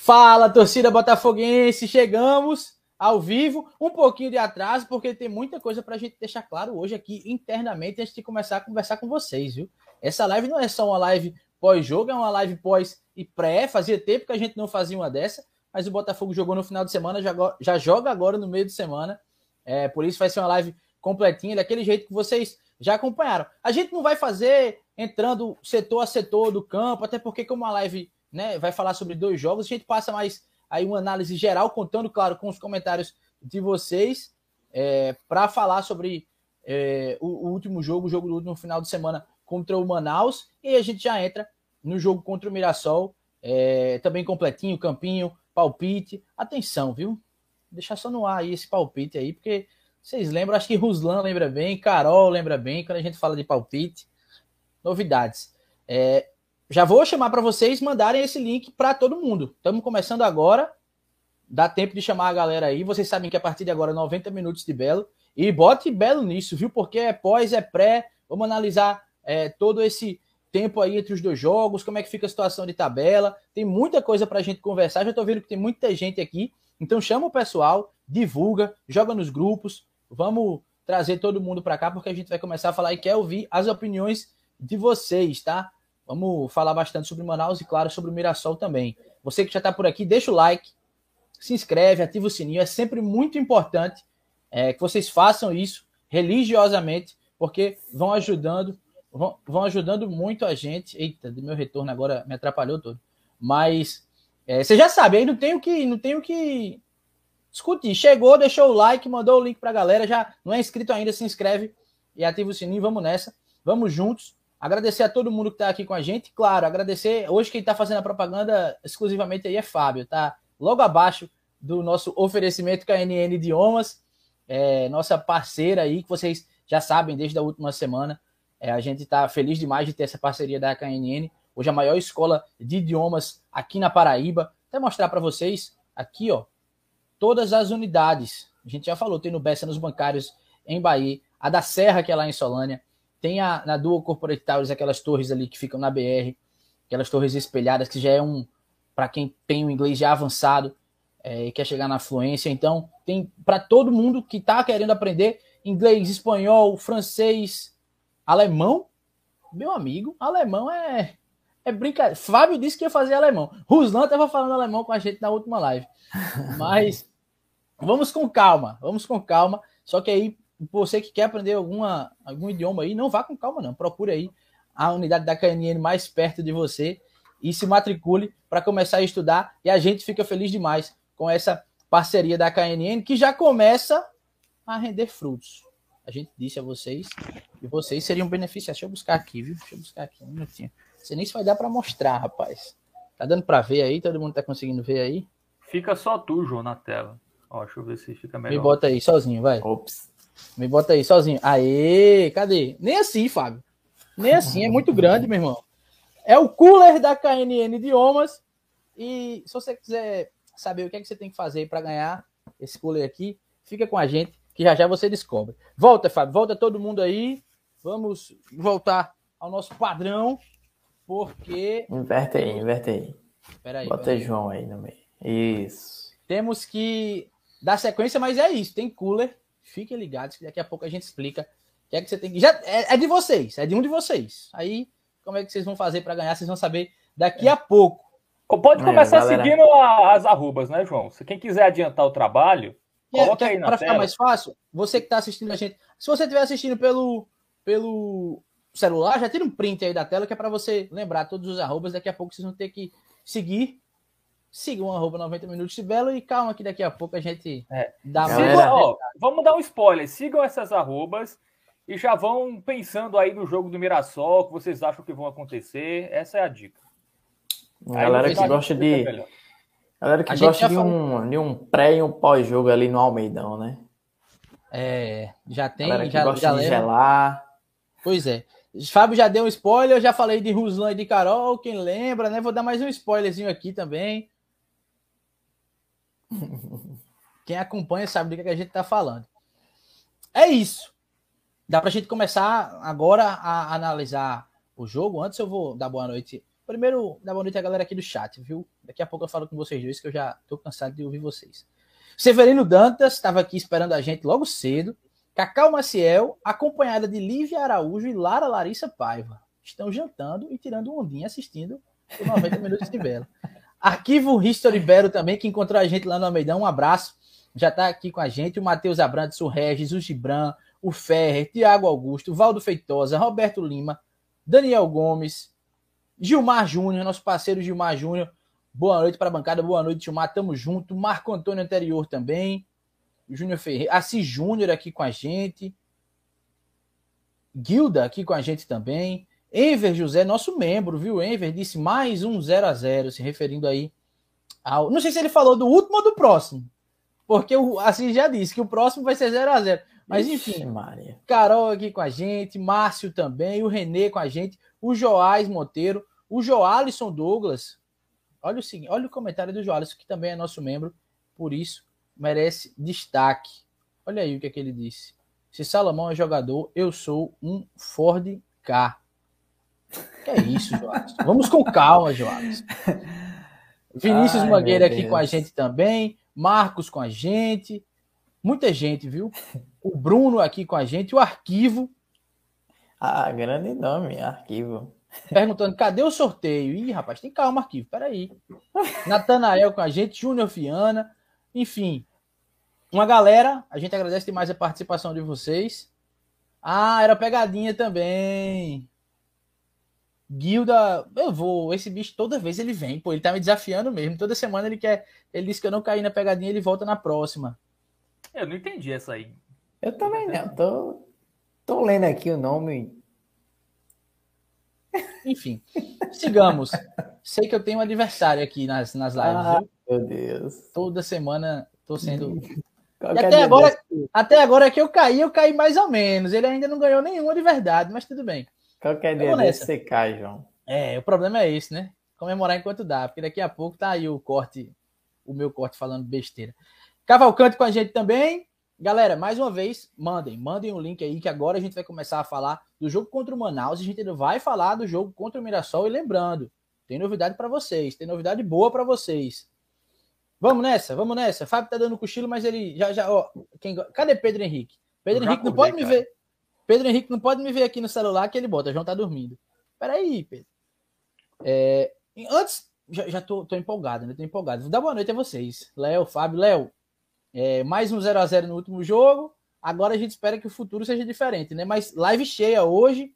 Fala, torcida botafoguense, chegamos ao vivo, um pouquinho de atraso, porque tem muita coisa para a gente deixar claro hoje aqui internamente antes de começar a conversar com vocês, viu? Essa live não é só uma live pós-jogo, é uma live pós e pré. Fazia tempo que a gente não fazia uma dessa, mas o Botafogo jogou no final de semana, já, já joga agora no meio de semana. É, por isso vai ser uma live completinha, daquele jeito que vocês já acompanharam. A gente não vai fazer entrando setor a setor do campo, até porque, como a live né, vai falar sobre dois jogos. A gente passa mais aí uma análise geral, contando, claro, com os comentários de vocês, é, para falar sobre é, o, o, último jogo, o jogo do último final de semana contra o Manaus. E a gente já entra no jogo contra o Mirassol, é, também completinho, campinho, palpite. Atenção, viu? Deixar só no ar aí esse palpite aí, porque vocês lembram, acho que Ruslan lembra bem, Carol lembra bem, quando a gente fala de palpite. Novidades. É, já vou chamar para vocês mandarem esse link para todo mundo. Estamos começando agora. Dá tempo de chamar a galera aí. Vocês sabem que a partir de agora 90 minutos de Belo. E bote Belo nisso, viu? Porque é pós, é pré. Vamos analisar é, todo esse tempo aí entre os dois jogos, como é que fica a situação de tabela. Tem muita coisa para a gente conversar. Já estou vendo que tem muita gente aqui. Então chama o pessoal, divulga, joga nos grupos. Vamos trazer todo mundo para cá porque a gente vai começar a falar e quer ouvir as opiniões de vocês, tá? Vamos falar bastante sobre Manaus e, claro, sobre o Mirassol também. Você que já está por aqui, deixa o like, se inscreve, ativa o sininho. É sempre muito importante é, que vocês façam isso religiosamente, porque vão ajudando, vão, vão ajudando muito a gente. Eita, meu retorno agora me atrapalhou todo. Mas é, você já sabe, aí não tenho que, não tenho que discutir. Chegou, deixou o like, mandou o link para a galera. Já não é inscrito ainda, se inscreve e ativa o sininho. Vamos nessa, vamos juntos. Agradecer a todo mundo que está aqui com a gente. Claro, agradecer. Hoje quem está fazendo a propaganda exclusivamente aí é Fábio, tá? Logo abaixo do nosso oferecimento KNN Idiomas, é, nossa parceira aí, que vocês já sabem desde a última semana. É, a gente está feliz demais de ter essa parceria da KNN. Hoje a maior escola de idiomas aqui na Paraíba. Até mostrar para vocês aqui, ó, todas as unidades. A gente já falou, tem no Bessa nos bancários em Bahia, a da Serra, que é lá em Solânia, tem a, na Dual Corporate Towers aquelas torres ali que ficam na BR, aquelas torres espelhadas, que já é um, para quem tem o inglês já avançado é, e quer chegar na fluência. Então, tem para todo mundo que está querendo aprender inglês, espanhol, francês, alemão. Meu amigo, alemão é, é brincadeira. Fábio disse que ia fazer alemão. Ruslan estava falando alemão com a gente na última live. Mas vamos com calma, vamos com calma. Só que aí você que quer aprender alguma, algum idioma aí, não vá com calma, não. Procure aí a unidade da KNN mais perto de você e se matricule para começar a estudar. E a gente fica feliz demais com essa parceria da KNN que já começa a render frutos. A gente disse a vocês que vocês seriam beneficiados. Deixa eu buscar aqui, viu? Deixa eu buscar aqui um minutinho. Você nem se vai dar para mostrar, rapaz. Tá dando para ver aí? Todo mundo tá conseguindo ver aí? Fica só tu, João, na tela. Ó, deixa eu ver se fica melhor. Me bota aí, sozinho, vai. Ops. Me bota aí sozinho. Aê, cadê? Nem assim, Fábio. Nem assim, é muito grande, meu irmão. É o cooler da KNN Idiomas. E se você quiser saber o que, é que você tem que fazer para ganhar esse cooler aqui, fica com a gente, que já já você descobre. Volta, Fábio, volta todo mundo aí. Vamos voltar ao nosso padrão, porque. Inverte aí, inverte aí. Peraí. Bota aí. João aí no meio. Isso. Temos que dar sequência, mas é isso. Tem cooler Fiquem ligados que daqui a pouco a gente explica o que é que você tem que. Já, é, é, de vocês, é de um de vocês. Aí, como é que vocês vão fazer para ganhar? Vocês vão saber daqui é. a pouco. Pode é, começar é, seguindo as arrobas, né, João? Se quem quiser adiantar o trabalho, coloca aí na Para ficar mais fácil, você que está assistindo a gente, se você estiver assistindo pelo, pelo celular, já tira um print aí da tela que é para você lembrar todos os arrobas. Daqui a pouco vocês vão ter que seguir sigam arroba 90 minutos de Belo e calma que daqui a pouco a gente é. dá mais. Ó, vamos dar um spoiler. Sigam essas arrobas e já vão pensando aí no jogo do Mirassol, o que vocês acham que vão acontecer. Essa é a dica. Galera que gosta de. Galera que gosta de um, de um pré e um pós-jogo ali no Almeidão, né? É, já tem. Galera que já, gosta de gelar. Pois é. Fábio já deu um spoiler, eu já falei de Ruslan e de Carol, quem lembra, né? Vou dar mais um spoilerzinho aqui também. Quem acompanha sabe do que a gente está falando. É isso. Dá para a gente começar agora a analisar o jogo. Antes eu vou dar boa noite primeiro, dá boa noite a galera aqui do chat, viu? Daqui a pouco eu falo com vocês dois, que eu já tô cansado de ouvir vocês. Severino Dantas estava aqui esperando a gente logo cedo. Cacau Maciel, acompanhada de Lívia Araújo e Lara Larissa Paiva. Estão jantando e tirando um ondinho assistindo o 90 Minutos de Bela. Arquivo History Bero também, que encontrou a gente lá no Almeidão. Um abraço. Já está aqui com a gente o Matheus Abrantes, o Regis, o Gibran, o Ferrer, Tiago Augusto, Valdo Feitosa, Roberto Lima, Daniel Gomes, Gilmar Júnior, nosso parceiro Gilmar Júnior. Boa noite para a bancada, boa noite, Gilmar. Tamo junto. Marco Antônio anterior também. Júnior Ferreira, Assis Júnior aqui com a gente. Guilda aqui com a gente também. Enver José, nosso membro, viu? Enver disse mais um 0 a 0 se referindo aí ao. Não sei se ele falou do último ou do próximo. Porque o Assis já disse que o próximo vai ser 0 a 0 Mas enfim, Ixi, Maria. Carol aqui com a gente, Márcio também, o Renê com a gente, o Joás Monteiro, o Joalisson Douglas. Olha o seguinte, olha o comentário do Joalisson, que também é nosso membro, por isso merece destaque. Olha aí o que, é que ele disse. Se Salomão é jogador, eu sou um Ford K. Que é isso, Joás? Vamos com calma, Joás. Vinícius Ai, Mangueira aqui com a gente também. Marcos com a gente. Muita gente, viu? O Bruno aqui com a gente. O Arquivo. Ah, grande nome, Arquivo. Perguntando, cadê o sorteio? Ih, rapaz, tem calma, Arquivo, peraí. Natanael com a gente. Júnior Fiana. Enfim, uma galera, a gente agradece demais a participação de vocês. Ah, era pegadinha também. Guilda, eu vou. Esse bicho toda vez ele vem, pô, ele tá me desafiando mesmo. Toda semana ele quer. Ele disse que eu não caí na pegadinha, ele volta na próxima. Eu não entendi essa aí. Eu também não. Tô, tô lendo aqui o nome. Enfim, sigamos. Sei que eu tenho um adversário aqui nas, nas lives. Ah, meu Deus. Toda semana tô sendo e até agora, até agora que eu caí, eu caí mais ou menos. Ele ainda não ganhou nenhuma de verdade, mas tudo bem. Qualquer dia desse você cai, João. É, o problema é esse, né? Comemorar enquanto dá, porque daqui a pouco tá aí o corte, o meu corte falando besteira. Cavalcante com a gente também. Galera, mais uma vez, mandem, mandem o um link aí que agora a gente vai começar a falar do jogo contra o Manaus. A gente ainda vai falar do jogo contra o Mirassol e lembrando, tem novidade para vocês, tem novidade boa para vocês. Vamos nessa, vamos nessa. Fábio tá dando cochilo, mas ele já já, ó, quem, cadê Pedro Henrique? Pedro Henrique não pode me ver. Pedro Henrique não pode me ver aqui no celular que ele bota, João tá dormindo. Peraí, Pedro. É, antes, já, já tô, tô empolgado, né? Tô empolgado. Vou dar boa noite a vocês. Léo, Fábio, Léo. É, mais um 0 a 0 no último jogo. Agora a gente espera que o futuro seja diferente, né? Mas live cheia hoje.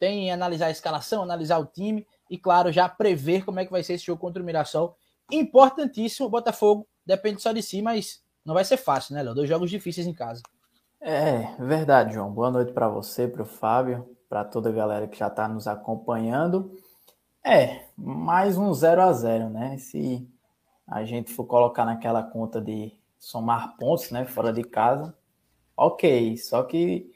Tem analisar a escalação, analisar o time e, claro, já prever como é que vai ser esse jogo contra o Mirassol importantíssimo. O Botafogo depende só de si, mas não vai ser fácil, né, Léo? Dois jogos difíceis em casa. É, verdade, João. Boa noite para você, para o Fábio, para toda a galera que já está nos acompanhando. É, mais um 0 a 0 né? Se a gente for colocar naquela conta de somar pontos, né, fora de casa, ok. Só que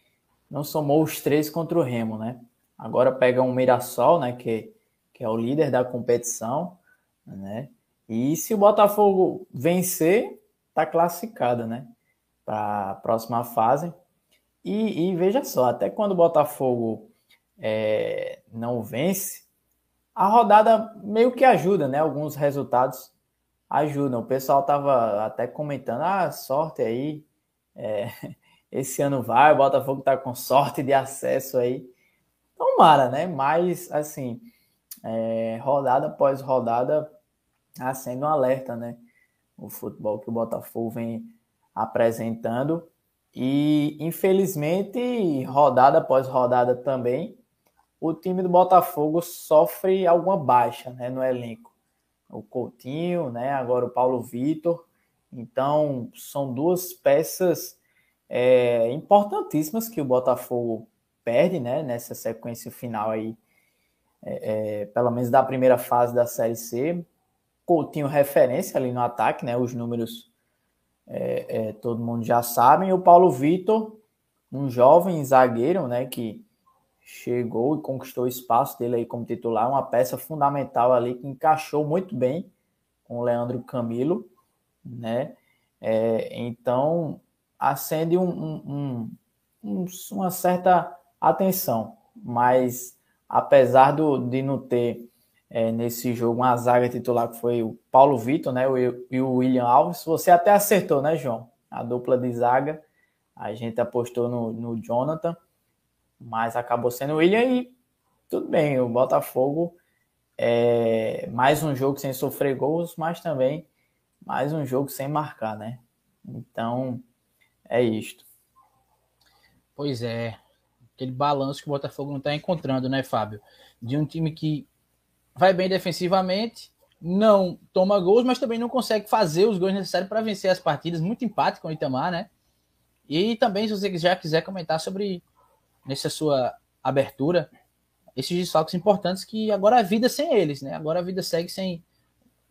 não somou os três contra o Remo, né? Agora pega um Mirassol, né, que, que é o líder da competição, né? E se o Botafogo vencer, tá classificado, né? Para a próxima fase. E, e, veja só, até quando o Botafogo é, não vence, a rodada meio que ajuda, né? Alguns resultados ajudam. O pessoal tava até comentando, ah, sorte aí. É, esse ano vai, o Botafogo tá com sorte de acesso aí. Tomara, né? Mas, assim, é, rodada após rodada, acende um alerta, né? O futebol que o Botafogo vem apresentando. E, infelizmente, rodada após rodada também, o time do Botafogo sofre alguma baixa né, no elenco. O Coutinho, né, agora o Paulo Vitor. Então, são duas peças é, importantíssimas que o Botafogo perde né, nessa sequência final aí, é, é, pelo menos da primeira fase da Série C. Coutinho referência ali no ataque, né? Os números é, é, todo mundo já sabe. E o Paulo Vitor, um jovem zagueiro, né? Que chegou e conquistou o espaço dele aí como titular, uma peça fundamental ali que encaixou muito bem com o Leandro Camilo, né? É, então acende um, um, um, uma certa atenção, mas apesar do, de não ter é, nesse jogo uma zaga titular que foi o Paulo Vitor né, e o William Alves. Você até acertou, né, João? A dupla de zaga. A gente apostou no, no Jonathan, mas acabou sendo o William e tudo bem, o Botafogo é mais um jogo sem sofrer gols, mas também mais um jogo sem marcar, né? Então, é isto. Pois é, aquele balanço que o Botafogo não está encontrando, né, Fábio? De um time que vai bem defensivamente, não toma gols, mas também não consegue fazer os gols necessários para vencer as partidas. Muito empate com o Itamar, né? E também, se você já quiser comentar sobre, nessa sua abertura, esses desfalques importantes que agora a vida sem eles, né? Agora a vida segue sem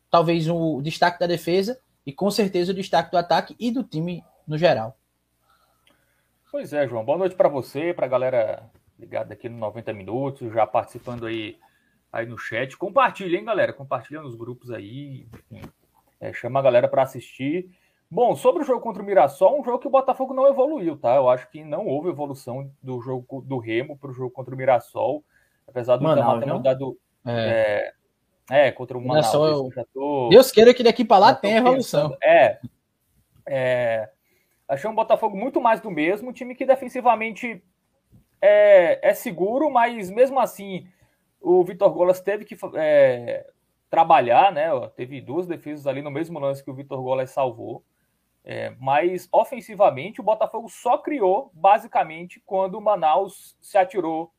talvez o destaque da defesa e com certeza o destaque do ataque e do time no geral. Pois é, João. Boa noite para você, para a galera ligada aqui no 90 minutos, já participando aí, aí no chat. Compartilha, hein, galera? Compartilha nos grupos aí. Enfim, é, chama a galera para assistir. Bom, sobre o jogo contra o Mirassol, um jogo que o Botafogo não evoluiu, tá? Eu acho que não houve evolução do jogo do Remo para o jogo contra o Mirassol. Apesar do Manaus, ter mudado. É. é. É, contra o Manaus. Eu... Tô... Deus queira que daqui para lá tenha evolução. É, é. Achei um Botafogo muito mais do mesmo, um time que defensivamente é, é seguro, mas mesmo assim o Vitor Golas teve que é, trabalhar, né? Teve duas defesas ali no mesmo lance que o Vitor Golas salvou. É, mas ofensivamente o Botafogo só criou basicamente quando o Manaus se atirou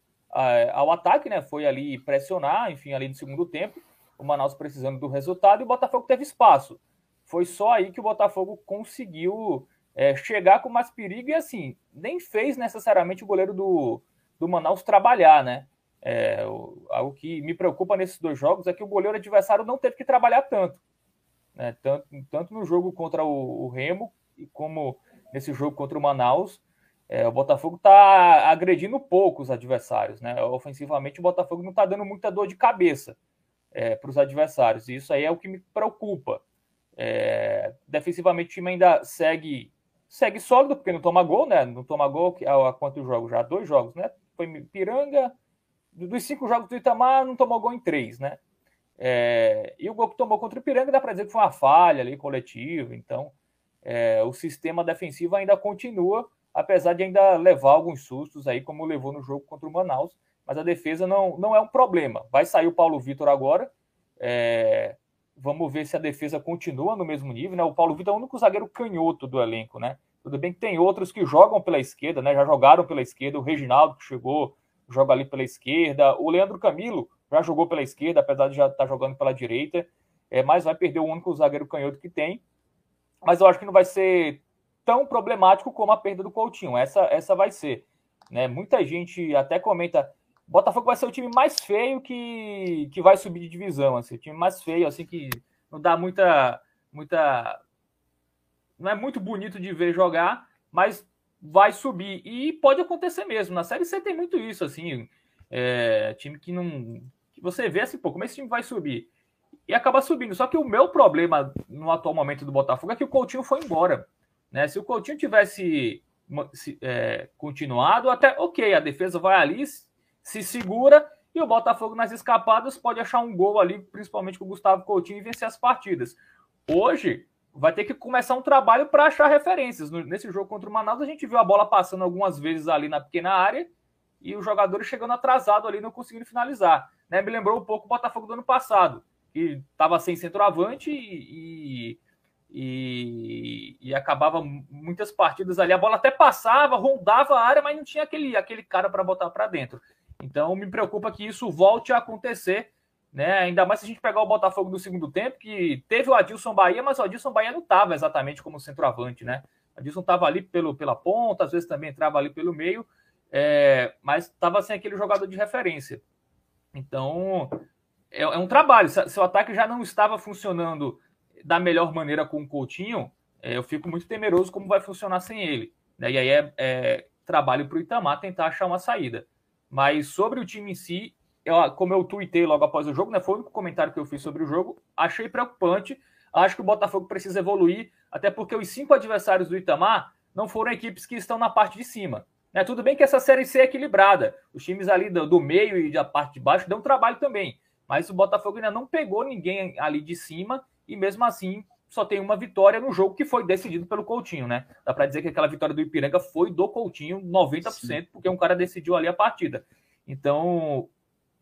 ao ataque, né? Foi ali pressionar, enfim, ali no segundo tempo, o Manaus precisando do resultado e o Botafogo teve espaço. Foi só aí que o Botafogo conseguiu é, chegar com mais perigo e assim, nem fez necessariamente o goleiro do, do Manaus trabalhar, né? É, o, algo que me preocupa nesses dois jogos é que o goleiro adversário não teve que trabalhar tanto. Né? Tanto, tanto no jogo contra o, o Remo, como nesse jogo contra o Manaus. É, o Botafogo está agredindo pouco os adversários, né? Ofensivamente, o Botafogo não está dando muita dor de cabeça é, para os adversários. E isso aí é o que me preocupa. É, defensivamente, o time ainda segue segue sólido, porque não toma gol, né? Não toma gol há, há quantos jogos? Já dois jogos, né? Foi Piranga. Dos cinco jogos do Itamar, não tomou gol em três, né? É, e o gol que tomou contra o Piranga dá para dizer que foi uma falha ali coletiva. Então, é, o sistema defensivo ainda continua apesar de ainda levar alguns sustos aí, como levou no jogo contra o Manaus. Mas a defesa não, não é um problema. Vai sair o Paulo Vitor agora. É... Vamos ver se a defesa continua no mesmo nível. Né? O Paulo Vitor é o único zagueiro canhoto do elenco, né? Tudo bem que tem outros que jogam pela esquerda, né? Já jogaram pela esquerda. O Reginaldo, que chegou, joga ali pela esquerda. O Leandro Camilo já jogou pela esquerda, apesar de já estar tá jogando pela direita. É, mas vai perder o único zagueiro canhoto que tem. Mas eu acho que não vai ser tão problemático como a perda do Coutinho. Essa, essa vai ser. Né? Muita gente até comenta. Botafogo vai ser o time mais feio que, que vai subir de divisão. Assim, o time mais feio, assim, que não dá muita. muita Não é muito bonito de ver jogar, mas vai subir. E pode acontecer mesmo. Na Série C tem muito isso, assim. É, time que não. Que você vê assim, pô, como esse time vai subir? E acaba subindo. Só que o meu problema no atual momento do Botafogo é que o Coutinho foi embora. Né? Se o Coutinho tivesse se, é, continuado, até ok, a defesa vai ali, se segura e o Botafogo nas escapadas pode achar um gol ali, principalmente com o Gustavo Coutinho, e vencer as partidas. Hoje vai ter que começar um trabalho para achar referências. Nesse jogo contra o Manaus, a gente viu a bola passando algumas vezes ali na pequena área e os jogadores chegando atrasado ali, não conseguindo finalizar. Né? Me lembrou um pouco o Botafogo do ano passado, que estava sem centroavante e, e e, acabava muitas partidas ali. A bola até passava, rondava a área, mas não tinha aquele, aquele cara para botar para dentro. Então me preocupa que isso volte a acontecer, né? Ainda mais se a gente pegar o Botafogo do segundo tempo, que teve o Adilson Bahia, mas o Adilson Bahia não estava exatamente como centroavante, né? O Adilson estava ali pelo, pela ponta, às vezes também entrava ali pelo meio, é, mas estava sem aquele jogador de referência. Então é, é um trabalho. Se o ataque já não estava funcionando da melhor maneira com o Coutinho, é, eu fico muito temeroso como vai funcionar sem ele. Né? E aí é, é trabalho para o Itamar tentar achar uma saída. Mas sobre o time em si, eu, como eu tuitei logo após o jogo, né, foi o único comentário que eu fiz sobre o jogo, achei preocupante. Acho que o Botafogo precisa evoluir, até porque os cinco adversários do Itamar não foram equipes que estão na parte de cima. Né? Tudo bem que essa Série C é equilibrada. Os times ali do, do meio e da parte de baixo dão trabalho também. Mas o Botafogo ainda não pegou ninguém ali de cima e mesmo assim só tem uma vitória no jogo que foi decidido pelo Coutinho, né? Dá para dizer que aquela vitória do Ipiranga foi do Coutinho 90%, Sim. porque um cara decidiu ali a partida. Então,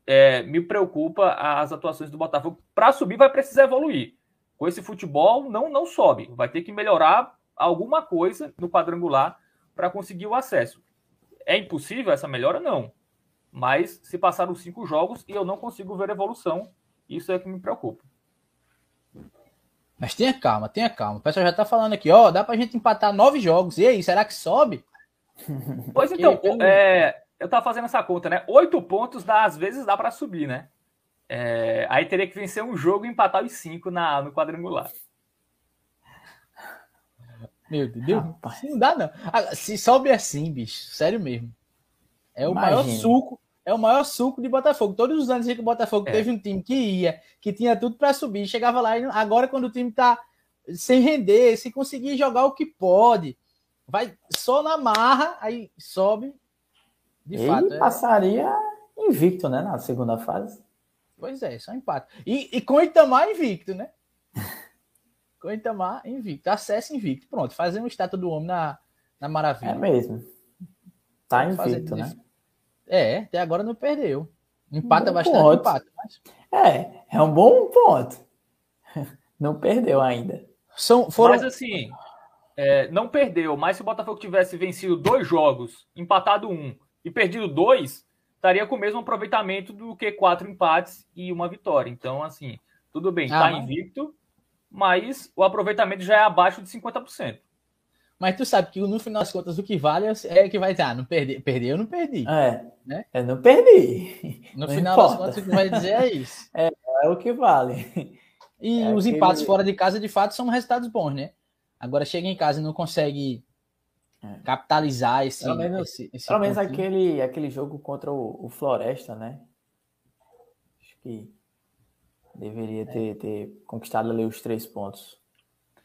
é, me preocupa as atuações do Botafogo. Para subir, vai precisar evoluir. Com esse futebol, não, não sobe. Vai ter que melhorar alguma coisa no quadrangular para conseguir o acesso. É impossível essa melhora? Não. Mas se passaram cinco jogos e eu não consigo ver evolução, isso é que me preocupa. Mas tenha calma, tenha calma. O pessoal já tá falando aqui, ó, dá pra gente empatar nove jogos. E aí, será que sobe? Pois então, é, eu tava fazendo essa conta, né? Oito pontos, dá, às vezes dá para subir, né? É, aí teria que vencer um jogo e empatar os cinco na, no quadrangular. Meu Deus, Rapaz. não dá não. Ah, se sobe assim, bicho, sério mesmo. É o Imagina. maior suco é o maior suco de Botafogo. Todos os anos que o Botafogo é. teve um time que ia, que tinha tudo para subir, chegava lá e agora quando o time tá sem render, se conseguir jogar o que pode, vai só na marra, aí sobe. De Ele fato, é. passaria invicto, né, na segunda fase. Pois é, só empate. E, e com o Itamar invicto, né? com o Itamar invicto, acesso invicto. Pronto, fazendo o estátua do homem na, na maravilha. É mesmo. Tá invicto, né? É, até agora não perdeu. Empata bastante, ponto. empata. Mas... É, é um bom ponto. Não perdeu ainda. São, foram... Mas assim, é, não perdeu, mas se o Botafogo tivesse vencido dois jogos, empatado um e perdido dois, estaria com o mesmo aproveitamento do que quatro empates e uma vitória. Então, assim, tudo bem, está ah, invicto, mas o aproveitamento já é abaixo de 50%. Mas tu sabe que no final das contas o que vale é que vai estar. Ah, não perdi, perdeu, não perdi. É, né? Eu não perdi. No não final importa. das contas o que vai dizer é isso. É, é o que vale. E é os empates fora de casa de fato são resultados bons, né? Agora chega em casa e não consegue. Capitalizar esse. Pelo menos, esse, esse pelo menos aquele, aquele jogo contra o, o, Floresta, né? Acho que deveria ter, ter conquistado ali os três pontos.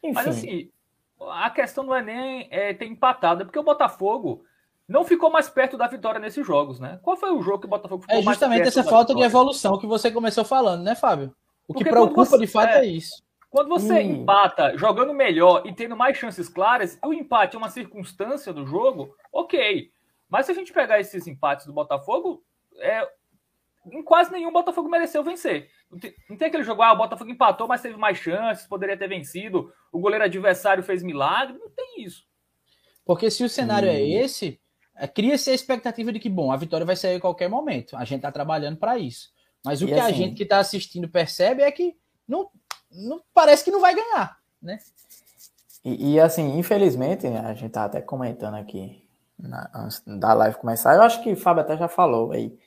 Enfim. Mas assim, a questão não é nem é, ter empatado, é porque o Botafogo não ficou mais perto da vitória nesses jogos, né? Qual foi o jogo que o Botafogo ficou mais perto? É justamente essa falta vitória? de evolução que você começou falando, né, Fábio? O porque que preocupa você, de fato é, é, isso. Quando você hum. empata jogando melhor e tendo mais chances claras, o empate é uma circunstância do jogo, ok. Mas se a gente pegar esses empates do Botafogo, é, em quase nenhum o Botafogo mereceu vencer. Não tem, não tem, aquele jogo, ah, o Botafogo empatou, mas teve mais chances, poderia ter vencido, o goleiro adversário fez milagre. Não tem isso. Porque se o cenário hum. é esse, é, cria-se a expectativa de que, bom, a vitória vai sair a qualquer momento. A gente está trabalhando para isso. Mas o e que assim, a gente que está assistindo percebe é que não, não parece que não vai ganhar, né? E, e assim, infelizmente, a gente tá até comentando aqui na, antes da live começar. Eu acho que o Fábio até já falou aí.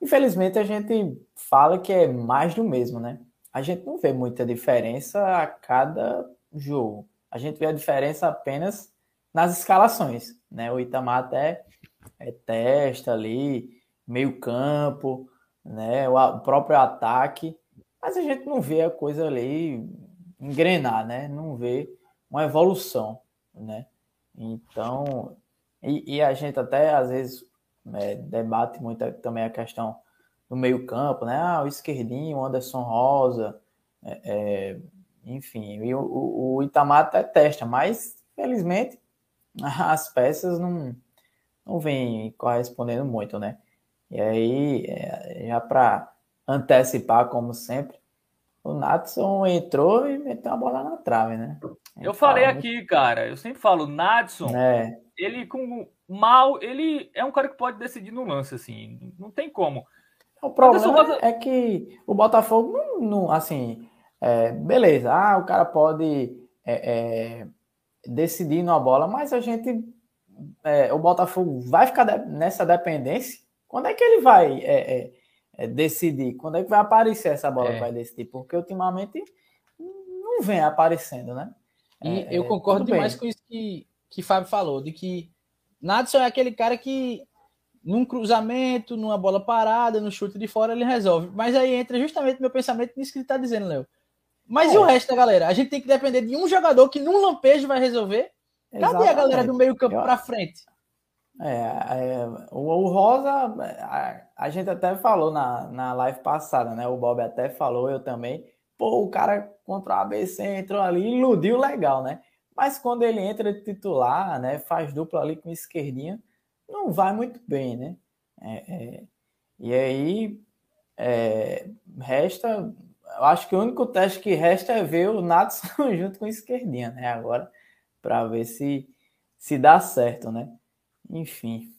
Infelizmente, a gente fala que é mais do mesmo, né? A gente não vê muita diferença a cada jogo. A gente vê a diferença apenas nas escalações, né? O Itamar até é, testa ali, meio campo, né? O próprio ataque, mas a gente não vê a coisa ali engrenar, né? Não vê uma evolução, né? Então, e, e a gente até às vezes é, debate muito também a questão do meio campo, né? Ah, o esquerdinho, o Anderson Rosa, é, é, enfim, e o, o, Itamar até testa, mas felizmente as peças não, não vêm correspondendo muito, né? E aí, é, já para antecipar, como sempre, o Natson entrou e meteu a bola na trave, né? Eu falei aqui, cara, eu sempre falo, Natson, é. ele com mal, ele é um cara que pode decidir no lance, assim, não tem como. O problema é que o Botafogo não, não assim, é, beleza, ah, o cara pode é, é, decidir numa bola, mas a gente, é, o Botafogo vai ficar de, nessa dependência quando é que ele vai é, é, é, decidir? Quando é que vai aparecer essa bola que vai decidir? Porque ultimamente não vem aparecendo, né? E eu concordo demais bem. com isso que, que Fábio falou, de que Nadson é aquele cara que num cruzamento, numa bola parada, no chute de fora, ele resolve. Mas aí entra justamente meu pensamento nisso que ele está dizendo, Léo. Mas é. e o resto da galera? A gente tem que depender de um jogador que num lampejo vai resolver? Cadê Exatamente. a galera do meio campo para frente? É, é o, o, Rosa, a, a, gente até falou na, na live passada, né? O Bob até falou, eu também. Pô, o cara contra o ABC entrou ali, iludiu legal, né? Mas quando ele entra de titular, né? Faz dupla ali com esquerdinha, não vai muito bem, né? É, é, e aí é, resta, eu acho que o único teste que resta é ver o Natson junto com o esquerdinha, né? Agora, para ver se se dá certo, né? Enfim.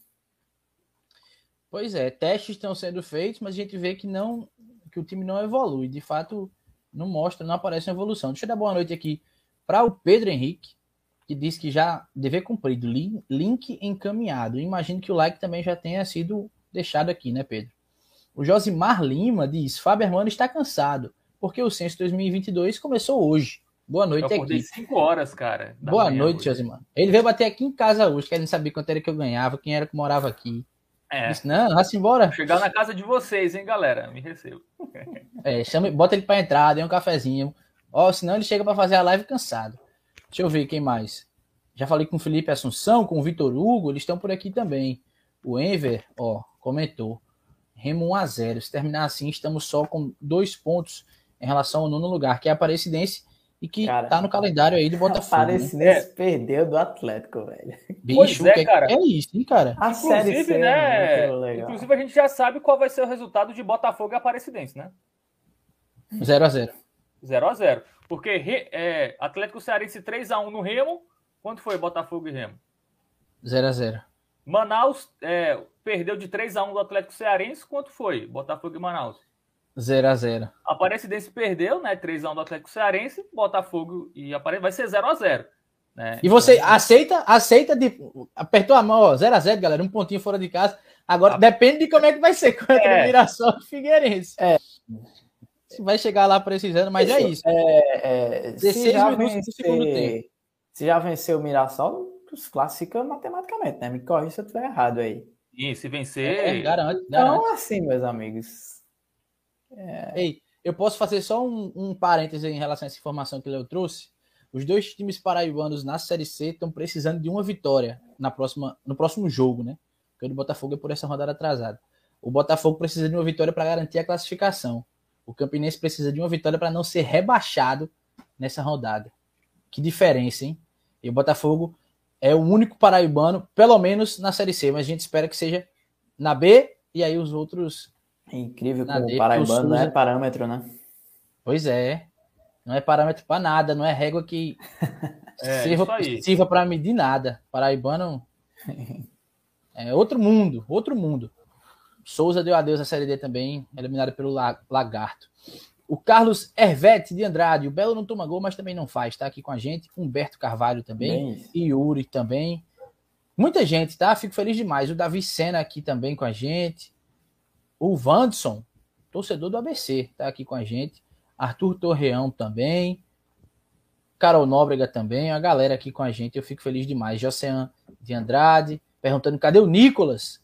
Pois é, testes estão sendo feitos, mas a gente vê que não que o time não evolui. De fato, não mostra, não aparece uma evolução. Deixa eu dar boa noite aqui para o Pedro Henrique, que diz que já dever cumprido, link encaminhado. Imagino que o like também já tenha sido deixado aqui, né, Pedro? O Josimar Lima diz: Fábio Hermano está cansado, porque o censo 2022 começou hoje. Boa noite eu aqui. 5 horas, cara. Boa noite, Josimar. Ele veio bater aqui em casa hoje, querendo saber quanto era que eu ganhava, quem era que morava aqui. É. Disse, não, vá-se embora. Chegar na casa de vocês, hein, galera? Me recebo. É, chama, bota ele para entrar, dê um cafezinho. Ó, senão ele chega para fazer a live cansado. Deixa eu ver quem mais. Já falei com o Felipe Assunção, com o Vitor Hugo, eles estão por aqui também. O Enver, ó, comentou. Remo 1 a 0 Se terminar assim, estamos só com dois pontos em relação ao nono lugar, que é a Aparecidense e que cara, tá no calendário aí do Botafogo. Aparecidense né? perdeu do Atlético, velho. Bicho, pois é, que, cara. É isso, hein, cara? A inclusive, série C, né? É inclusive, a gente já sabe qual vai ser o resultado de Botafogo e Aparecidense, né? 0x0. 0x0. Porque é, Atlético Cearense 3x1 no Remo. Quanto foi Botafogo e Remo? 0x0. Manaus é, perdeu de 3x1 do Atlético Cearense. Quanto foi Botafogo e Manaus? 0x0. Aparecidense perdeu, né? 3x1 do Atlético Cearense, Botafogo e Aparecidense vai ser 0x0. Né? E você então, aceita, aceita de. Apertou a mão, ó, 0x0, galera, um pontinho fora de casa. Agora, a... depende de como é que vai ser contra é. o Mirassol e Figueirense. É. Se vai chegar lá precisando, mas é isso. É, é, 16 minutos do segundo tempo. Se já venceu o Mirassol, classifica matematicamente, né? Me corrija se eu estiver errado aí. E se vencer. É, garante, garante. Então, assim, meus amigos é... Ei, eu posso fazer só um, um parêntese em relação a essa informação que o Leo trouxe? Os dois times paraibanos na Série C estão precisando de uma vitória na próxima, no próximo jogo, né? Porque o do Botafogo é por essa rodada atrasada. O Botafogo precisa de uma vitória para garantir a classificação. O Campinense precisa de uma vitória para não ser rebaixado nessa rodada. Que diferença, hein? E o Botafogo é o único paraibano, pelo menos na Série C, mas a gente espera que seja na B e aí os outros é incrível como o paraibano não é parâmetro, né? Pois é. Não é parâmetro para nada, não é régua que é, sirva, sirva para medir nada. Paraibano é outro mundo, outro mundo. Souza deu adeus à Série D também, eliminado pelo Lagarto. O Carlos Hervete de Andrade, o Belo não toma gol, mas também não faz, está aqui com a gente. Humberto Carvalho também, Bem... e Yuri também. Muita gente, tá? Fico feliz demais. O Davi Sena aqui também com a gente. O Vandson, torcedor do ABC, está aqui com a gente. Arthur Torreão também. Carol Nóbrega também. A galera aqui com a gente. Eu fico feliz demais. Josean de Andrade, perguntando cadê o Nicolas?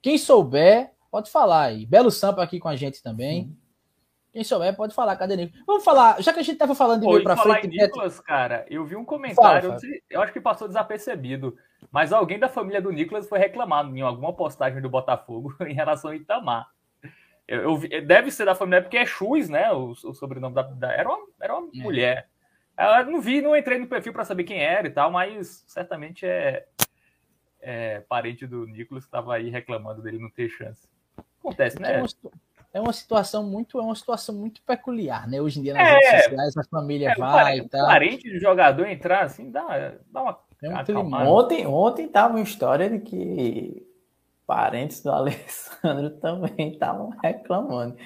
Quem souber, pode falar aí. Belo Sampa aqui com a gente também. Sim. Quem souber, pode falar. Cadê Nicolas? Vamos falar, já que a gente estava falando de meio para frente. Em Nicolas, cara, eu vi um comentário, fala, fala. eu acho que passou desapercebido, mas alguém da família do Nicolas foi reclamado em alguma postagem do Botafogo em relação ao Itamar. Eu, eu, deve ser da família, porque é Chus, né? O, o sobrenome da, da, Era uma, era uma é. mulher. Eu não vi, não entrei no perfil para saber quem era e tal, mas certamente é, é parente do Nicolas que estava aí reclamando dele não ter chance. Acontece, né? É uma, é uma, situação muito, é uma situação muito peculiar, né? Hoje em dia nas é, redes sociais a família é, vai parente, e tal. Parente de jogador entrar assim dá, dá uma. É um ontem, ontem tava uma história de que parentes do Alessandro também estavam reclamando.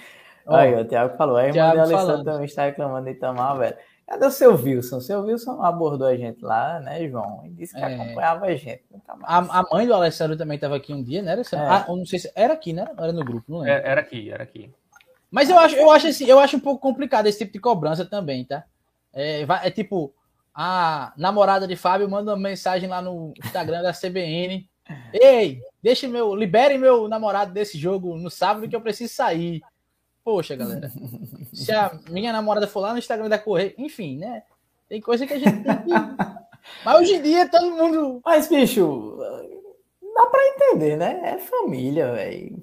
Aí, o Thiago falou, a irmã do Alessandro também está reclamando de Itamar, velho. Cadê o seu Wilson? O seu Wilson abordou a gente lá, né, João? E disse que é. acompanhava a gente. A, a, mãe do Alessandro também estava aqui um dia, né? Era, é. ah, não sei se era aqui, né? Era no grupo, não lembro. É, era aqui, era aqui. Mas eu acho, eu acho assim, eu acho um pouco complicado esse tipo de cobrança também, tá? É, é tipo, a namorada de Fábio manda uma mensagem lá no Instagram da CBN. Ei, deixe meu, libere meu namorado desse jogo no sábado que eu preciso sair. Poxa, galera. Se a minha namorada for lá no Instagram da Correia, enfim, né? Tem coisa que a gente tem que. Mas hoje em dia todo mundo. Mas, bicho, dá para entender, né? É família, velho.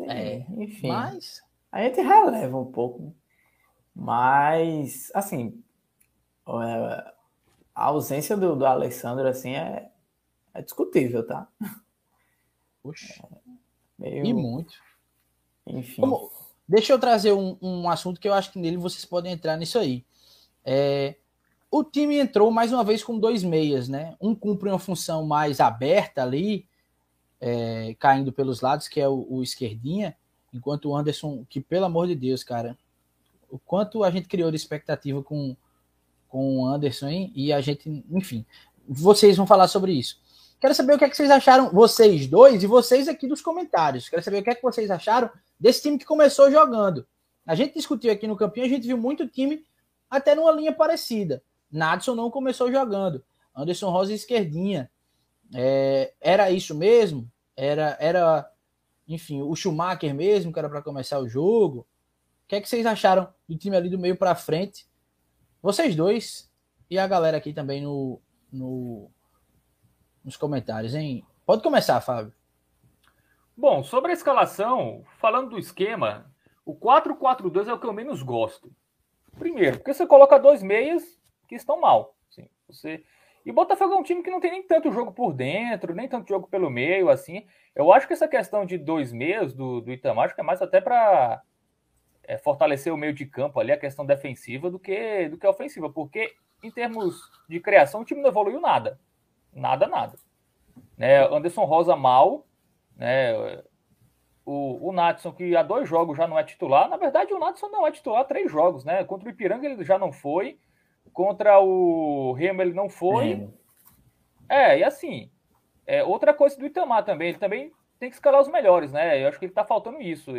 É, enfim. Mas a gente releva um pouco. Mas, assim, é, a ausência do, do Alessandro, assim, é, é discutível, tá? Puxa. É meio... E muito. Enfim. Como... Deixa eu trazer um, um assunto que eu acho que nele vocês podem entrar nisso aí. É, o time entrou mais uma vez com dois meias, né? Um cumpre uma função mais aberta ali, é, caindo pelos lados, que é o, o, esquerdinha, enquanto o Anderson, que pelo amor de Deus, cara, o quanto a gente criou de expectativa com, com o Anderson e a gente, enfim, vocês vão falar sobre isso. Quero saber o que, é que vocês acharam, vocês dois e vocês aqui dos comentários. Quero saber o que é que vocês acharam desse time que começou jogando. A gente discutiu aqui no campinho, a gente viu muito time até numa linha parecida. Nadson não começou jogando. Anderson Rosa esquerdinha. É, era isso mesmo? Era, era, enfim, o Schumacher mesmo, que era para começar o jogo? O que é que vocês acharam do time ali do meio para frente? Vocês dois e a galera aqui também no, no, nos comentários, hein? Pode começar, Fábio. Bom, sobre a escalação, falando do esquema, o 4-4-2 é o que eu menos gosto. Primeiro, porque você coloca dois meias que estão mal. Assim, você... E Botafogo é um time que não tem nem tanto jogo por dentro, nem tanto jogo pelo meio, assim. Eu acho que essa questão de dois meios do, do Itamar, acho que é mais até para é, fortalecer o meio de campo ali, a questão defensiva, do que, do que ofensiva. Porque, em termos de criação, o time não evoluiu nada. Nada, nada. Né, Anderson Rosa mal, né? O, o Natson, que há dois jogos já não é titular. Na verdade, o Natson não é titular há três jogos, né? Contra o Ipiranga ele já não foi. Contra o Remo ele não foi. É, e assim, é, outra coisa do Itamar também, ele também tem que escalar os melhores, né? Eu acho que ele tá faltando isso.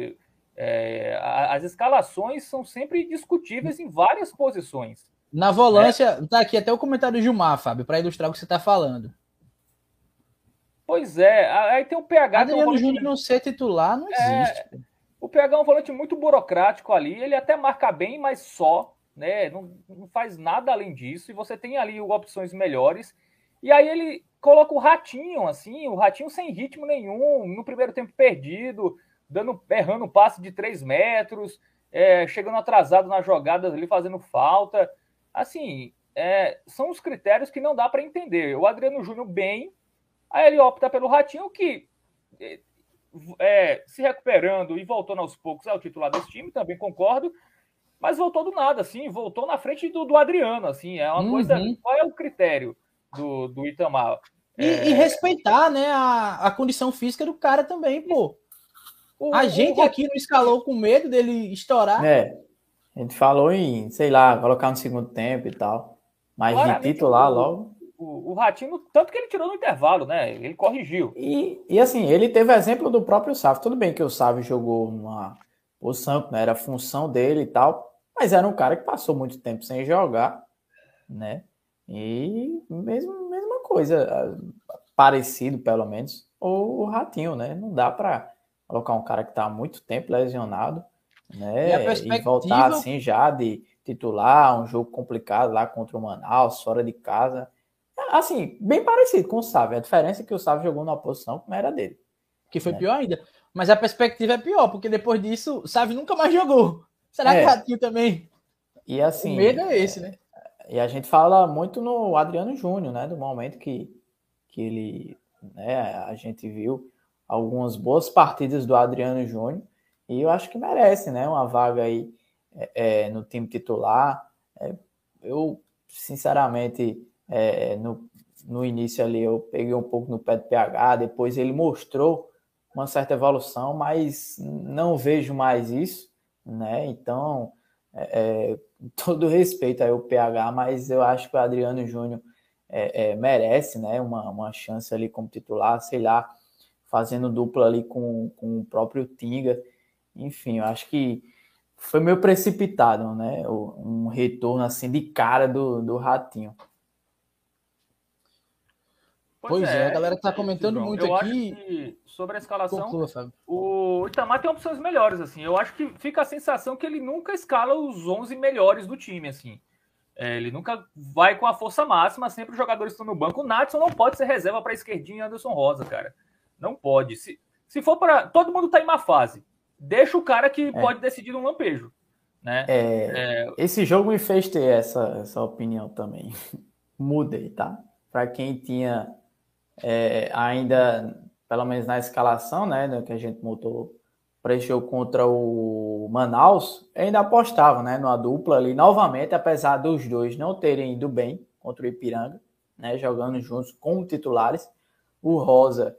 É, as escalações são sempre discutíveis em várias posições. Na volância, né? tá aqui até o comentário do Gilmar, Fábio, para ilustrar o que você está falando. Pois é, aí tem o PH. Adriano é um volante... Júnior não ser titular não é, existe. O PH é um volante muito burocrático ali, ele até marca bem, mas só né? Não, não faz nada além disso. E você tem ali opções melhores. E aí ele coloca o ratinho, assim, o ratinho sem ritmo nenhum, no primeiro tempo perdido, dando, errando um passe de 3 metros, é, chegando atrasado nas jogadas ali, fazendo falta. Assim, é, são os critérios que não dá para entender. O Adriano Júnior bem, aí ele opta pelo ratinho que é, é, se recuperando e voltando aos poucos ao titular desse time, também concordo, mas voltou do nada, assim, voltou na frente do, do Adriano, assim, é uma uhum. coisa. Qual é o critério do, do Itamar? E, é... e, respeitar, né, a, a condição física do cara também, pô. O, a gente o... aqui não escalou com medo dele estourar. É. A gente falou em, sei lá, colocar no segundo tempo e tal. Mas Claramente, de titular logo. O, o Ratinho, tanto que ele tirou no intervalo, né? Ele corrigiu. E, e assim, ele teve exemplo do próprio Sávio. Tudo bem que o Sávio jogou numa posição que não era a função dele e tal. Mas era um cara que passou muito tempo sem jogar, né? E mesmo, mesma coisa, parecido pelo menos, o, o Ratinho, né? Não dá para colocar um cara que está há muito tempo lesionado, né? E, perspectiva... e, voltar assim já de titular, um jogo complicado lá contra o Manaus, fora de casa. Assim, bem parecido com o Sávio. A diferença é que o Sávio jogou numa posição que não era dele. Que foi né? pior ainda. Mas a perspectiva é pior, porque depois disso, o Sávio nunca mais jogou. Será é. que Ratinho também? E assim. O medo é esse, né? E a gente fala muito no Adriano Júnior, né? Do momento que, que ele. Né, a gente viu algumas boas partidas do Adriano Júnior. E eu acho que merece, né? Uma vaga aí é, é no time titular. É, eu, sinceramente, é, no, no início ali eu peguei um pouco no pé do PH, depois ele mostrou uma certa evolução, mas não vejo mais isso né? Então, é, todo respeito aí ao PH, mas eu acho que o Adriano Júnior merece, né? Uma, uma chance ali como titular, sei lá, fazendo dupla ali com, com o próprio Tinga. Enfim, eu acho que foi meio precipitado, né? Um retorno assim de cara do, do Ratinho. Pois, pois é, é, a galera está comentando muito eu aqui. sobre a escalação, Conclua, o Itamar tem opções melhores, assim. Eu acho que fica a sensação que ele nunca escala os 11 melhores do time, assim. É, ele nunca vai com a força máxima, sempre os jogadores estão no banco. O Natson não pode ser reserva para esquerdinha Anderson Rosa, cara. Não pode. Se, se for para. Todo mundo tá em uma fase. Deixa o cara que é. pode decidir um lampejo. Né? É, é... Esse jogo me fez ter essa, essa opinião também. Mudei, tá? Para quem tinha é, ainda, pelo menos na escalação, né, que a gente montou para esse jogo contra o Manaus, ainda apostava né, numa dupla ali novamente, apesar dos dois não terem ido bem contra o Ipiranga, né, jogando juntos como titulares, o Rosa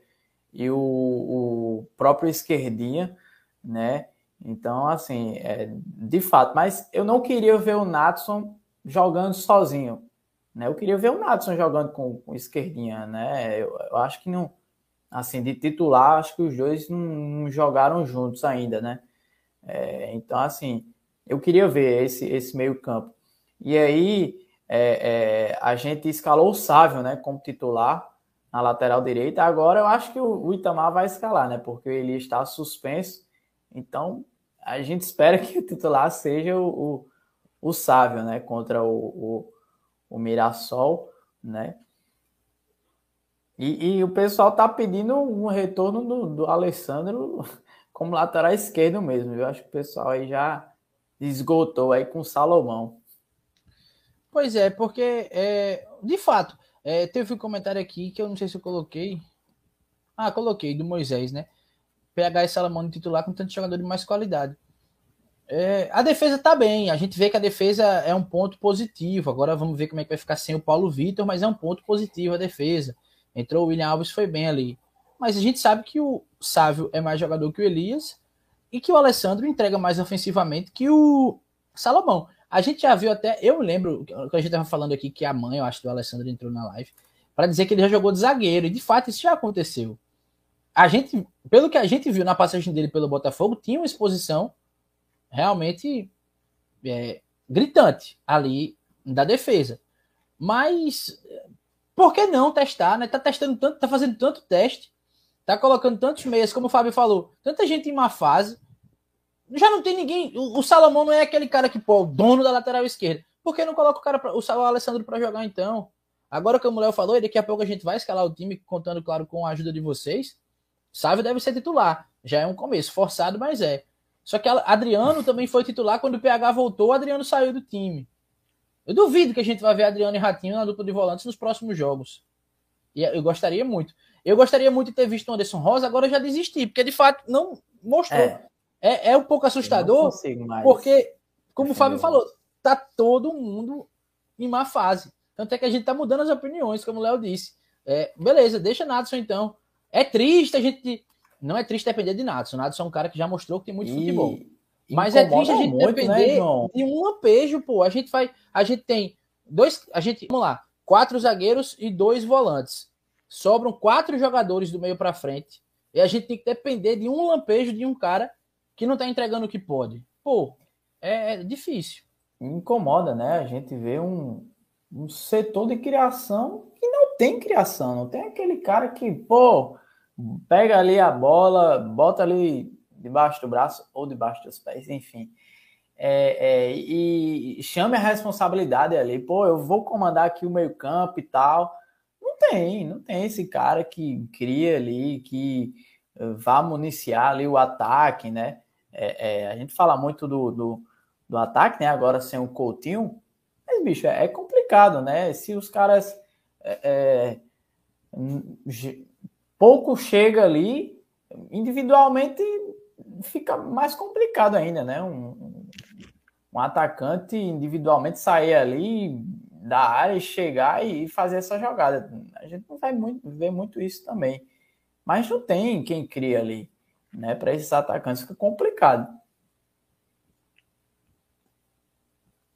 e o, o próprio Esquerdinha, né? Então, assim, é, de fato, mas eu não queria ver o Natson jogando sozinho, né? Eu queria ver o Natson jogando com, com Esquerdinha, né? Eu, eu acho que não assim, de titular, acho que os dois não, não jogaram juntos ainda, né? É, então, assim, eu queria ver esse, esse meio campo. E aí, é, é, a gente escalou o Sávio, né, como titular na lateral direita. Agora eu acho que o, Itamar vai escalar, né, porque ele está suspenso. Então, a gente espera que o titular seja o, o, o Sávio, né, contra o, o, o Mirassol, né? E, e, o pessoal tá pedindo um retorno do, do Alessandro como lateral esquerdo mesmo. Eu acho que o pessoal aí já esgotou aí com o Salomão. Pois é, porque é, de fato, é, teve um comentário aqui que eu não sei se eu coloquei. Ah, coloquei, do Moisés, né? PH e Salomão no titular com tanto jogador de mais qualidade. É, a defesa tá bem, a gente vê que a defesa é um ponto positivo. Agora vamos ver como é que vai ficar sem o Paulo Vitor, mas é um ponto positivo a defesa. Entrou o William Alves, foi bem ali. Mas a gente sabe que o Sávio é mais jogador que o Elias e que o Alessandro entrega mais ofensivamente que o Salomão. A gente já viu até, eu lembro que a gente estava falando aqui que a mãe, eu acho, do Alessandro entrou na live para dizer que ele já jogou de zagueiro e de fato isso já aconteceu. A gente, pelo que a gente viu na passagem dele pelo Botafogo, tinha uma exposição realmente é, gritante ali da defesa. Mas por que não testar, né? Tá testando tanto, tá fazendo tanto teste, tá colocando tantos meias, como o Fábio falou, tanta gente em má fase. Já não tem ninguém. O, o Salomão não é aquele cara que, pô, o dono da lateral esquerda. Por que não coloca o cara, pra, o, o Alessandro para jogar então? Agora que o Léo falou, e daqui a pouco a gente vai escalar o time, contando, claro, com a ajuda de vocês. Sávio deve ser titular. Já é um começo, forçado, mas é. Só que Adriano também foi titular quando o PH voltou, o Adriano saiu do time. Eu duvido que a gente vai ver Adriano e Ratinho na dupla de volantes nos próximos jogos. E eu gostaria muito. Eu gostaria muito de ter visto o Anderson Rosa, agora eu já desisti, porque de fato não mostrou. É, é, é um pouco assustador, porque, como o Fábio falou, tá todo mundo em má fase. Tanto é que a gente tá mudando as opiniões, como o Léo disse. É, beleza, deixa Nadson então. É triste a gente. Não é triste depender de Nadson. Nadson é um cara que já mostrou que tem muito e... futebol. Mas é triste a gente muito, né, depender né, de um lampejo, pô. A gente vai. A gente tem dois. A gente. Vamos lá. Quatro zagueiros e dois volantes. Sobram quatro jogadores do meio para frente. E a gente tem que depender de um lampejo de um cara que não tá entregando o que pode. Pô, é, é difícil. Incomoda, né? A gente vê um, um setor de criação que não tem criação. Não tem aquele cara que, pô, pega ali a bola, bota ali debaixo do braço ou debaixo dos pés, enfim. É, é, e chame a responsabilidade ali, pô, eu vou comandar aqui o meio campo e tal. Não tem, não tem esse cara que cria ali, que vá municiar ali o ataque, né? É, é, a gente fala muito do, do, do, ataque, né? Agora sem o Coutinho, mas, bicho, é, complicado, né? Se os caras é, é, pouco chega ali, individualmente fica mais complicado ainda, né? Um, um atacante individualmente sair ali da área e chegar e fazer essa jogada. A gente não vai muito, ver muito isso também. Mas não tem quem cria ali, né? Para esses atacantes fica complicado.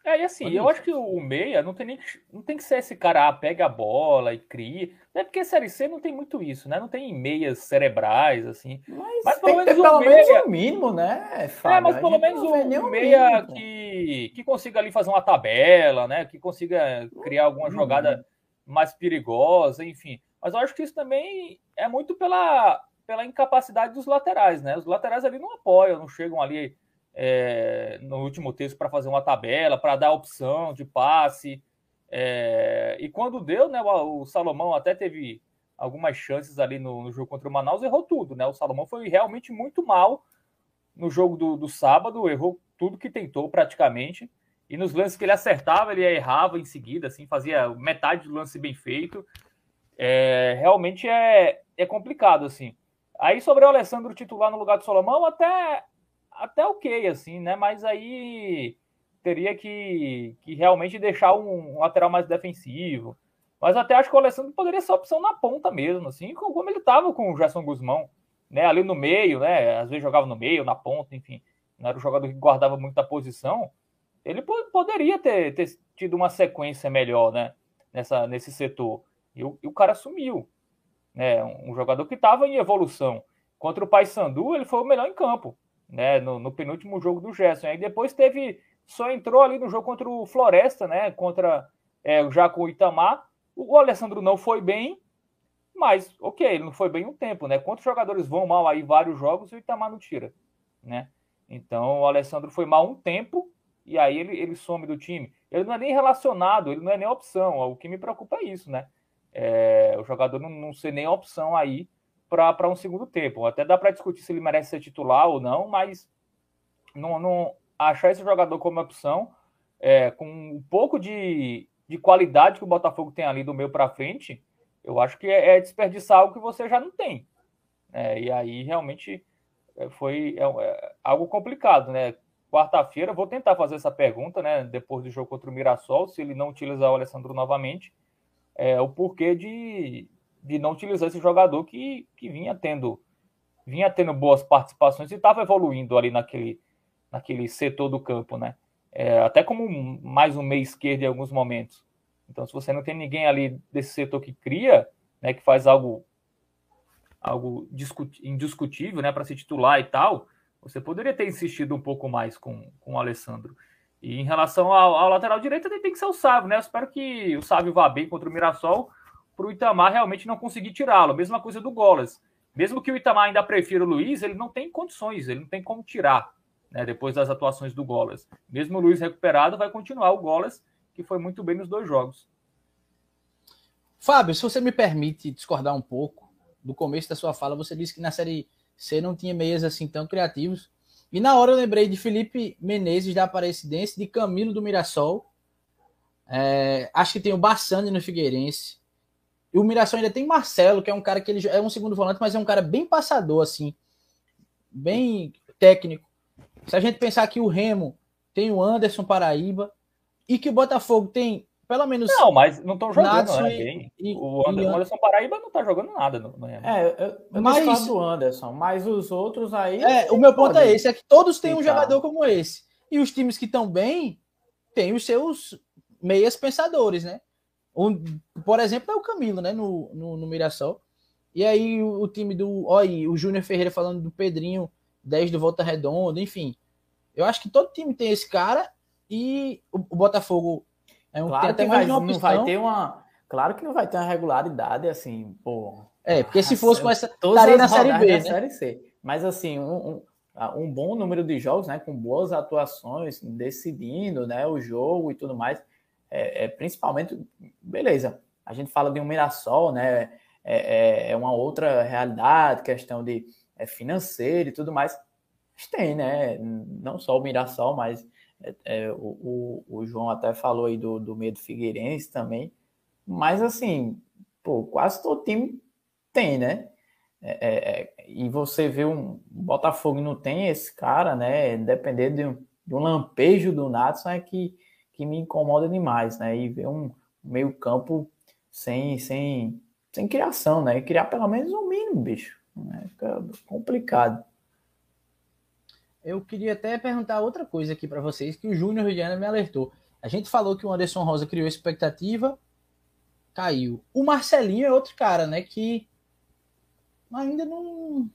É, e assim, eu acho que o meia não tem, nem, não tem que ser esse cara, ah, pega a bola e cria. É porque Série C não tem muito isso, né? Não tem meias cerebrais, assim. Mas, mas pelo, menos, pelo meia... menos o mínimo, né, Fábio? É, mas pelo menos o meia que, que consiga ali fazer uma tabela, né? Que consiga criar alguma uhum. jogada mais perigosa, enfim. Mas eu acho que isso também é muito pela, pela incapacidade dos laterais, né? Os laterais ali não apoiam, não chegam ali é, no último texto para fazer uma tabela, para dar opção de passe. É, e quando deu, né, o, o, Salomão até teve algumas chances ali no, no, jogo contra o Manaus, errou tudo, né? O Salomão foi realmente muito mal no jogo do, do sábado, errou tudo que tentou praticamente. E nos lances que ele acertava, ele errava em seguida, assim, fazia metade do lance bem feito. É, realmente é, é complicado, assim. Aí sobre o Alessandro titular no lugar do Salomão, até, até ok, assim, né? Mas aí teria que, que realmente deixar um, um lateral mais defensivo. Mas até acho que o Alessandro poderia ser opção na ponta mesmo, assim, como ele estava com o Gerson Guzmão, né? Ali no meio, né? Às vezes jogava no meio, na ponta, enfim. Não era o jogador que guardava muita posição. Ele poderia ter, ter tido uma sequência melhor, né? Nessa, nesse setor. E o, e o cara sumiu. Né? Um jogador que estava em evolução. Contra o Paysandu, ele foi o melhor em campo. Né? No, no penúltimo jogo do Gerson. Aí depois teve. Só entrou ali no jogo contra o Floresta, né? Contra é, já com o Itamar. O Alessandro não foi bem, mas ok, ele não foi bem um tempo, né? Quantos jogadores vão mal aí vários jogos e o Itamar não tira, né? Então o Alessandro foi mal um tempo e aí ele, ele some do time. Ele não é nem relacionado, ele não é nem opção. O que me preocupa é isso, né? É, o jogador não, não ser nem opção aí para um segundo tempo. Até dá para discutir se ele merece ser titular ou não, mas não, não achar esse jogador como opção, é, com um pouco de, de qualidade que o Botafogo tem ali do meio para frente, eu acho que é, é, desperdiçar algo que você já não tem. É, e aí realmente é, foi é, é, algo complicado, né? Quarta-feira vou tentar fazer essa pergunta, né? Depois do jogo contra o Mirassol, se ele não utilizar o Alessandro novamente, é, o porquê de, de não utilizar esse jogador que, que vinha tendo vinha tendo boas participações e estava evoluindo ali naquele, naquele setor do campo, né? É, até como mais um meio esquerdo em alguns momentos. Então, se você não tem ninguém ali desse setor que cria, né, que faz algo algo indiscutível, né, para se titular e tal, você poderia ter insistido um pouco mais com, com o Alessandro. E em relação ao, ao lateral direito, tem que ser o Sávio, né? Eu espero que o Sávio vá bem contra o Mirassol, para o Itamar realmente não conseguir tirá-lo. Mesma coisa do Golas. Mesmo que o Itamar ainda prefira o Luiz, ele não tem condições, ele não tem como tirar, né? Depois das atuações do Golas. Mesmo o Luiz recuperado, vai continuar o Golas, que foi muito bem nos dois jogos. Fábio, se você me permite discordar um pouco, do começo da sua fala, você disse que na Série C não tinha meias assim tão criativos. E na hora eu lembrei de Felipe Menezes da Aparecidense, de Camilo do Mirassol. É, acho que tem o Bassani no Figueirense. E o Mirassol ainda tem Marcelo, que é um cara que ele é um segundo volante, mas é um cara bem passador, assim, bem técnico. Se a gente pensar que o Remo tem o Anderson Paraíba e que o Botafogo tem pelo menos. Não, mas não estão jogando, né? E, o Anderson, e, Anderson Paraíba não está jogando nada no, no É, eu, eu mas, do Anderson, mas os outros aí. É, o meu ponto é esse: é que todos têm um jogador como esse. E os times que estão bem têm os seus meias pensadores, né? Um, por exemplo, é o Camilo, né? No, no, no Mirassol. E aí o, o time do. Olha, o Júnior Ferreira falando do Pedrinho, 10 do Volta Redonda, enfim. Eu acho que todo time tem esse cara e o, o Botafogo é um, claro que vai, não vai ter uma. Claro que não vai ter uma regularidade assim, pô. É, porque se fosse com essa. Estaria na Série B. Né? Série C. Mas assim, um, um, um, bom número de jogos, né? Com boas atuações, decidindo né, o jogo e tudo mais. É, é principalmente, beleza. A gente fala de um Mirassol, né? É, é, é uma outra realidade, questão de é, financeira e tudo mais. Mas tem, né? Não só o Mirassol, mas é, é, o, o, o, João até falou aí do, do medo Figueirense também. Mas assim, pô, quase todo time tem, né? É, é, é e você vê um Botafogo não tem esse cara, né? Depender de um, de um lampejo do Natson é que, que me incomoda demais, né? E ver um meio campo sem, sem, sem criação, né? E criar pelo menos um mínimo, bicho. Né? Fica complicado. Eu queria até perguntar outra coisa aqui para vocês, que o Júnior Viana me alertou. A gente falou que o Anderson Rosa criou expectativa, caiu. O Marcelinho é outro cara, né, que ainda não...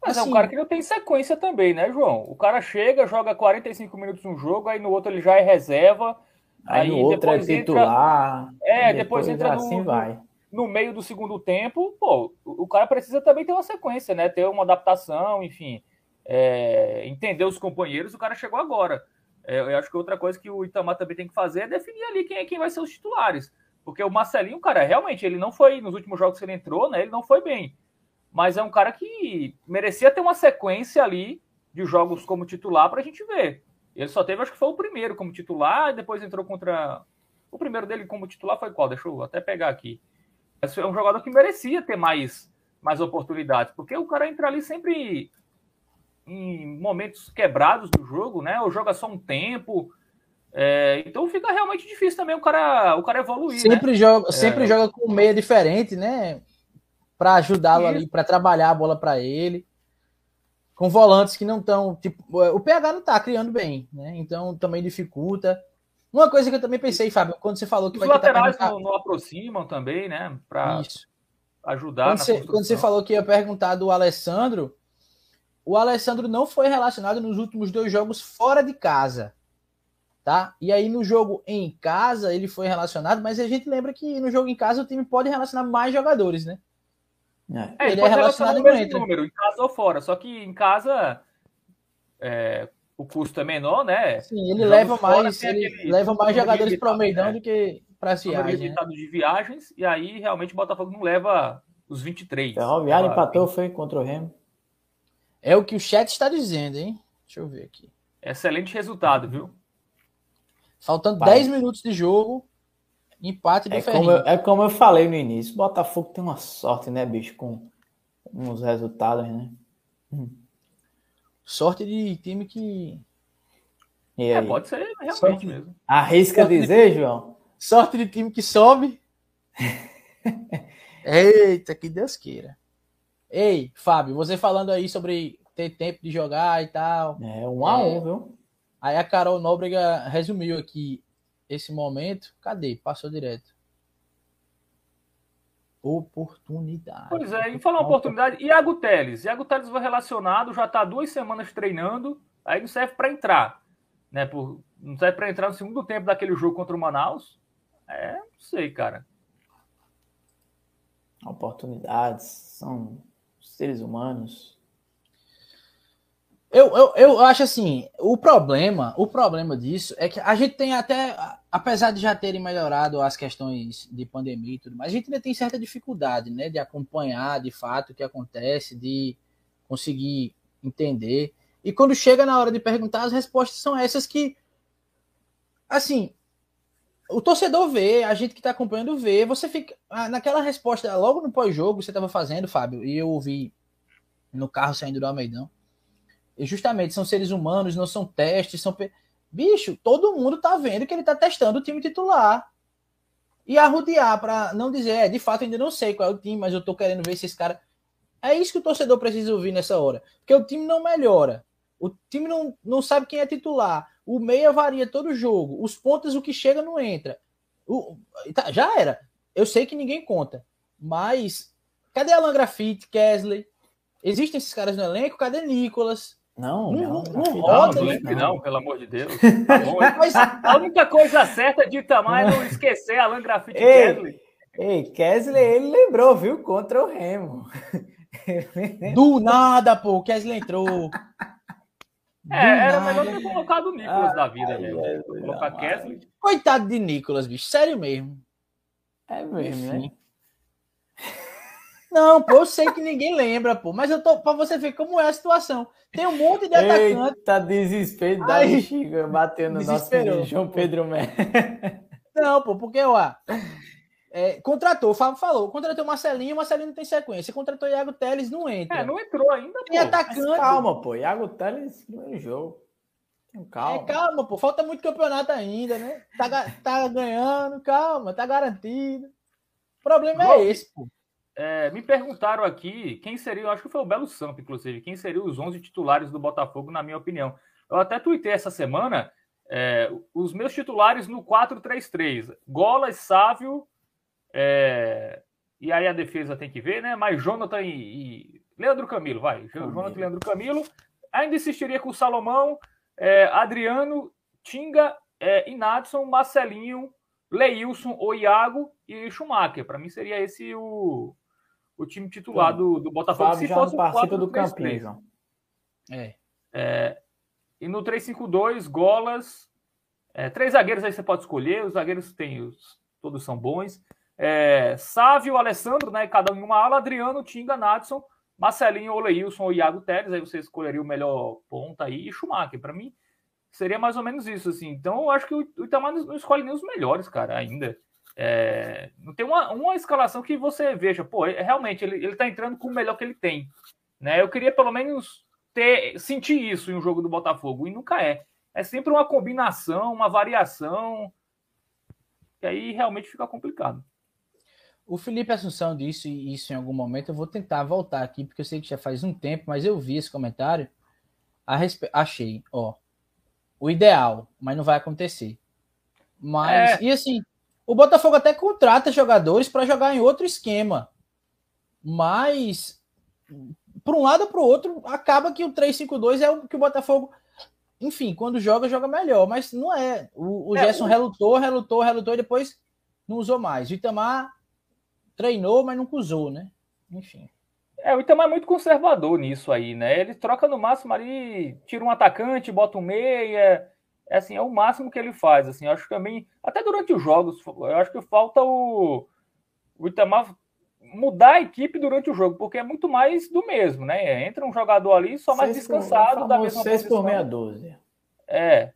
Mas assim, é um assim, cara que não tem sequência também, né, João? O cara chega, joga 45 minutos no jogo, aí no outro ele já é reserva, aí, aí no outro é titular. Entra... É, depois, depois entra no, assim vai. no meio do segundo tempo, pô, o cara precisa também ter uma sequência, né? Ter uma adaptação, enfim. É, entender os companheiros, o cara chegou agora. É, eu acho que outra coisa que o Itamar também tem que fazer é definir ali quem, é, quem vai ser os titulares. Porque o Marcelinho, cara, realmente, ele não foi, nos últimos jogos que ele entrou, né? Ele não foi bem. Mas é um cara que merecia ter uma sequência ali de jogos como titular para a gente ver. Ele só teve, acho que foi o primeiro como titular, e depois entrou contra. O primeiro dele como titular foi qual? Deixa eu até pegar aqui. Esse é um jogador que merecia ter mais, mais oportunidades, porque o cara entra ali sempre em momentos quebrados do jogo, né? Ou joga só um tempo. É, então fica realmente difícil também o cara, o cara evoluir. Sempre né? joga, sempre é. joga com meia diferente, né? Para ajudá-lo ali, para trabalhar a bola para ele. Com volantes que não estão, tipo, o PH não tá criando bem, né? Então também dificulta. Uma coisa que eu também pensei, Fábio, quando você falou que Os vai laterais perguntar... não, não, aproximam também, né? Para ajudar. Quando você, quando você falou que ia perguntar do Alessandro, o Alessandro não foi relacionado nos últimos dois jogos fora de casa. Tá? E aí no jogo em casa ele foi relacionado, mas a gente lembra que no jogo em casa o time pode relacionar mais jogadores, né? É, ele, ele é relacionado no mesmo número, em casa ou fora. Só que em casa é, o custo é menor, né? Sim, ele leva mais, ele leva mais jogadores para o Meidão né? do que para as viagens. Né? de viagens, e aí realmente o Botafogo não leva os 23. Ferroviário empatou, foi contra o Remo. É o que o chat está dizendo, hein? Deixa eu ver aqui. Excelente resultado, viu? Faltando Pai. 10 minutos de jogo, empate do é como, eu, é como eu falei no início, o Botafogo tem uma sorte, né, bicho, com, com os resultados, né? Hum. Sorte de time que... É, pode ser realmente sorte... mesmo. Arrisca sorte dizer, de... João? Sorte de time que sobe. Eita, que Deus queira. Ei, Fábio, você falando aí sobre ter tempo de jogar e tal. É, um a um, é, viu? Aí a Carol Nóbrega resumiu aqui esse momento. Cadê? Passou direto. Oportunidade. Pois é, e falar uma oportunidade. Iago Teles. Iago Teles vai relacionado, já está duas semanas treinando, aí não serve para entrar. Né? Por, não serve para entrar no segundo tempo daquele jogo contra o Manaus. É, não sei, cara. Oportunidades são seres humanos. Eu, eu, eu acho assim, o problema, o problema disso é que a gente tem até, apesar de já terem melhorado as questões de pandemia e tudo mais, a gente ainda tem certa dificuldade, né, de acompanhar de fato o que acontece, de conseguir entender. E quando chega na hora de perguntar, as respostas são essas que, assim, o torcedor vê, a gente que está acompanhando vê, você fica. Ah, naquela resposta, logo no pós-jogo, você estava fazendo, Fábio, e eu ouvi no carro saindo do Almeidão. E justamente são seres humanos, não são testes, são. Bicho, todo mundo tá vendo que ele tá testando o time titular. E arrudear para não dizer, é, de fato ainda não sei qual é o time, mas eu tô querendo ver se esse cara. É isso que o torcedor precisa ouvir nessa hora. Porque o time não melhora. O time não, não sabe quem é titular. O meia varia todo jogo. Os pontos, o que chega, não entra. O, tá, já era. Eu sei que ninguém conta. Mas cadê Alan Grafite, Kesley? Existem esses caras no elenco? Cadê Nicolas? Não, não, não, não roda, não, não, não, pelo amor de Deus. Tá bom, Mas a única coisa certa de Itamar é não esquecer Alan Grafite e Kesley. Ei, Kesley, ele lembrou, viu? Contra o Remo. Do nada, pô, o Kesley entrou. É, era melhor ter colocado o Nicolas ah, da vida mesmo. É, colocar Kesley. Coitado de Nicolas, bicho. Sério mesmo. É mesmo, né? Não, pô, eu sei que ninguém lembra, pô. Mas eu tô pra você ver como é a situação. Tem um monte de atacante. Eita, desespero da bexiga batendo no nosso João Pedro Mé. Não, pô, porque, ó, é, contratou, o Fábio falou, contratou o Marcelinho, o Marcelinho não tem sequência. Contratou o Iago Teles, não entra. É, não entrou ainda, Tem pô. atacante. Mas calma, pô. Iago Teles, primeiro jogo. Calma. É, calma, pô. Falta muito campeonato ainda, né? Tá, tá ganhando, calma, tá garantido. O problema é esse, pô. É, me perguntaram aqui quem seria, acho que foi o Belo Sampo, inclusive, quem seriam os 11 titulares do Botafogo, na minha opinião. Eu até tuitei essa semana é, os meus titulares no 4-3-3. Golas, Sávio, é... E aí a defesa tem que ver, né? Mas Jonathan e, e... Leandro Camilo, vai. Camilo. Jonathan e Leandro Camilo. Ainda insistiria com o Salomão, é, Adriano, Tinga, é, Inadson, Marcelinho, Leilson, o Iago e Schumacher. Para mim seria esse o, o time titular do, do Botafogo. Fábio se fosse não participa do Campinho, É. É, e no 3-5-2, Golas. É, três zagueiros aí você pode escolher. Os zagueiros têm, os, todos são bons. É, Sávio, Alessandro, né? Cada um em uma ala. Adriano, Tinga, Nadson, Marcelinho, Oleilson Iago Teles. Aí você escolheria o melhor ponta aí. E Schumacher. Para mim, seria mais ou menos isso, assim. Então, eu acho que o Itamar não escolhe nem os melhores, cara, ainda. É, não tem uma, uma escalação que você veja, pô, é, realmente ele, ele tá entrando com o melhor que ele tem. Né? Eu queria pelo menos ter sentir isso em um jogo do Botafogo, e nunca é. É sempre uma combinação, uma variação, e aí realmente fica complicado. O Felipe Assunção disse isso em algum momento. Eu vou tentar voltar aqui, porque eu sei que já faz um tempo, mas eu vi esse comentário. Respe... Achei, ó. O ideal, mas não vai acontecer. Mas, é. e assim, o Botafogo até contrata jogadores para jogar em outro esquema. Mas, por um lado ou para o outro, acaba que o 3-5-2 é o que o Botafogo, enfim, quando joga, joga melhor. Mas não é. O, o é, Gerson o... relutou, relutou, relutou e depois não usou mais. O Itamar treinou, mas nunca usou, né? Enfim. É, o Itamar é muito conservador nisso aí, né? Ele troca no máximo ali, tira um atacante, bota um meia é assim, é o máximo que ele faz, assim, eu acho que também, até durante os jogos, eu acho que falta o, o Itamar mudar a equipe durante o jogo, porque é muito mais do mesmo, né? Entra um jogador ali só mais seis descansado por, da mesma seis posição. por meia dúzia. É.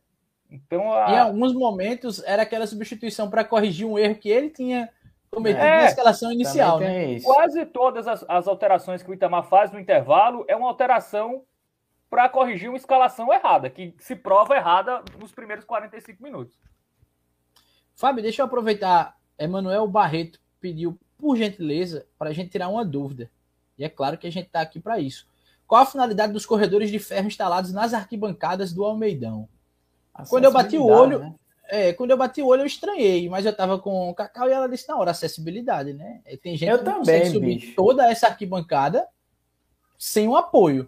Então, a... Em alguns momentos era aquela substituição para corrigir um erro que ele tinha cometido é, na escalação inicial, né? Quase todas as, as alterações que o Itamar faz no intervalo é uma alteração para corrigir uma escalação errada, que se prova errada nos primeiros 45 minutos. Fábio, deixa eu aproveitar. Emanuel Barreto pediu, por gentileza, para a gente tirar uma dúvida. E é claro que a gente está aqui para isso. Qual a finalidade dos corredores de ferro instalados nas arquibancadas do Almeidão? Quando eu bati o olho, né? É, quando eu bati o olho eu estranhei, mas eu estava com o Cacau e ela disse na hora acessibilidade, né? Tem gente eu que também, subir bicho. toda essa arquibancada sem o apoio.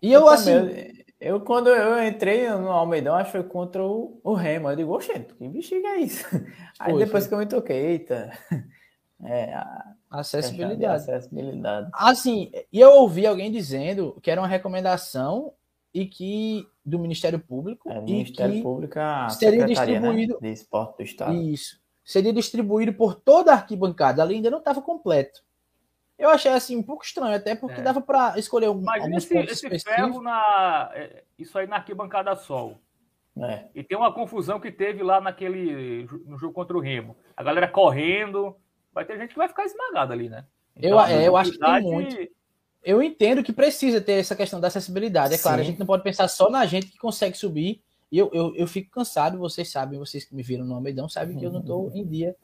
E eu, eu assim. Também, eu, quando eu entrei no Almeidão, acho que foi contra o, o Remo. Eu digo, oxe, que bexiga é isso? Aí depois que eu me toquei, eita. É, a, acessibilidade. acessibilidade. Assim, e eu ouvi alguém dizendo que era uma recomendação e que do Ministério Público. É, Ministério que Público, seria né, distribuído né, de esporte do Estado. Isso. Seria distribuído por toda a arquibancada. Ali ainda não estava completo. Eu achei assim um pouco estranho, até porque é. dava para escolher um. Imagina esse, esse ferro na. É, isso aí na arquibancada sol. É. E tem uma confusão que teve lá naquele. no jogo contra o Remo. A galera correndo. Vai ter gente que vai ficar esmagada ali, né? Então, eu, é, eu acho que tem muito. Eu entendo que precisa ter essa questão da acessibilidade. É claro, Sim. a gente não pode pensar só na gente que consegue subir. E eu, eu, eu fico cansado, vocês sabem, vocês que me viram no Almeidão, sabem que eu não estou em dia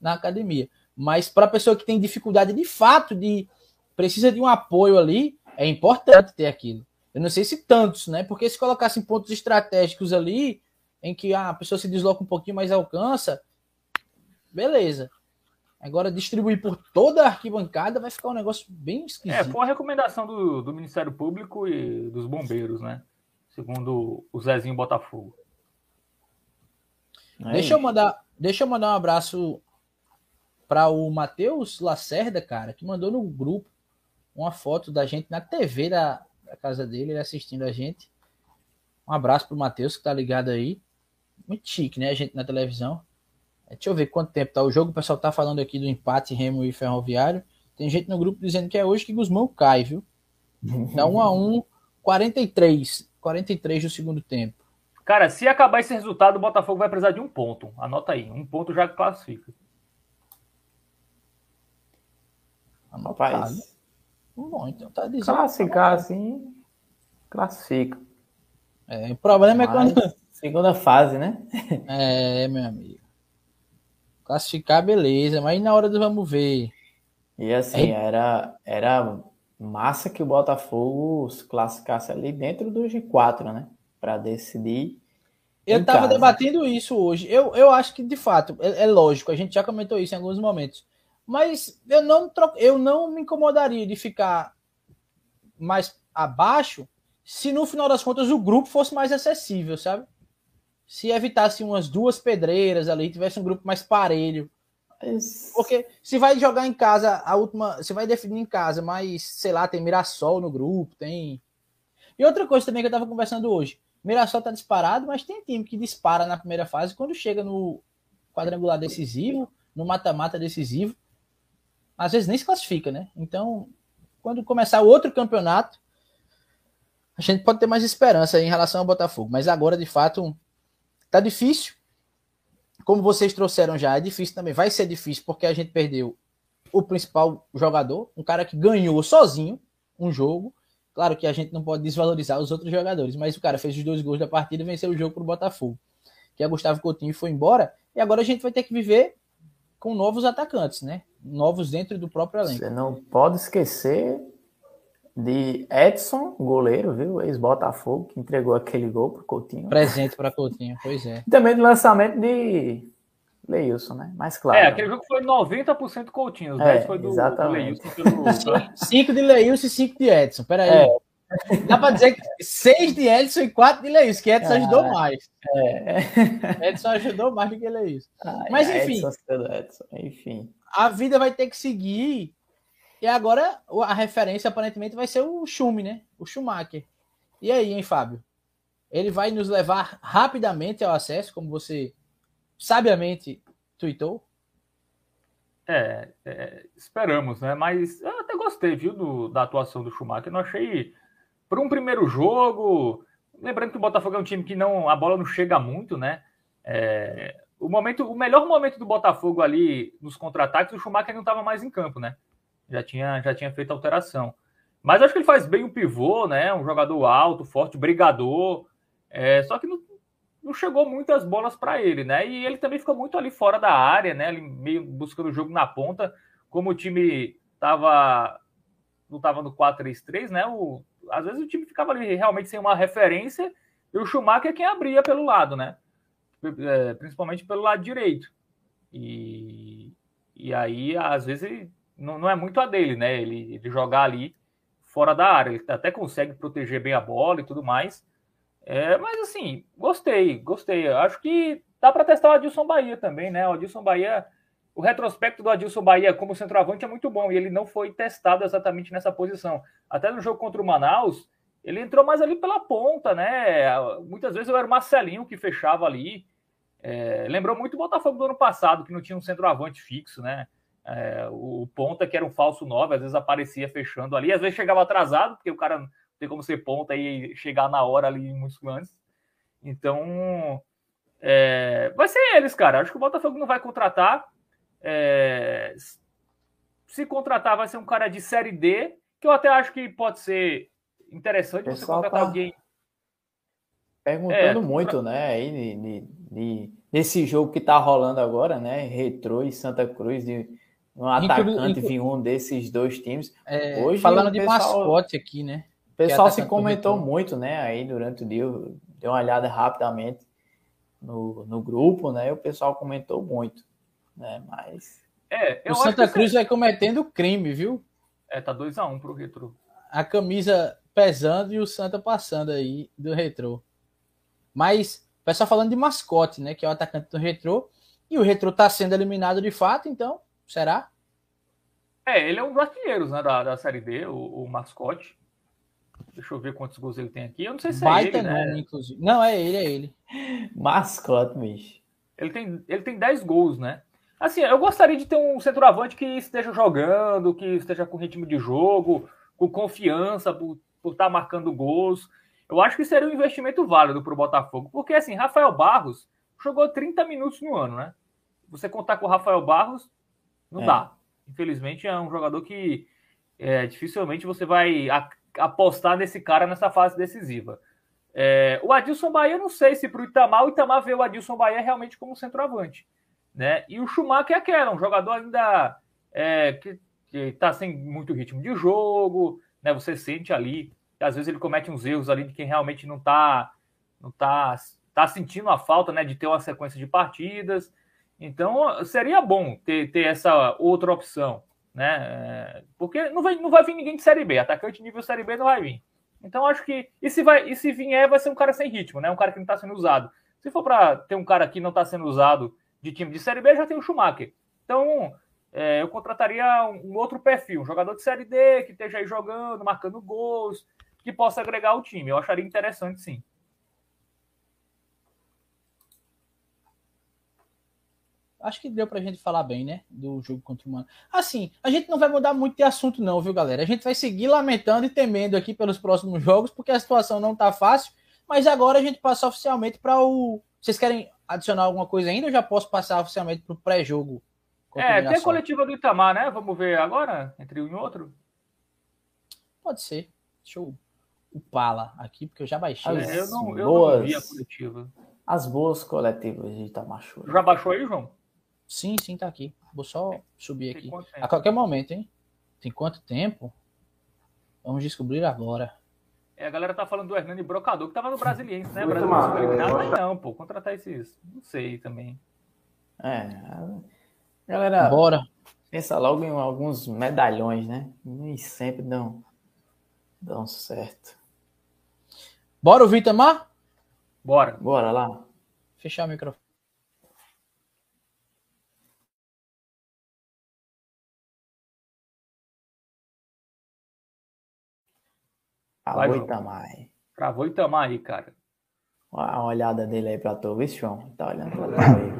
na academia. Mas para a pessoa que tem dificuldade de fato, de precisa de um apoio ali, é importante ter aquilo. Eu não sei se tantos, né? Porque se colocassem pontos estratégicos ali, em que a pessoa se desloca um pouquinho, mais alcança, beleza. Agora, distribuir por toda a arquibancada vai ficar um negócio bem esquisito. É, foi uma recomendação do, do Ministério Público e dos bombeiros, né? Segundo o Zezinho Botafogo. É deixa, eu mandar, deixa eu mandar um abraço para o Matheus Lacerda, cara, que mandou no grupo uma foto da gente na TV da, da casa dele, ele assistindo a gente. Um abraço pro Matheus que tá ligado aí. Muito chique, né? A gente na televisão. É, deixa eu ver quanto tempo tá o jogo. O pessoal tá falando aqui do empate Remo e Ferroviário. Tem gente no grupo dizendo que é hoje que Guzmão cai, viu? Tá 1 a 1 43. 43 do segundo tempo. Cara, se acabar esse resultado, o Botafogo vai precisar de um ponto. Anota aí. Um ponto já classifica. Rapaz. Bom, então tá dizendo. Classificar assim, classifica. É, o problema é Mas, é quando. Segunda fase, né? é, meu amigo. Classificar, beleza, mas na hora do vamos ver. E assim, é... era, era massa que o Botafogo se classificasse ali dentro do G4, né? Para decidir. Eu estava debatendo isso hoje. Eu, eu acho que, de fato, é, é, lógico, a gente já comentou isso em alguns momentos. Mas eu não, eu não me incomodaria de ficar mais abaixo se no final das contas o grupo fosse mais acessível, sabe? Se evitasse umas duas pedreiras ali, tivesse um grupo mais parelho. Porque se vai jogar em casa a última, você vai definir em casa, mas sei lá, tem Mirassol no grupo, tem E outra coisa também que eu estava conversando hoje. Mirassol está disparado, mas tem time que dispara na primeira fase quando chega no quadrangular decisivo, no mata-mata decisivo, às vezes nem se classifica, né? Então, quando começar o outro campeonato, a gente pode ter mais esperança em relação ao Botafogo. Mas agora, de fato, tá difícil. Como vocês trouxeram já, é difícil também. Vai ser difícil porque a gente perdeu o principal jogador, um cara que ganhou sozinho um jogo. Claro que a gente não pode desvalorizar os outros jogadores, mas o cara fez os dois gols da partida e venceu o jogo para o Botafogo. Que é Gustavo Coutinho foi embora. E agora a gente vai ter que viver com novos atacantes, né? Novos dentro do próprio elenco. Você não pode esquecer de Edson, goleiro, viu? Ex-Botafogo, que entregou aquele gol para Coutinho. Presente para Coutinho, pois é. E também do lançamento de Leilson, né? Mais claro. É, aquele jogo foi 90% Coutinho, os é, 10 foi do, exatamente. do Leilson. 5 de Leilson e 5 de Edson, peraí. É. Dá para dizer que 6 de Edson e 4 de Leilson, que Edson ah, ajudou mais. É. Edson ajudou mais do que Leilson. Mas enfim. Edson, enfim. A vida vai ter que seguir e agora a referência aparentemente vai ser o Schumi, né? O Schumacher. E aí, hein, Fábio? Ele vai nos levar rapidamente ao acesso, como você sabiamente tweetou? É, é, esperamos, né? Mas eu até gostei, viu, do, da atuação do Schumacher. Não achei. Para um primeiro jogo. Lembrando que o Botafogo é um time que não. A bola não chega muito, né? É, o, momento, o melhor momento do Botafogo ali nos contra-ataques, o Schumacher não estava mais em campo, né? Já tinha, já tinha feito alteração. Mas acho que ele faz bem o pivô, né? Um jogador alto, forte, brigador. É, só que não, não chegou muitas bolas para ele, né? E ele também ficou muito ali fora da área, né? Ele meio buscando o jogo na ponta. Como o time tava, não estava no 4-3-3, né? O, às vezes o time ficava ali realmente sem uma referência e o Schumacher é quem abria pelo lado, né? É, principalmente pelo lado direito. E, e aí, às vezes, não, não é muito a dele, né? Ele, ele jogar ali fora da área. Ele até consegue proteger bem a bola e tudo mais. É, mas assim, gostei, gostei. Acho que dá para testar o Adilson Bahia também, né? O Adilson Bahia, o retrospecto do Adilson Bahia como centroavante é muito bom e ele não foi testado exatamente nessa posição. Até no jogo contra o Manaus, ele entrou mais ali pela ponta, né? Muitas vezes eu era o Marcelinho que fechava ali. É, lembrou muito o Botafogo do ano passado, que não tinha um centroavante fixo, né? É, o ponta, que era um falso 9, às vezes aparecia fechando ali, às vezes chegava atrasado, porque o cara não tem como ser ponta e chegar na hora ali muitos lances. Então, é, vai ser eles, cara. Acho que o Botafogo não vai contratar. É, se contratar, vai ser um cara de série D, que eu até acho que pode ser interessante você contratar tá alguém. Perguntando é, muito, né? Aí, de, de, nesse jogo que tá rolando agora, né? Retrô e Santa Cruz, de um atacante vir um desses dois times. É, Hoje, falando de pessoal, mascote aqui, né? O pessoal se comentou muito, né? Aí durante o dia, deu uma olhada rapidamente no, no grupo, né? E o pessoal comentou muito, né? Mas. É, o Santa Cruz vai cometendo crime, viu? É, tá 2x1 um pro Retro. A camisa pesando e o Santa passando aí do Retro. Mas, o pessoal falando de mascote, né? Que é o atacante do Retro. E o Retro tá sendo eliminado de fato, então Será? É, ele é um dos artilheiros né, da, da Série D, o, o, mascote. Deixa eu ver quantos gols ele tem aqui. Eu não sei se é Baita é ele, nome, né? inclusive. Não, é ele, é ele. Mascote, bicho. Ele tem, ele tem 10 gols, né? Assim, eu gostaria de ter um centroavante que esteja jogando, que esteja com ritmo de jogo, com confiança por, por estar marcando gols. Eu acho que seria um investimento válido para o Botafogo. Porque, assim, Rafael Barros jogou 30 minutos no ano, né? Você contar com o Rafael Barros, não é. dá. Infelizmente é um jogador que é, dificilmente você vai a, apostar nesse cara nessa fase decisiva. É, o Adilson Bahia, não sei se para o Itamar, o Itamar vê o Adilson Bahia realmente como centroavante. Né? E o Schumacher é aquela, um jogador ainda é, que está sem muito ritmo de jogo, né? Você sente ali, às vezes ele comete uns erros ali de quem realmente não está não tá, tá sentindo a falta né, de ter uma sequência de partidas. Então, seria bom ter, ter essa outra opção, né? É, porque não vai, não vai vir ninguém de Série B, atacante nível Série B não vai vir. Então, acho que. E se, vai, e se vier, vai ser um cara sem ritmo, né? Um cara que não está sendo usado. Se for para ter um cara que não está sendo usado de time de Série B, já tem o Schumacher. Então, é, eu contrataria um, um, outro perfil, um jogador de Série D que esteja aí jogando, marcando gols, que possa agregar ao time. Eu acharia interessante, sim. Acho que deu pra gente falar bem, né? Do jogo contra o Mano. Assim, a gente não vai mudar muito de assunto, não, viu, galera? A gente vai seguir lamentando e temendo aqui pelos próximos jogos, porque a situação não tá fácil. Mas agora a gente passa oficialmente para o. Vocês querem adicionar alguma coisa ainda? Eu já posso passar oficialmente para o pré-jogo. É, tem a coletiva do Itamar, né? Vamos ver agora, entre um e outro? Pode ser. Deixa eu upá-la aqui, porque eu já baixei. É, eu, não, eu boas, não vi a coletiva. As boas coletivas de Itamar Já baixou aí, João? Sim, sim, tá aqui. Vou só subir aqui. A qualquer momento, hein? Tem quanto tempo? Vamos descobrir agora. É, a galera tá falando do Hernani Brocador, que tava no Brasiliense, né? Brasiliense é, mas não, pô, contratar esses. Não sei também. É. Galera, bora. Pensa logo em alguns medalhões, né? Nem sempre dão, dão certo. Bora o Vitamar? Bora. Bora lá. Fechar o microfone. Travou Itamar. Travou Itamar aí, cara. Olha a olhada dele aí pra tu, viu, João? Tá olhando pra tu aí.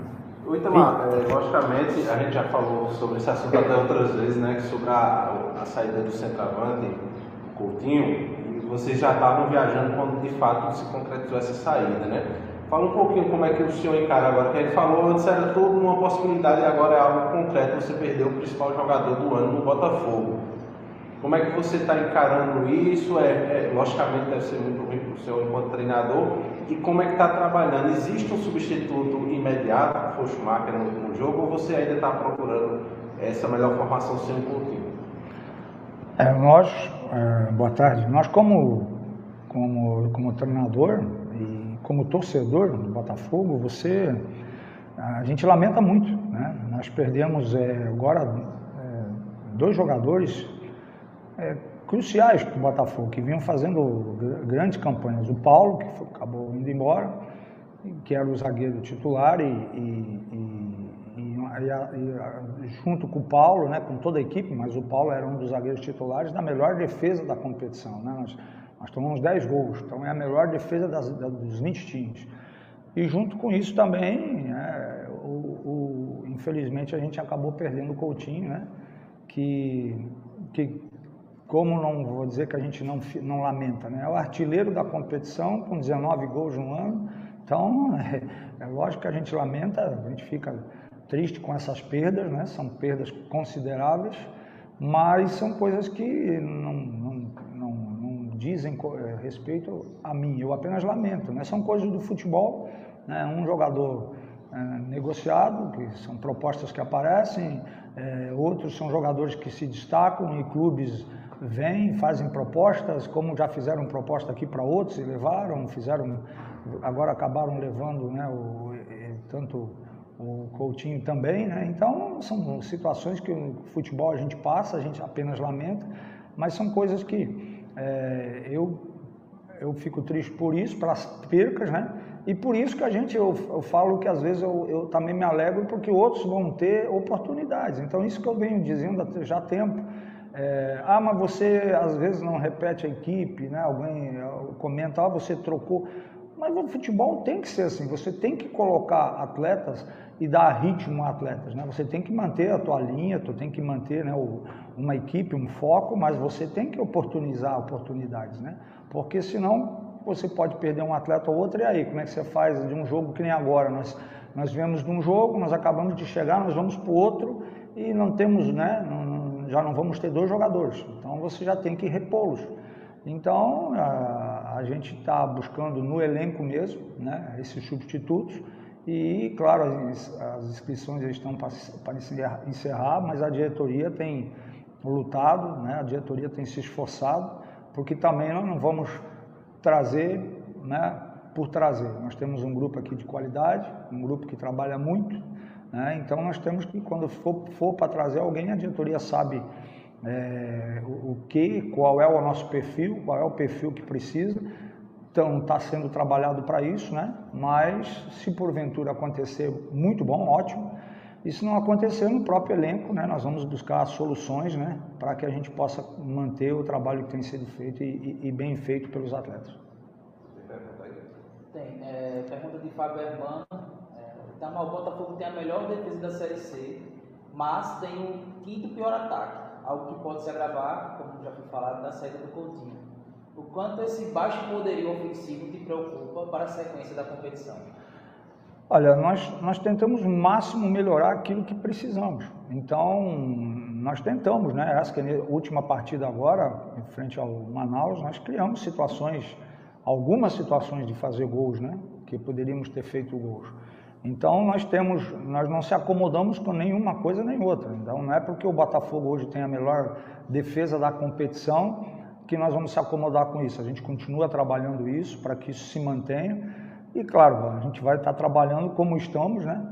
O Itamar, é, logicamente, a gente já falou sobre esse assunto até outras vezes, né? Sobre a, a saída do centroavante, o Coutinho, e vocês já estavam viajando quando de fato se concretizou essa saída, né? Fala um pouquinho como é que o senhor encara agora, que a gente falou antes era tudo uma possibilidade e agora é algo concreto, você perdeu o principal jogador do ano no Botafogo. Como é que você está encarando isso? É, é, logicamente deve ser muito ruim para o senhor enquanto treinador. E como é que está trabalhando? Existe um substituto imediato para o Schumacher no último jogo ou você ainda está procurando essa melhor formação sem pouquinho? É, nós, é, boa tarde, nós como, como, como treinador e como torcedor do Botafogo, você, a gente lamenta muito, né? Nós perdemos é, agora é, dois jogadores é, cruciais para o Botafogo, que vinham fazendo grandes campanhas. O Paulo, que foi, acabou indo embora, que era o zagueiro titular, e, e, e, e, junto com o Paulo, né, com toda a equipe, mas o Paulo era um dos zagueiros titulares da melhor defesa da competição. Né? Nós, nós tomamos 10 gols, então é a melhor defesa das, dos 20 times. E junto com isso também, é, o, o, infelizmente, a gente acabou perdendo o Coutinho, né? que, que como não vou dizer que a gente não, não lamenta, né? É o artilheiro da competição com 19 gols no ano. Então, é, é, lógico que a gente lamenta, a gente fica triste com essas perdas, né? São perdas consideráveis, mas são coisas que não, não, não, não dizem é, respeito a mim. Eu apenas lamento, né? São coisas do futebol, né? Um jogador é, negociado, que são propostas que aparecem, é, outros são jogadores que se destacam em clubes vêm, fazem propostas, como já fizeram proposta aqui para outros e levaram, fizeram, agora acabaram levando, né, o, tanto o Coutinho também, né? Então são situações que o futebol a gente passa, a gente apenas lamenta, mas são coisas que é, eu eu fico triste por isso, pelas percas, né? E por isso que a gente, eu, eu falo que às vezes eu, eu, também me alegro porque outros vão ter oportunidades. Então isso que eu venho dizendo já há tempo, é, ah, mas você às vezes não repete a equipe, né? Alguém eh, comenta, ah, você trocou. Mas o futebol tem que ser assim, você tem que colocar atletas e dar ritmo a atletas, né? Você tem que manter a tua linha, tu tem que manter né, uma equipe, um foco, mas você tem que oportunizar oportunidades, né? Porque senão você pode perder um atleta ou outro, e aí, como é que você faz de um jogo que nem agora? Nós, nós viemos de um jogo, nós acabamos de chegar, nós vamos para o outro e não temos, né? Não, já não vamos ter dois jogadores, então você já tem que repô-los. Então a, a gente está buscando no elenco mesmo né, esses substitutos e, claro, as, as inscrições estão para encerrar, mas a diretoria tem lutado, né, a diretoria tem se esforçado, porque também nós não vamos trazer né, por trazer. Nós temos um grupo aqui de qualidade, um grupo que trabalha muito, né? Então nós temos que, quando for, for para trazer alguém, a diretoria sabe é, o, o, que, qual é o nosso perfil, qual é o perfil que precisa. Então está sendo trabalhado para isso, né? mas se porventura acontecer, muito bom, ótimo. E se não acontecer no próprio elenco, né, nós vamos buscar soluções né, para que a gente possa manter o trabalho que tem sido feito e, e, e bem feito pelos atletas. Tem. É, pergunta de Fábio Hermano. Tá, o Botafogo tem a melhor defesa da Série C, mas tem o quinto pior ataque, algo que pode se agravar, como já foi falado, da saída do Coutinho. O quanto esse baixo poderio ofensivo te preocupa para a sequência da competição? Olha, nós, nós tentamos o máximo melhorar aquilo que precisamos. Então, nós tentamos, né? Essa última partida agora, em frente ao Manaus, nós criamos situações, algumas situações de fazer gols, né? Que poderíamos ter feito gols. Então, nós temos, nós não se acomodamos com nenhuma coisa nem outra. Então, não é porque o Botafogo hoje tem a melhor defesa da competição que nós vamos se acomodar com isso. A gente continua trabalhando isso para que isso se mantenha e claro, a gente vai estar trabalhando como estamos, né?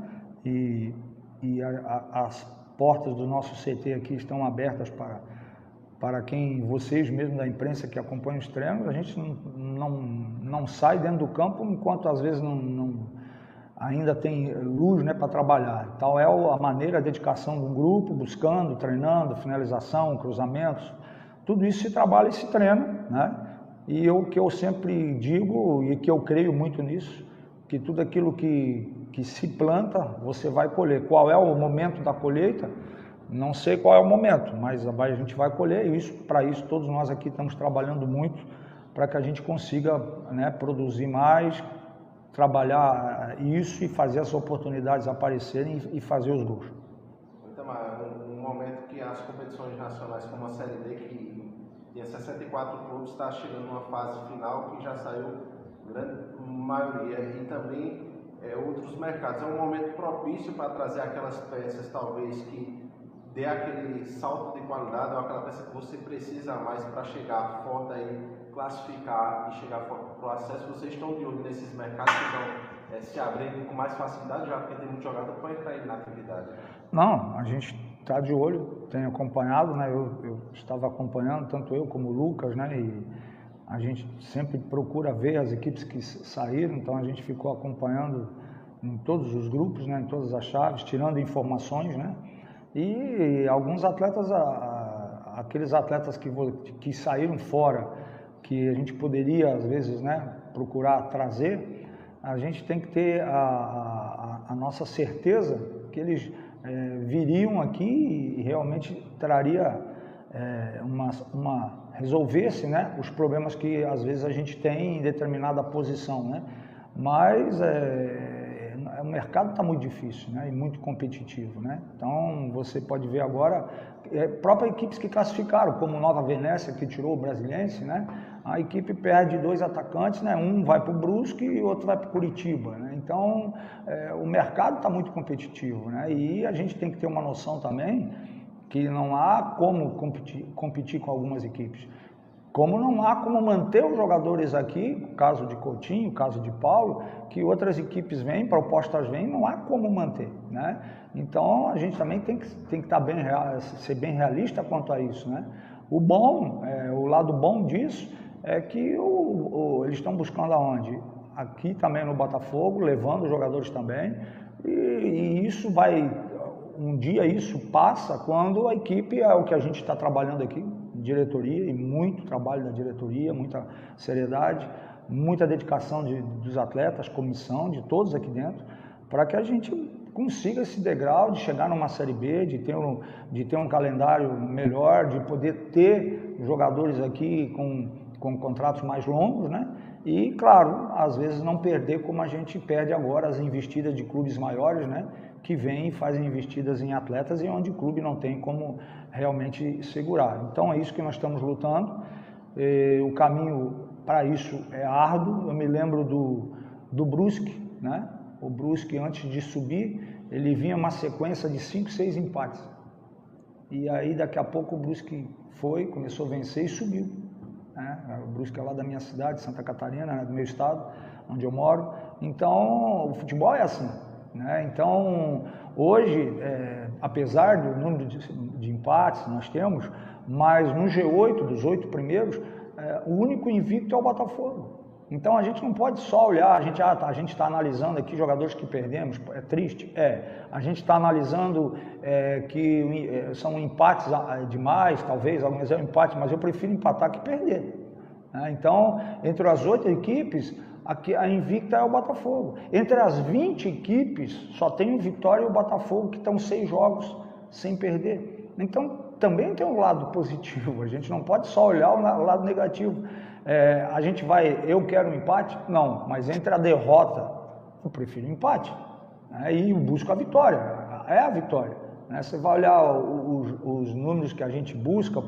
E, e a, a, as portas do nosso CT aqui estão abertas para, para quem, vocês mesmo da imprensa que acompanham os treinos, a gente não, não, não sai dentro do campo enquanto às vezes não, não ainda tem luz né, para trabalhar. Tal é a maneira, a dedicação de um grupo, buscando, treinando, finalização, cruzamentos, tudo isso se trabalha e se treina, né? E o que eu sempre digo e que eu creio muito nisso, que tudo aquilo que, que se planta, você vai colher. Qual é o momento da colheita? Não sei qual é o momento, mas a gente vai colher e isso, para isso todos nós aqui estamos trabalhando muito para que a gente consiga né, produzir mais, trabalhar isso e fazer as oportunidades aparecerem e fazer os gols. Então, um momento que as competições nacionais como a Série D, que e a 64 clubes está chegando numa fase final que já saiu grande maioria e também é, outros mercados. É um momento propício para trazer aquelas peças, talvez, que dê aquele salto de qualidade ou aquela peça que você precisa mais para chegar forte aí, classificar e chegar para o acesso. Vocês estão de olho nesses mercados que estão é, se abrindo com mais facilidade, já porque tem muito jogador para entrar na atividade? Não, a gente está de olho, tem acompanhado, né? Eu, eu, estava acompanhando, tanto eu como o Lucas, né? E a gente sempre procura ver as equipes que saíram, então a gente ficou acompanhando em todos os grupos, né? Em todas as chaves, tirando informações, né? E alguns atletas, aqueles atletas que, que saíram fora, que a gente poderia às vezes, né? Procurar trazer, a gente tem que ter a, a, a nossa certeza que eles é, viriam aqui e realmente traria é, uma, uma resolvesse né, os problemas que às vezes a gente tem em determinada posição, né? Mas é, é o mercado está muito difícil, né? E muito competitivo, né? Então você pode ver agora é, próprias equipes que classificaram, como Nova Venécia que tirou o Brasiliense, né? A equipe perde dois atacantes, né? Um vai para o Brusque e o outro vai para o Curitiba, né? Então, é, o mercado está muito competitivo, né? E a gente tem que ter uma noção também que não há como competir, competir com algumas equipes. Como não há como manter os jogadores aqui, caso de Coutinho, caso de Paulo, que outras equipes vêm, propostas vêm, não há como manter, né? Então a gente também tem que, tem que estar tá bem, ser bem realista quanto a isso, né? O bom, é, o lado bom disso é que o, o, eles estão buscando aonde? aqui também no Botafogo, levando os jogadores também. E, e, isso vai, um dia isso passa quando a equipe é o que a gente está trabalhando aqui, diretoria, e muito trabalho da diretoria, muita seriedade, muita dedicação de, dos atletas, comissão, de todos aqui dentro, para que a gente consiga esse degrau de chegar numa Série B, de ter um, de ter um calendário melhor, de poder ter jogadores aqui com, com contratos mais longos, né? E, claro, às vezes não perder como a gente perde agora as investidas de clubes maiores, né? Que vêm e fazem investidas em atletas e onde o clube não tem como realmente segurar. Então é isso que nós estamos lutando. E, o caminho para isso é árduo. Eu me lembro do, do Brusque, né? O Brusque, antes de subir, ele vinha uma sequência de 5, 6 empates. E aí, daqui a pouco, o Brusque foi, começou a vencer e subiu né? O Brusque é lá da minha cidade, Santa Catarina, né? do meu estado, onde eu moro. Então, o futebol é assim. Né? Então, hoje, é, apesar do número de, de, empates que nós temos, mas no G8, dos oito primeiros, é, o único invicto é o Botafogo. Então a gente não pode só olhar, a gente ah, tá, está analisando aqui jogadores que perdemos, é triste, é. A gente está analisando é, que é, são empates demais, talvez, alguns é um empate, mas eu prefiro empatar que perder. Né? Então, entre as oito equipes, aqui, a invicta é o Botafogo. Entre as 20 equipes, só tem o Vitória e o Botafogo, que estão seis jogos sem perder. Então, também tem um lado positivo, a gente não pode só olhar o lado negativo. É, a gente vai, eu quero um empate? Não, mas entre a derrota, eu prefiro empate. Né? E busco a vitória, é a vitória. Né? Você vai olhar os, os, números que a gente busca,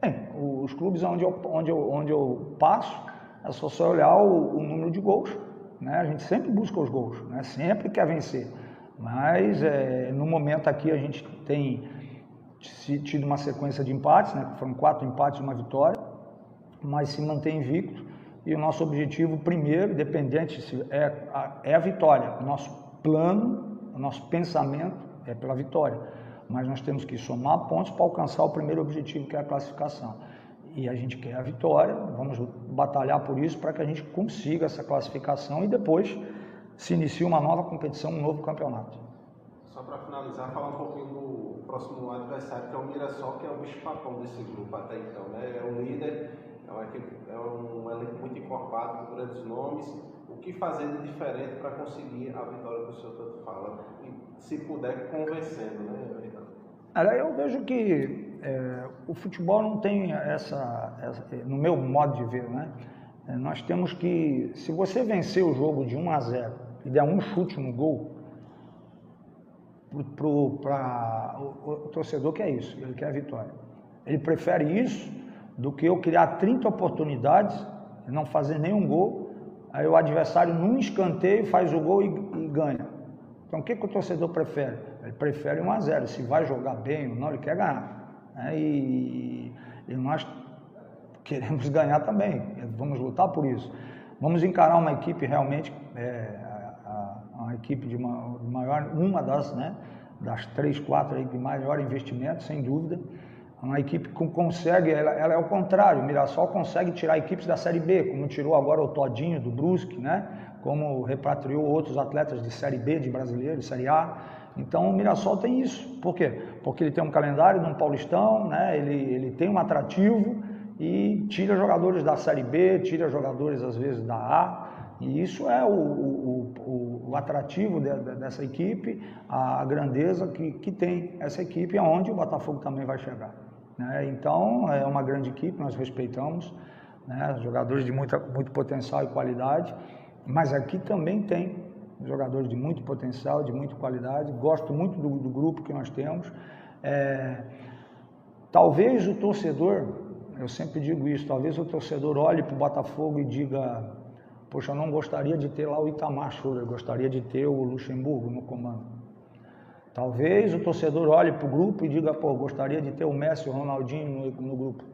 bem, os clubes onde eu, onde eu, onde eu passo, é só só olhar o, o número de gols. Né? A gente sempre busca os gols, né? sempre quer vencer. Mas é, no momento aqui a gente tem tido uma sequência de empates, né? foram quatro empates e uma vitória mas se mantém invicto. E o nosso objetivo primeiro, independente, é a, é a vitória. O nosso plano, o nosso pensamento é pela vitória. Mas nós temos que somar pontos para alcançar o primeiro objetivo, que é a classificação. E a gente quer a vitória, vamos batalhar por isso para que a gente consiga essa classificação e depois se inicie uma nova competição, um novo campeonato. Só para finalizar, falar um pouquinho do próximo adversário, que é o Mirassol, que é o bicho-papão desse grupo até então. Né? É o líder é, uma equipe, é um elenco muito encorpado, com grandes nomes. O que fazer de diferente para conseguir a vitória que o senhor tanto fala? E, se puder, convencendo, né, Olha, eu vejo que é, o futebol não tem essa, essa, no meu modo de ver, né? É, nós temos que, se você vencer o jogo de 1 a 0 e der um chute no gol, para o, o, torcedor quer isso, ele quer a vitória. Ele prefere isso do que eu criar 30 oportunidades não fazer nenhum gol, aí o adversário num escanteio faz o gol e, e ganha. Então o que, que o torcedor prefere? Ele prefere 1 a 0 se vai jogar bem ou não, ele quer ganhar. É, e, e nós queremos ganhar também, vamos lutar por isso. Vamos encarar uma equipe realmente, é, a, a, uma equipe de uma, maior, uma das, né, das três, quatro aí de maior investimento, sem dúvida. Uma equipe que consegue, ela, ela, é o contrário, o Mirassol consegue tirar equipes da Série B, como tirou agora o Todinho do Brusque, né? como repatriou outros atletas de Série B, de brasileiro, Série A. Então o Mirassol tem isso. Por quê? Porque ele tem um calendário de um Paulistão, né? ele, ele tem um atrativo e tira jogadores da Série B, tira jogadores às vezes da A. E isso é o, o, o, o atrativo de, de, dessa equipe, a, grandeza que, que tem essa equipe, aonde o Botafogo também vai chegar. Né? Então, é uma grande equipe, nós respeitamos, né? jogadores de muita, muito potencial e qualidade, mas aqui também tem jogadores de muito potencial, de muita qualidade. Gosto muito do, do grupo que nós temos. É, talvez o torcedor, eu sempre digo isso, talvez o torcedor olhe para o Botafogo e diga: Poxa, eu não gostaria de ter lá o Itamar Schroeder, gostaria de ter o Luxemburgo no comando. Talvez o torcedor olhe para o grupo e diga, pô, gostaria de ter o Messi e o Ronaldinho no, no grupo.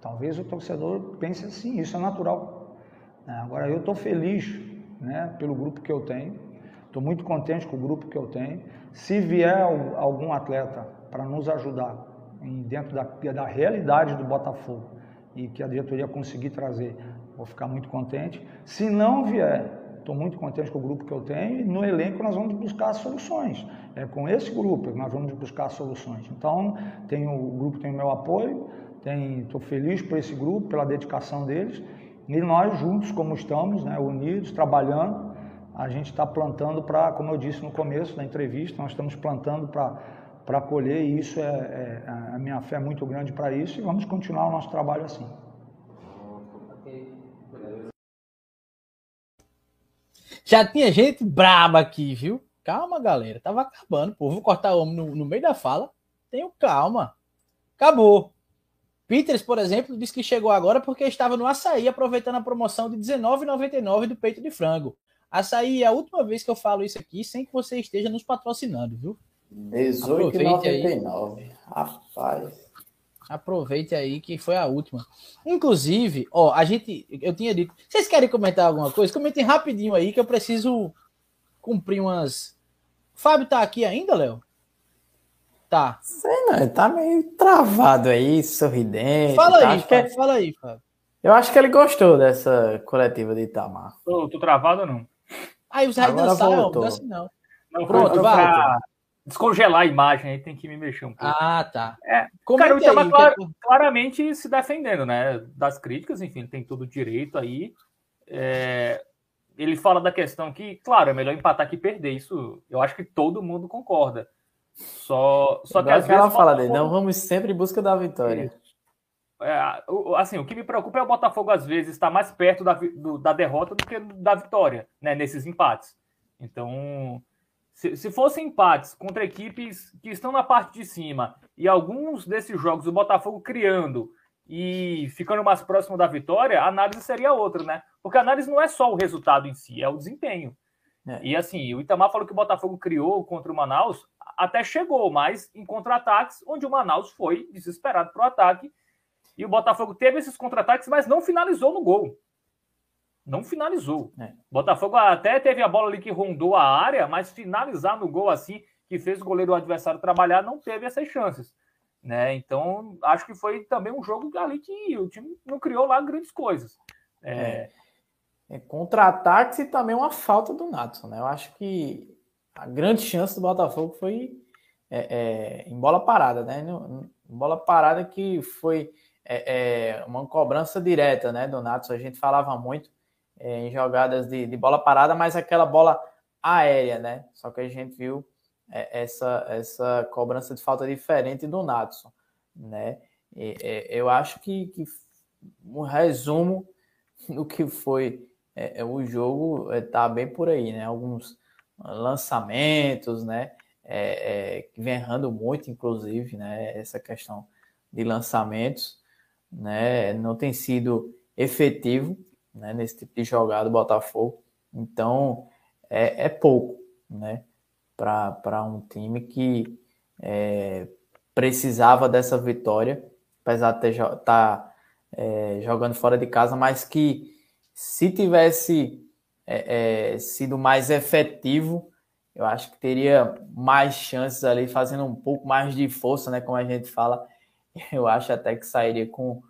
Talvez o torcedor pense assim, isso é natural. É, agora, eu estou feliz né, pelo grupo que eu tenho, estou muito contente com o grupo que eu tenho. Se vier algum atleta para nos ajudar dentro da, da realidade do Botafogo e que a diretoria conseguir trazer, vou ficar muito contente. Se não vier, Estou muito contente com o grupo que eu tenho e no elenco nós vamos buscar soluções. É com esse grupo que nós vamos buscar soluções. Então, tenho, o grupo tem o meu apoio, estou feliz por esse grupo, pela dedicação deles. E nós juntos, como estamos, né, unidos, trabalhando, a gente está plantando para, como eu disse no começo da entrevista, nós estamos plantando para colher e isso é, é, a minha fé é muito grande para isso e vamos continuar o nosso trabalho assim. Já tinha gente braba aqui, viu? Calma, galera. Tava acabando, pô. Vou cortar o homem no, no meio da fala. Tenho calma. Acabou. Peters, por exemplo, disse que chegou agora porque estava no açaí aproveitando a promoção de R$19,99 do peito de frango. Açaí é a última vez que eu falo isso aqui sem que você esteja nos patrocinando, viu? R$18,99. Rapaz. Aproveite aí que foi a última. Inclusive, ó, a gente, eu tinha dito, vocês querem comentar alguma coisa? Comentem rapidinho aí que eu preciso cumprir umas. Fábio tá aqui ainda, Léo? Tá. Sei não, ele tá meio travado aí, sorridente. Fala tá? aí, Fábio, é... fala aí, Fábio. Eu acho que ele gostou dessa coletiva de Itamar. Tô, tô travado ou não? Aí os vai dançar, não, não, não. Não, Pronto, vai. Descongelar a imagem aí tem que me mexer um pouco. Ah, tá. É, cara, o Itamar clar, claramente se defendendo, né? Das críticas, enfim, tem todo o direito aí. É, ele fala da questão que, claro, é melhor empatar que perder. Isso eu acho que todo mundo concorda. Só, só que às vezes. Ela fala dele, não vamos sempre em busca da vitória. É, assim, o que me preocupa é o Botafogo, às vezes, estar mais perto da, do, da derrota do que da vitória, né, nesses empates. Então, se, se fossem empates contra equipes que estão na parte de cima e alguns desses jogos o Botafogo criando e ficando mais próximo da vitória, a análise seria outra, né? Porque a análise não é só o resultado em si, é o desempenho. É. E assim, o Itamar falou que o Botafogo criou contra o Manaus, até chegou, mas em contra-ataques, onde o Manaus foi desesperado para o ataque e o Botafogo teve esses contra-ataques, mas não finalizou no gol. Não finalizou. É. Botafogo até teve a bola ali que rondou a área, mas finalizar no gol assim, que fez o goleiro adversário trabalhar, não teve essas chances. Né? Então, acho que foi também um jogo ali que o time não criou lá grandes coisas. É... é. é contra-ataques e também uma falta do Natson. Né? Eu acho que a grande chance do Botafogo foi é, é, em bola parada, né? Em bola parada que foi é, é, uma cobrança direta né, do Natson. A gente falava muito em jogadas de, de, bola parada, mas aquela bola aérea, né? Só que a gente viu é, essa, essa cobrança de falta diferente do Natson, né? E, é, eu acho que, que um resumo do que foi é, o jogo está bem por aí, né? Alguns lançamentos, né? É, que vem errando muito, inclusive, né? Essa questão de lançamentos né? Não tem sido efetivo né, nesse tipo de jogada do Botafogo. Então é, é pouco, né? Para um time que é, precisava dessa vitória, apesar de estar tá, é, jogando fora de casa, mas que se tivesse é, é, sido mais efetivo, eu acho que teria mais chances ali, fazendo um pouco mais de força, né? Como a gente fala, eu acho até que sairia com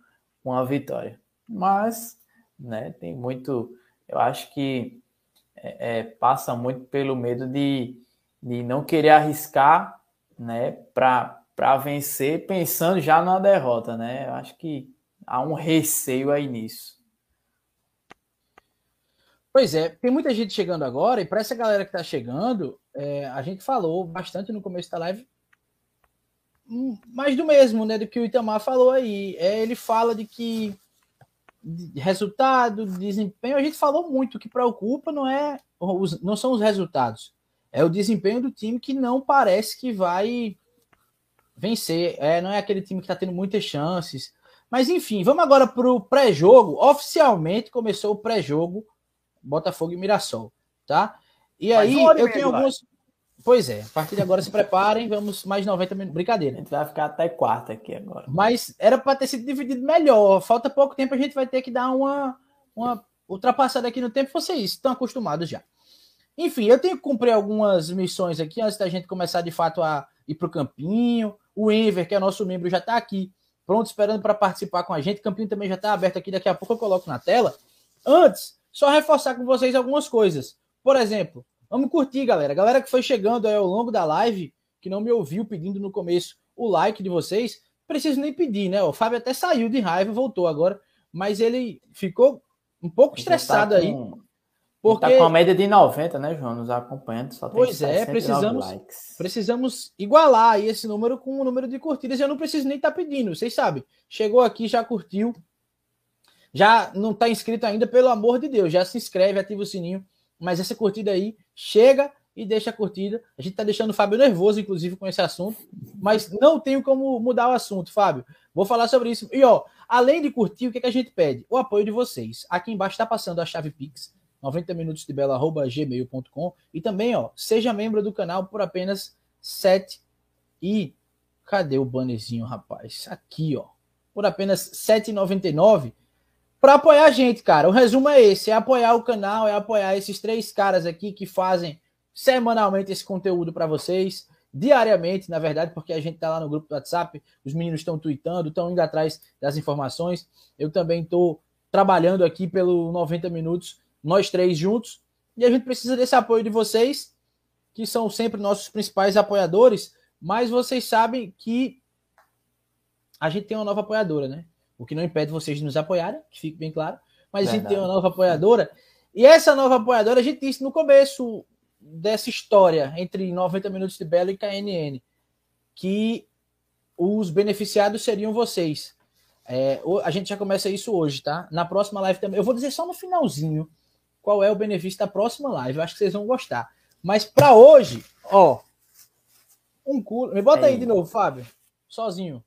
uma vitória. Mas, né, tem muito. Eu acho que é, é, passa muito pelo medo de, de não querer arriscar, né, para vencer, pensando já na derrota, né? Eu acho que há um receio aí nisso. Pois é, tem muita gente chegando agora, e para essa galera que está chegando, é, a gente falou bastante no começo da live mais do mesmo, né, do que o Itamar falou aí. É, ele fala de que de resultado, desempenho, a gente falou muito. O que preocupa não é os, não são os resultados, é o desempenho do time que não parece que vai vencer. É, não é aquele time que está tendo muitas chances. Mas enfim, vamos agora para o pré-jogo. Oficialmente começou o pré-jogo Botafogo e Mirassol, tá? E aí eu tenho alguns Pois é, a partir de agora se preparem, vamos mais 90 minutos. Brincadeira. A gente vai ficar até quarta aqui agora. Mas era para ter sido dividido melhor. Falta pouco tempo, a gente vai ter que dar uma, uma ultrapassada aqui no tempo. Vocês estão acostumados já. Enfim, eu tenho que cumprir algumas missões aqui antes da gente começar de fato a ir para o Campinho. O Enver, que é nosso membro, já está aqui, pronto, esperando para participar com a gente. O Campinho também já está aberto aqui, daqui a pouco eu coloco na tela. Antes, só reforçar com vocês algumas coisas. Por exemplo, Vamos curtir, galera. Galera que foi chegando ao longo da live, que não me ouviu pedindo no começo o like de vocês, preciso nem pedir, né? O Fábio até saiu de raiva, voltou agora, mas ele ficou um pouco estressado tá com... aí. Porque... Tá com a média de 90, né, João? Nos acompanhando, só tem Pois é, precisamos, likes. precisamos igualar aí esse número com o número de curtidas. Eu não preciso nem estar tá pedindo, vocês sabem. Chegou aqui, já curtiu, já não está inscrito ainda, pelo amor de Deus, já se inscreve, ativa o sininho. Mas essa curtida aí chega e deixa a curtida. A gente tá deixando o Fábio nervoso, inclusive, com esse assunto, mas não tenho como mudar o assunto, Fábio. Vou falar sobre isso. E, ó, além de curtir, o que, é que a gente pede? O apoio de vocês. Aqui embaixo está passando a chave Pix, 90 minutos de bela@gmail.com e também, ó, seja membro do canal por apenas 7 e cadê o bannerzinho, rapaz? Aqui, ó. Por apenas 7,99 para apoiar a gente, cara. O resumo é esse: é apoiar o canal, é apoiar esses três caras aqui que fazem semanalmente esse conteúdo para vocês, diariamente, na verdade, porque a gente tá lá no grupo do WhatsApp, os meninos estão tweetando, estão indo atrás das informações. Eu também estou trabalhando aqui pelo 90 minutos, nós três juntos. E a gente precisa desse apoio de vocês, que são sempre nossos principais apoiadores, mas vocês sabem que a gente tem uma nova apoiadora, né? O que não impede vocês de nos apoiarem, que fique bem claro. Mas Verdade. a gente tem uma nova apoiadora. E essa nova apoiadora, a gente disse no começo dessa história entre 90 Minutos de Belo e KNN, que os beneficiados seriam vocês. É, a gente já começa isso hoje, tá? Na próxima live também. Eu vou dizer só no finalzinho qual é o benefício da próxima live. Eu acho que vocês vão gostar. Mas para hoje, ó, um cooler. Me bota aí. aí de novo, Fábio. Sozinho.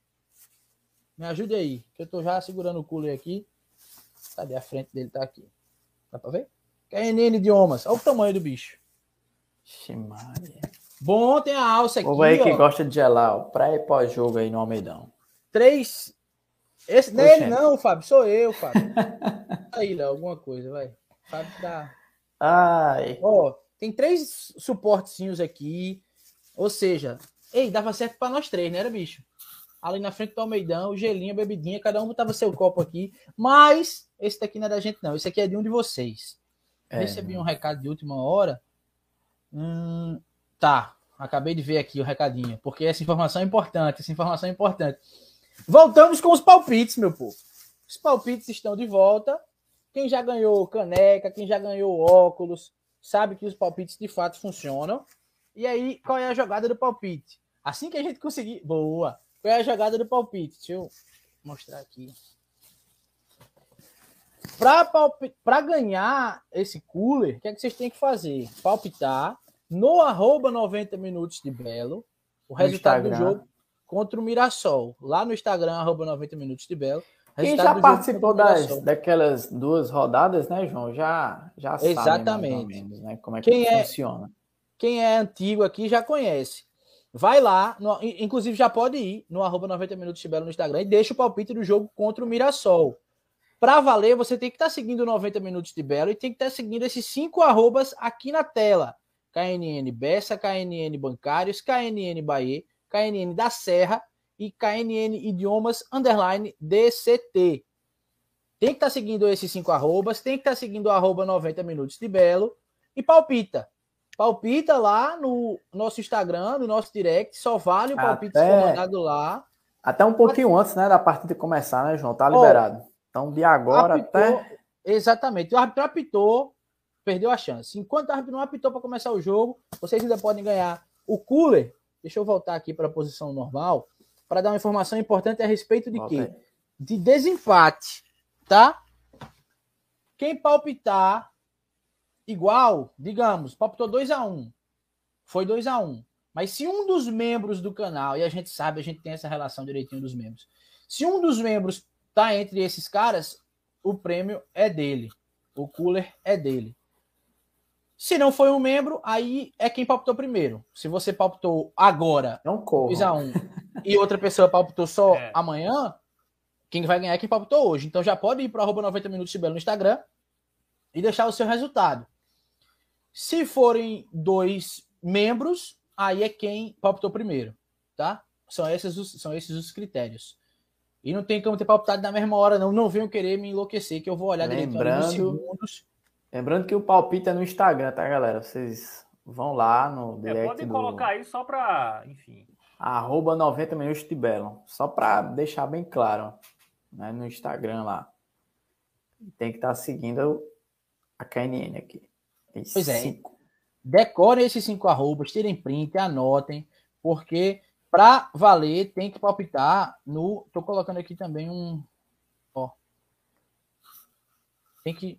Me ajude aí, que eu tô já segurando o cooler aqui. Cadê a frente dele? Tá aqui. Dá pra ver? KNN Idiomas. Olha o tamanho do bicho. Ximaria. Bom, tem a alça aqui. O aí que gosta de gelar, pré e pós-jogo aí no Almeidão. Três. Esse não é ele não, Fábio, sou eu, Fábio. aí, Léo, alguma coisa, vai. Fábio tá. Ai. Ó, tem três suportezinhos aqui. Ou seja, ei, dava certo para nós três, né, era bicho? Ali na frente do Almeidão, gelinho, bebidinha, cada um botava seu copo aqui. Mas esse daqui não é da gente, não. Esse aqui é de um de vocês. É, Recebi um recado de última hora. Hum, tá, acabei de ver aqui o recadinho, porque essa informação é importante, essa informação é importante. Voltamos com os palpites, meu povo. Os palpites estão de volta. Quem já ganhou caneca, quem já ganhou óculos, sabe que os palpites de fato funcionam. E aí, qual é a jogada do palpite? Assim que a gente conseguir. Boa! É a jogada do palpite? Deixa eu mostrar aqui. Para ganhar esse cooler, o que, é que vocês têm que fazer? Palpitar no arroba 90 minutos de Belo o resultado do jogo contra o Mirassol. Lá no Instagram, arroba 90 minutos de Belo. Quem já participou das, daquelas duas rodadas, né, João? Já, já Exatamente. sabe menos, né, como é que quem é, funciona. Quem é antigo aqui já conhece. Vai lá, no, inclusive já pode ir no arroba 90 minutos de Belo no Instagram e deixa o palpite do jogo contra o Mirassol. Para valer, você tem que estar tá seguindo 90 Minutos de Belo e tem que estar tá seguindo esses cinco arrobas aqui na tela. KNN Bessa, KNN Bancários, KNN Bahia, KNN da Serra e KNN Idiomas Underline DCT. Tem que estar tá seguindo esses cinco arrobas, tem que estar tá seguindo o arroba 90 Minutos de Belo e palpita. Palpita lá no nosso Instagram, no nosso direct, só vale o palpite até, mandado lá. Até um pouquinho antes, né, da partida começar, né, João? Tá liberado. Então, de agora apitou, até. Exatamente. O árbitro apitou, perdeu a chance. Enquanto o árbitro não apitou para começar o jogo, vocês ainda podem ganhar o cooler. Deixa eu voltar aqui para a posição normal para dar uma informação importante a respeito de quê? De desempate, tá? Quem palpitar igual, digamos, palpitou 2 a 1 um, foi 2 a 1 um. Mas se um dos membros do canal, e a gente sabe, a gente tem essa relação direitinho dos membros, se um dos membros tá entre esses caras, o prêmio é dele. O cooler é dele. Se não foi um membro, aí é quem palpitou primeiro. Se você palpitou agora, não corra. 2 a 1 e outra pessoa palpitou só é. amanhã, quem vai ganhar é quem palpitou hoje. Então já pode ir para arroba 90 minutos de Belo no Instagram e deixar o seu resultado. Se forem dois membros, aí é quem palpitou primeiro, tá? São esses os, são esses os critérios. E não tem como ter palpitado na mesma hora, não. Não venham querer me enlouquecer, que eu vou olhar lembrando, segundos. Lembrando que o palpite é no Instagram, tá, galera? Vocês vão lá no direct. É, podem do... colocar aí só para, enfim. Arroba 90 minutos de Belo. Só para deixar bem claro. Né, no Instagram lá. Tem que estar tá seguindo a KNN aqui. Pois é. Cinco. Decorem esses cinco arrobas, tirem print, anotem, porque para valer, tem que palpitar no. Tô colocando aqui também um. Ó. Tem que.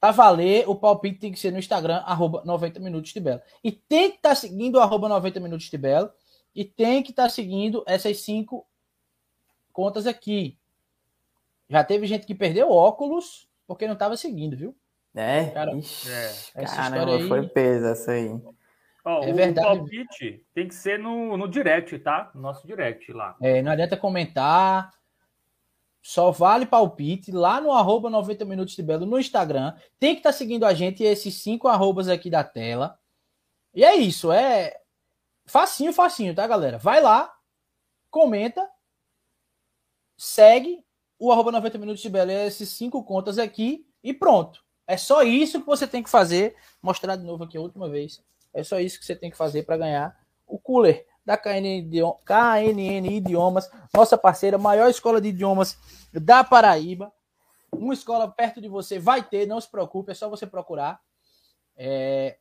Para valer, o palpite tem que ser no Instagram, arroba 90 Minutos de Belo. E tem que estar tá seguindo o arroba 90 Minutos de Belo. E tem que estar tá seguindo essas cinco contas aqui. Já teve gente que perdeu óculos porque não estava seguindo, viu? É, Cara, Ixi, é. essa caramba, história aí... foi peso essa aí. Ó, é o verdade. palpite tem que ser no, no direct, tá? No nosso direct lá. É, não adianta comentar. Só vale palpite lá no arroba 90 Minutos de Belo no Instagram. Tem que estar tá seguindo a gente esses cinco arrobas aqui da tela. E é isso, é facinho, facinho, tá, galera? Vai lá, comenta, segue o arroba 90 minutos de Belo é esses cinco contas aqui e pronto. É só isso que você tem que fazer. Mostrar de novo aqui a última vez. É só isso que você tem que fazer para ganhar o cooler da KNN Idiomas, nossa parceira, maior escola de idiomas da Paraíba. Uma escola perto de você vai ter, não se preocupe, é só você procurar. É...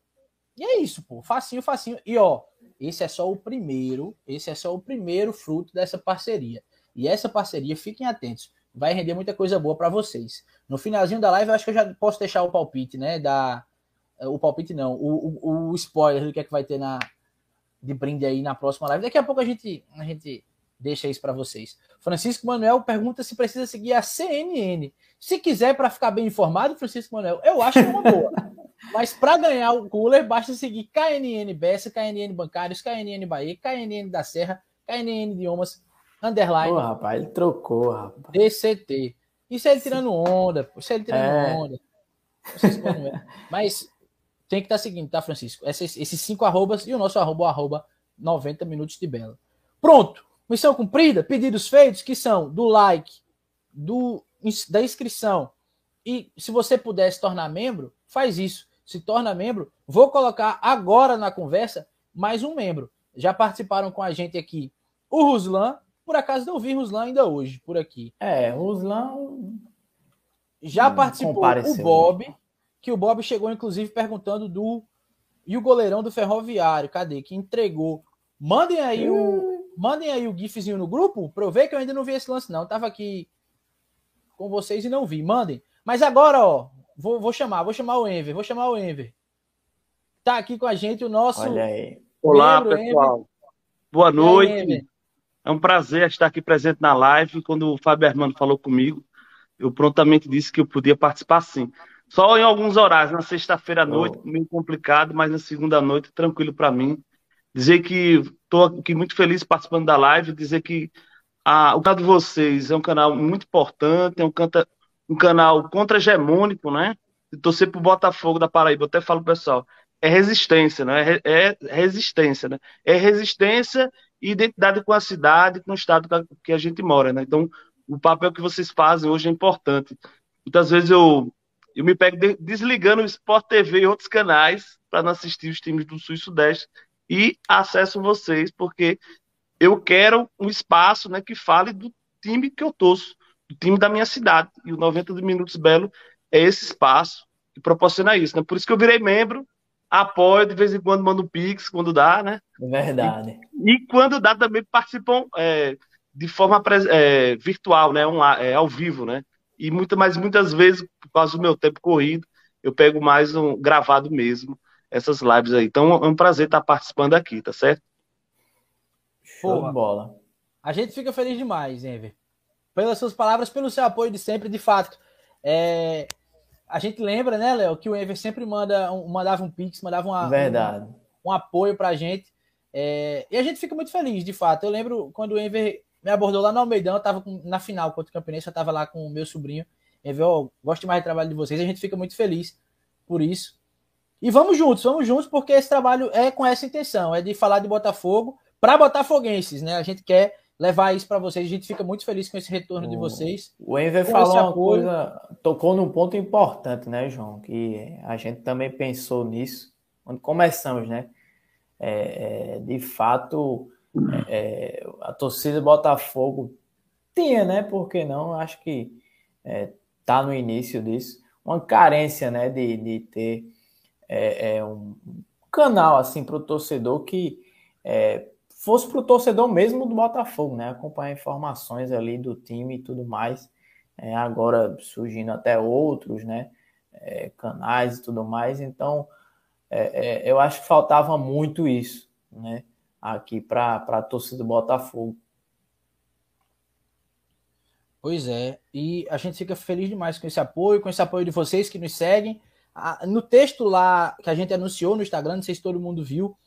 E é isso, pô. Facinho, facinho. E ó, esse é só o primeiro, esse é só o primeiro fruto dessa parceria. E essa parceria, fiquem atentos, vai render muita coisa boa para vocês. No finalzinho da live, eu acho que eu já posso deixar o palpite, né? Da, o palpite não, o, o, o spoiler do que é que vai ter na, de brinde aí na próxima live. Daqui a pouco a gente, a gente deixa isso para vocês. Francisco Manuel pergunta se precisa seguir a CNN. Se quiser para ficar bem informado, Francisco Manuel, eu acho que é uma boa. Mas para ganhar o cooler, basta seguir KNN Bessa, KNN Bancários, KNN Bahia, KNN da Serra, KNN Idiomas, Underline. Pô, rapaz, ele trocou, rapaz. DCT. Isso é ele tirando onda, isso é ele tirando é. onda. Mas tem que estar tá seguindo, tá, Francisco? Esses, esses cinco arrobas e o nosso arroba, o arroba 90 minutos de bela. Pronto. Missão cumprida, pedidos feitos, que são do like, do, da inscrição. E se você puder se tornar membro, faz isso. Se torna membro. Vou colocar agora na conversa mais um membro. Já participaram com a gente aqui o Ruslan. Por acaso não vi Ruslan ainda hoje, por aqui. É, Ruslan. Já participou o Bob que o Bob chegou, inclusive, perguntando do. E o goleirão do Ferroviário, cadê? Que entregou. Mandem aí o. Mandem aí o GIFzinho no grupo pra eu ver que eu ainda não vi esse lance, não. Eu tava aqui com vocês e não vi. Mandem. Mas agora, ó, vou, vou chamar, vou chamar o Enver, vou chamar o Enver. Tá aqui com a gente o nosso. Olha aí. Olá, pessoal. Enver. Boa noite. Aí, é um prazer estar aqui presente na live. Quando o Fábio Armando falou comigo, eu prontamente disse que eu podia participar sim. Só em alguns horários, na sexta-feira à noite, oh. meio complicado, mas na segunda noite, tranquilo para mim. Dizer que estou aqui muito feliz participando da live, dizer que a, o canal de vocês é um canal muito importante, é um, canta, um canal contra-hegemônico, né? De torcer pro Botafogo da Paraíba, eu até falo pessoal, é resistência, né? É, é resistência, né? É resistência e identidade com a cidade, com o estado que a gente mora, né? Então, o papel que vocês fazem hoje é importante. Muitas vezes eu eu me pego de, desligando o Sport TV e outros canais para não assistir os times do Sul e Sudeste e acesso vocês, porque eu quero um espaço né, que fale do time que eu torço, do time da minha cidade. E o 90 Minutos Belo é esse espaço que proporciona isso. Né? Por isso que eu virei membro, apoio, de vez em quando mando um pix, quando dá, né? Verdade. E, e quando dá também participam é, de forma é, virtual, né? Um, é, ao vivo, né? E muita, mas muitas vezes, por causa do meu tempo corrido, eu pego mais um gravado mesmo, essas lives aí. Então é um prazer estar participando aqui, tá certo? Show de bola. A gente fica feliz demais, Enver. Pelas suas palavras, pelo seu apoio de sempre, de fato. É... A gente lembra, né, Léo, que o Enver sempre manda um, mandava um pix, mandava uma, Verdade. Um, um apoio pra gente. É... E a gente fica muito feliz, de fato. Eu lembro quando o Enver me abordou lá no Almeidão, eu tava com, na final contra o Campinense, eu tava lá com o meu sobrinho. Ele viu, gosto mais do trabalho de vocês, a gente fica muito feliz por isso. E vamos juntos, vamos juntos, porque esse trabalho é com essa intenção, é de falar de Botafogo para botafoguenses, né? A gente quer levar isso para vocês, a gente fica muito feliz com esse retorno o, de vocês. O Enver falou uma coisa, tocou num ponto importante, né, João? Que a gente também pensou nisso quando começamos, né? É, é, de fato, é, a torcida Botafogo tinha, né? Por que não? Acho que é, tá no início disso. Uma carência, né? De, de ter é, é um canal assim para o torcedor que é, fosse para o torcedor mesmo do Botafogo, né? Acompanhar informações ali do time e tudo mais. É, agora surgindo até outros, né? É, canais e tudo mais. Então, eu acho que faltava muito isso, né? aqui para a torcida do Botafogo. Pois é, e a gente fica feliz demais com esse apoio, com esse apoio de vocês que nos seguem. No texto lá que a gente anunciou no Instagram, não sei se todo mundo viu,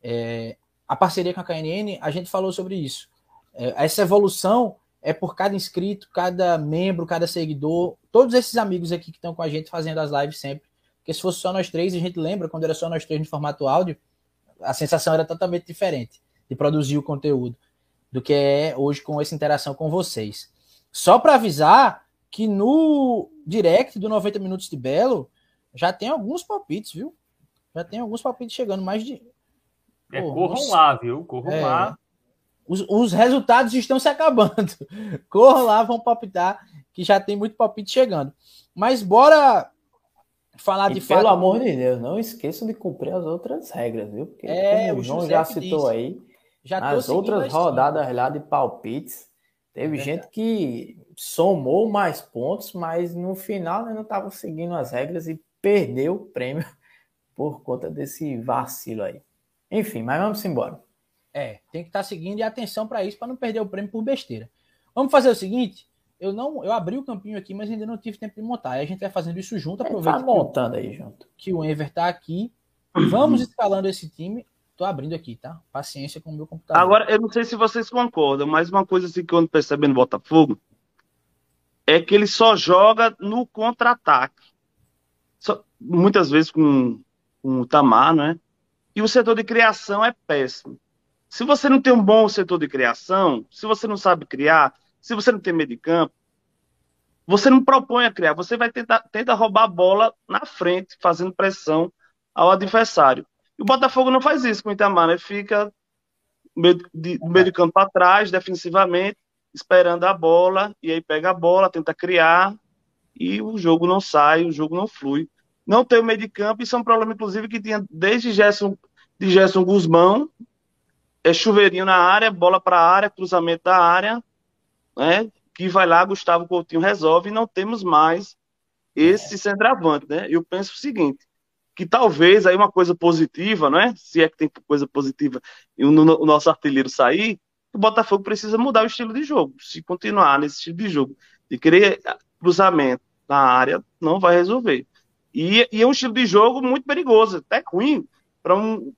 é, a parceria com a KNN, a gente falou sobre isso. É, essa evolução é por cada inscrito, cada membro, cada seguidor, todos esses amigos aqui que estão com a gente fazendo as lives sempre. Porque se fosse só nós três, a gente lembra quando era só nós três no formato áudio, a sensação era totalmente diferente de produzir o conteúdo do que é hoje com essa interação com vocês. Só para avisar que no direct do 90 Minutos de Belo já tem alguns palpites, viu? Já tem alguns palpites chegando, mais de. É, corram os... lá, viu? Corram é, lá. Os, os resultados estão se acabando. Corram lá, vão palpitar, que já tem muito palpite chegando. Mas bora falar e de pelo fato. Pelo amor de Deus, não esqueçam de cumprir as outras regras, viu? Porque é, como o João já citou disse. aí, já nas outras rodadas lá de palpites, teve é gente que somou mais pontos, mas no final né, não estava seguindo as regras e perdeu o prêmio por conta desse vacilo aí. Enfim, mas vamos embora. É, tem que estar tá seguindo e atenção para isso, para não perder o prêmio por besteira. Vamos fazer o seguinte: eu não, eu abri o campinho aqui, mas ainda não tive tempo de montar. Aí a gente vai fazendo isso junto, aproveita. Tá montando aí junto. Que o Enver tá aqui. Vamos escalando esse time. Tô abrindo aqui, tá? Paciência com o meu computador. Agora, eu não sei se vocês concordam, mas uma coisa assim que eu ando percebendo no Botafogo é que ele só joga no contra-ataque. Muitas vezes com, com o Tamar, né? E o setor de criação é péssimo. Se você não tem um bom setor de criação, se você não sabe criar, se você não tem meio de campo, você não propõe a criar, você vai tentar, tentar roubar a bola na frente, fazendo pressão ao adversário. E o Botafogo não faz isso com o Itamar, né? Fica meio de, meio de campo para trás, defensivamente, esperando a bola, e aí pega a bola, tenta criar, e o jogo não sai, o jogo não flui. Não tem o meio de campo, isso é um problema, inclusive, que tinha desde Gerson, de Gerson Guzmão, é chuveirinho na área, bola para a área, cruzamento da área, né? Que vai lá, Gustavo Coutinho resolve e não temos mais esse centroavante, né? Eu penso o seguinte, que talvez aí uma coisa positiva, né? Se é que tem coisa positiva e o, o nosso artilheiro sair, o Botafogo precisa mudar o estilo de jogo. Se continuar nesse estilo de jogo, de querer cruzamento na área, não vai resolver. E, e é um estilo de jogo muito perigoso, até ruim, para um,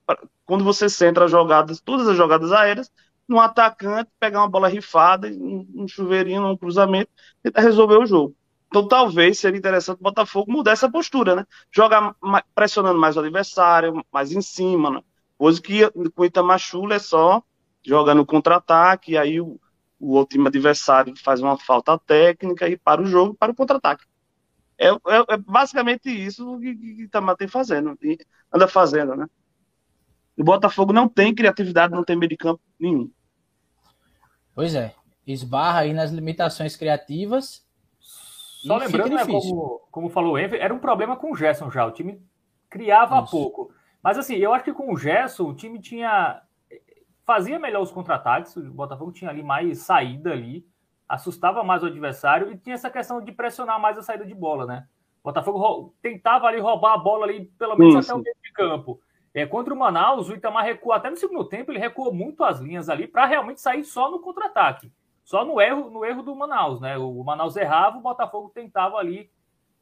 quando você centra as jogadas, todas as jogadas aéreas, no atacante, pegar uma bola rifada, um, um chuveirinho, um cruzamento, tentar resolver o jogo. Então, talvez seria interessante o Botafogo mudar essa postura, né? Jogar pressionando mais o adversário, mais em cima, né? Coisa que com o Itamachula é só jogar no contra-ataque, aí o, o adversário faz uma falta técnica e para o jogo, para o contra-ataque. É, é, é, basicamente isso que, que, que Itamar tem fazendo, anda fazendo, né? O Botafogo não tem criatividade, não tem meio de campo nenhum. Pois é. Esbarra aí nas limitações criativas. Só lembrando, né, como, como falou o Enver, era um problema com o Gerson já. O time criava Isso. pouco. Mas assim, eu acho que com o Gerson, o time tinha. Fazia melhor os contra-ataques. O Botafogo tinha ali mais saída ali. Assustava mais o adversário e tinha essa questão de pressionar mais a saída de bola, né? O Botafogo tentava ali roubar a bola ali, pelo menos Isso. até o meio de campo. É, contra o Manaus, o Itamar recuou até no segundo tempo, ele recuou muito as linhas ali para realmente sair só no contra-ataque. Só no erro, no erro do Manaus, né? O Manaus errava, o Botafogo tentava ali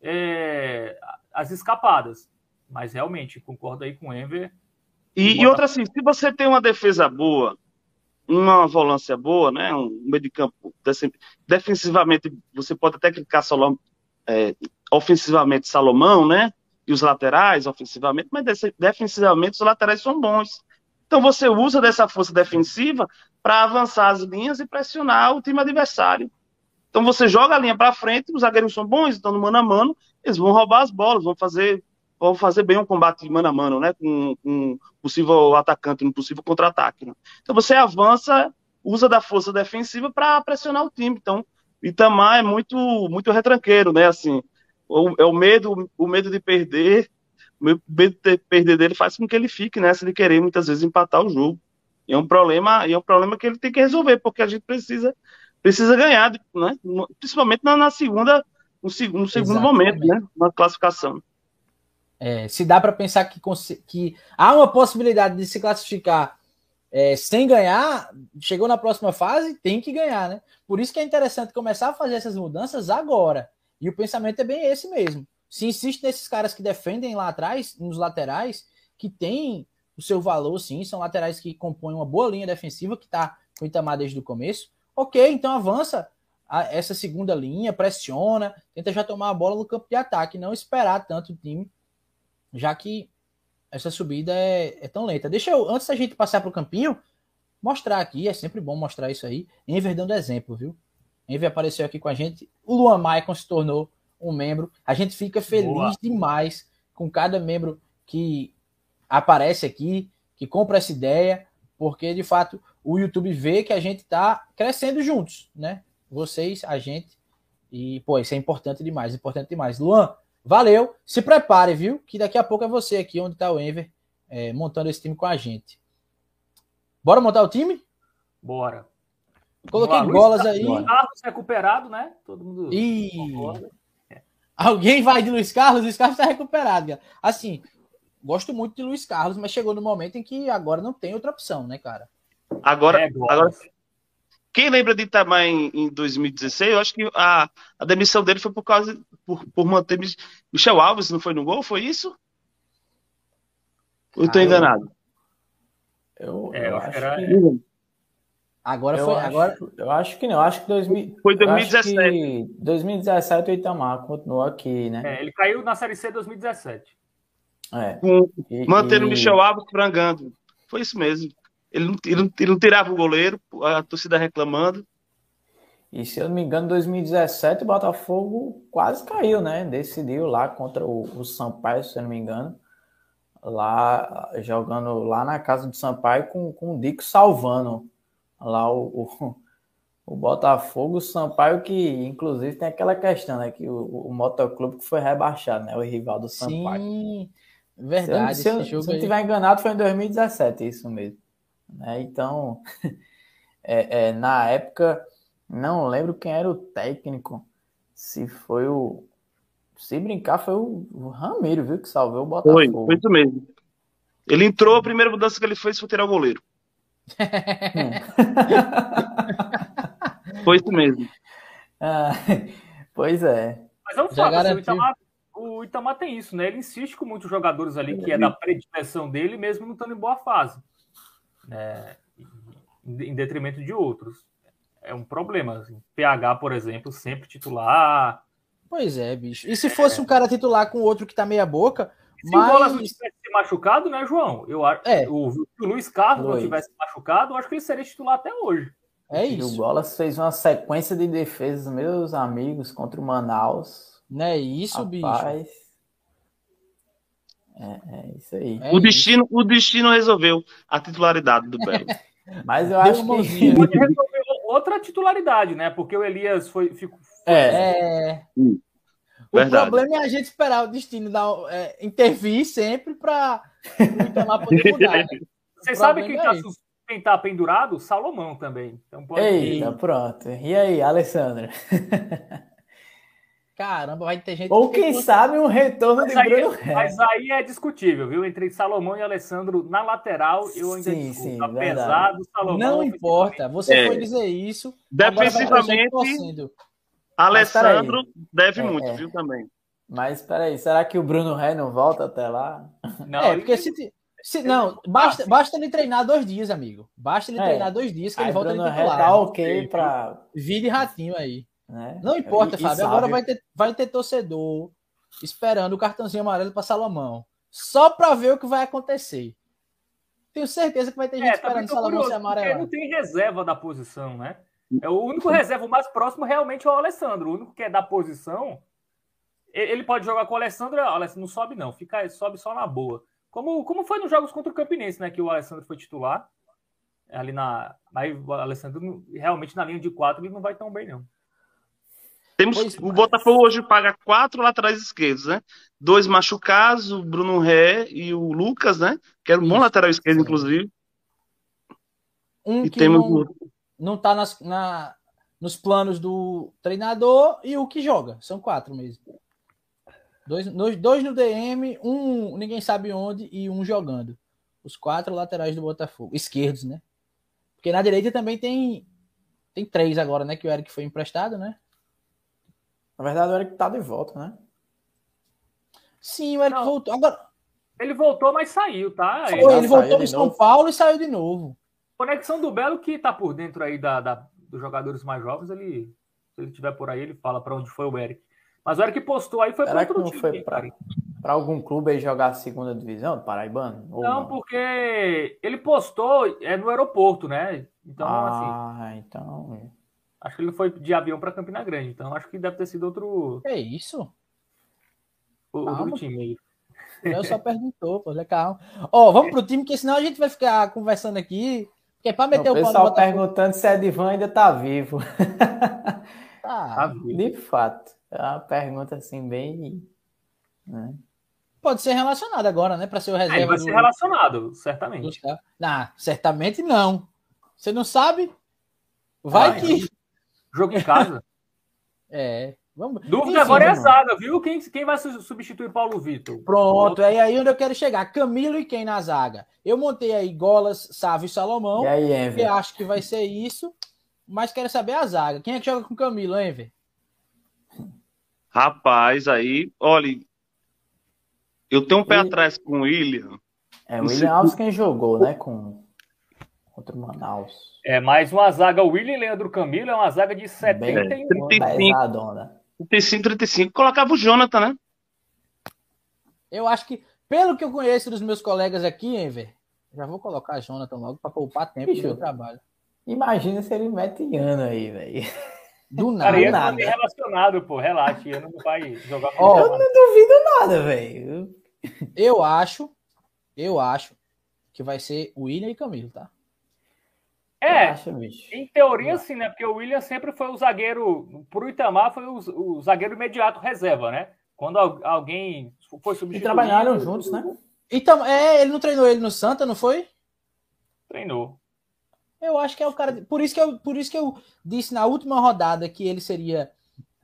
é, as escapadas. Mas realmente, concordo aí com o Enver. E, e outra assim, se você tem uma defesa boa, uma volância boa, né? Um meio de campo defensivamente, você pode até clicar Salomão, é, ofensivamente Salomão, né? e os laterais ofensivamente, mas defensivamente os laterais são bons. Então você usa dessa força defensiva para avançar as linhas e pressionar o time adversário. Então você joga a linha para frente, os zagueiros são bons, estão no mano a mano, eles vão roubar as bolas, vão fazer, vão fazer bem um combate de mano a mano, né? Com, um possível atacante, um possível contra-ataque. Né? Então você avança, usa da força defensiva para pressionar o time. Então, Itamar é muito, muito retranqueiro, né? Assim, é o medo, o medo de perder, o medo de perder dele faz com que ele fique nessa de querer muitas vezes empatar o jogo. E é um problema, é um problema que ele tem que resolver, porque a gente precisa precisa ganhar, né? Principalmente na, na segunda, no, segundo, no segundo momento, né? Na classificação. É, se dá para pensar que, que há uma possibilidade de se classificar é, sem ganhar, chegou na próxima fase, tem que ganhar, né? Por isso que é interessante começar a fazer essas mudanças agora. E o pensamento é bem esse mesmo. Se insiste nesses caras que defendem lá atrás, nos laterais, que tem o seu valor, sim, são laterais que compõem uma boa linha defensiva, que está com o Itamar desde o começo. Ok, então avança essa segunda linha, pressiona, tenta já tomar a bola no campo de ataque, não esperar tanto o time, já que essa subida é, é tão lenta. Deixa eu, antes da gente passar para o campinho, mostrar aqui, é sempre bom mostrar isso aí, Enver dando exemplo, viu? Envy apareceu aqui com a gente. O Luan Maicon se tornou um membro. A gente fica feliz Boa. demais com cada membro que aparece aqui, que compra essa ideia, porque de fato o YouTube vê que a gente está crescendo juntos, né? Vocês, a gente. E, pô, isso é importante demais, importante demais. Luan, valeu. Se prepare, viu? Que daqui a pouco é você aqui, onde está o Enver, é, montando esse time com a gente. Bora montar o time? Bora. Coloquei Boa, golas Luiz, aí. Luiz Carlos recuperado, né? Todo mundo. E... Alguém vai de Luiz Carlos? Luiz Carlos está recuperado. Cara. Assim, gosto muito de Luiz Carlos, mas chegou no momento em que agora não tem outra opção, né, cara? Agora, é, agora quem lembra de Itamar em, em 2016, eu acho que a, a demissão dele foi por causa por, por manter Michel Alves, não foi no gol? Foi isso? Ou estou ah, enganado? Eu, eu, é, eu acho que era. Que... Agora eu foi. Acho, agora... Eu acho que não. Eu acho que 2000, foi 2017. 2017 o Itamar continuou aqui, né? É, ele caiu na Série C 2017. É. Com, e, mantendo o Michel Alves frangando. Foi isso mesmo. Ele não, ele, não, ele não tirava o goleiro, a torcida reclamando. E se eu não me engano, em 2017 o Botafogo quase caiu, né? Decidiu lá contra o, o Sampaio, se eu não me engano. Lá, jogando lá na casa do Sampaio com, com o Dico salvando lá o, o, o Botafogo, o Sampaio, que inclusive tem aquela questão, né? Que o, o motoclube que foi rebaixado, né? O rival do Sampaio. Sim, verdade. Se eu, se eu, se eu tiver enganado, foi em 2017, isso mesmo. Né? Então, é, é, na época, não lembro quem era o técnico. Se foi o. Se brincar, foi o, o Ramiro, viu? Que salvou o Botafogo. Foi, foi isso mesmo. Ele entrou, a primeira mudança que ele fez foi tirar o goleiro. Foi isso mesmo. Ah, pois é. Mas vamos falar, assim, o, Itamar, o Itamar tem isso, né? Ele insiste com muitos jogadores ali que é da predileção dele, mesmo não estando em boa fase. Né? Em detrimento de outros. É um problema. Assim. PH, por exemplo, sempre titular. Pois é, bicho. E se fosse é. um cara titular com outro que tá meia boca, se mas... o Bolas não tivesse se machucado, né, João? Eu acho é. o, o Luiz Carlos Luiz. não tivesse machucado, eu acho que ele seria titular até hoje. É isso. O Bolas fez uma sequência de defesas, meus amigos, contra o Manaus. Não é isso, Rapaz. bicho? É, é isso aí. É o, destino, o destino resolveu a titularidade do Belo. Mas eu acho que. outra titularidade, né? Porque o Elias foi. Ficou, é. é... Hum. O Verdade. problema é a gente esperar o destino dar, é, intervir sempre para o poder mudar. Né? Você sabe quem está é tá pendurado? Salomão também. Então pode... Eita, pronto. E aí, Alessandra? Caramba, vai ter gente. Ou quem sabe um retorno mas de Bruno aí, Mas aí é discutível, viu? Entre Salomão e Alessandro na lateral, eu ainda sim, discuto. Sim, Apesar do Salomão. Não importa, você é. foi dizer isso. Defensivamente. Alessandro deve é, muito, é. viu, também. Mas peraí, será que o Bruno Ré não volta até lá? Não, é, porque se, se não, basta, basta ele treinar dois dias, amigo. Basta ele é. treinar dois dias que aí ele volta Bruno Ré tá ok para Vire ratinho aí. É. Não importa, Fábio. Agora vai ter, vai ter torcedor esperando o cartãozinho amarelo para Salomão. Só para ver o que vai acontecer. Tenho certeza que vai ter gente é, esperando Salomão curioso, ser amarelo. Não tem reserva da posição, né? É o único reserva mais próximo realmente é o Alessandro. O único que é da posição, ele pode jogar com o Alessandro, o Alessandro não sobe não, fica sobe só na boa. Como, como foi nos jogos contra o Campinense, né, que o Alessandro foi titular. Ali na, aí o Alessandro realmente na linha de quatro ele não vai tão bem não. Temos pois, o Botafogo hoje paga quatro laterais esquerdos, né? Dois machucados, o Bruno Ré e o Lucas, né? Que era um bom lateral esquerdo, inclusive. Um e que temos não, não tá nas, na, nos planos do treinador e o que joga. São quatro mesmo. Dois, dois, dois no DM, um ninguém sabe onde e um jogando. Os quatro laterais do Botafogo. Esquerdos, né? Porque na direita também tem tem três agora, né? Que o Eric foi emprestado, né? Na verdade, o Eric tá de volta, né? Sim, o Eric Não, voltou. Agora... Ele voltou, mas saiu, tá? Ele, ele voltou pro São novo. Paulo e saiu de novo. Conexão do Belo, que tá por dentro aí da, da dos jogadores mais jovens, ele, se ele tiver por aí, ele fala para onde foi o Eric. Mas o Eric postou aí foi para outro não time. Foi para algum clube aí jogar a segunda divisão do Paraibano? Não, não, porque ele postou é no aeroporto, né? Então, ah, assim. então. Acho que ele foi de avião para Campina Grande, então acho que deve ter sido outro. É isso? Outro Calma. time aí. Eu só perguntou, pô, legal. Ó, vamos pro time, porque senão a gente vai ficar conversando aqui. Porque é pra meter o, o pessoal perguntando se Edivan ainda tá vivo. Tá, tá vivo. De fato. É uma pergunta assim, bem. Né? Pode ser relacionado agora, né? Para ser o reserva. É, ele vai ser relacionado, certamente. Não, certamente não. Você não sabe? Vai ah, que. Jogo em casa. é. Vamos... Dúvida agora é a zaga, viu? Quem, quem vai substituir Paulo Vitor? Pronto, é aí onde eu quero chegar. Camilo e quem na zaga? Eu montei aí Golas, Sávio e Salomão. E aí, Enver? Eu acho que vai ser isso. Mas quero saber a zaga. Quem é que joga com Camilo, Enver? Rapaz, aí, olha, eu tenho um pé e... atrás com o William. É, o William Alves quem jogou, né? Com contra o Manaus. É, mais uma zaga, o William Leandro Camilo é uma zaga de 71. Bem, 35, 35, 35. Colocava o Jonathan, né? Eu acho que, pelo que eu conheço dos meus colegas aqui, Enver, já vou colocar Jonathan logo para poupar tempo Bicho, do trabalho. Imagina se ele mete Iano aí, velho. Do nada. Cara, nada. É relacionado, pô. Relaxa, Iano não vai jogar. Oh, eu não duvido nada, velho. Eu acho, eu acho que vai ser William e Camilo, tá? É, acho, em teoria sim, né? Porque o William sempre foi o zagueiro, pro Itamar foi o, o zagueiro imediato reserva, né? Quando alguém foi substituído. E trabalharam juntos, né? Então, é, ele não treinou ele no Santa, não foi? Treinou. Eu acho que é o cara. Por isso que eu, por isso que eu disse na última rodada que ele seria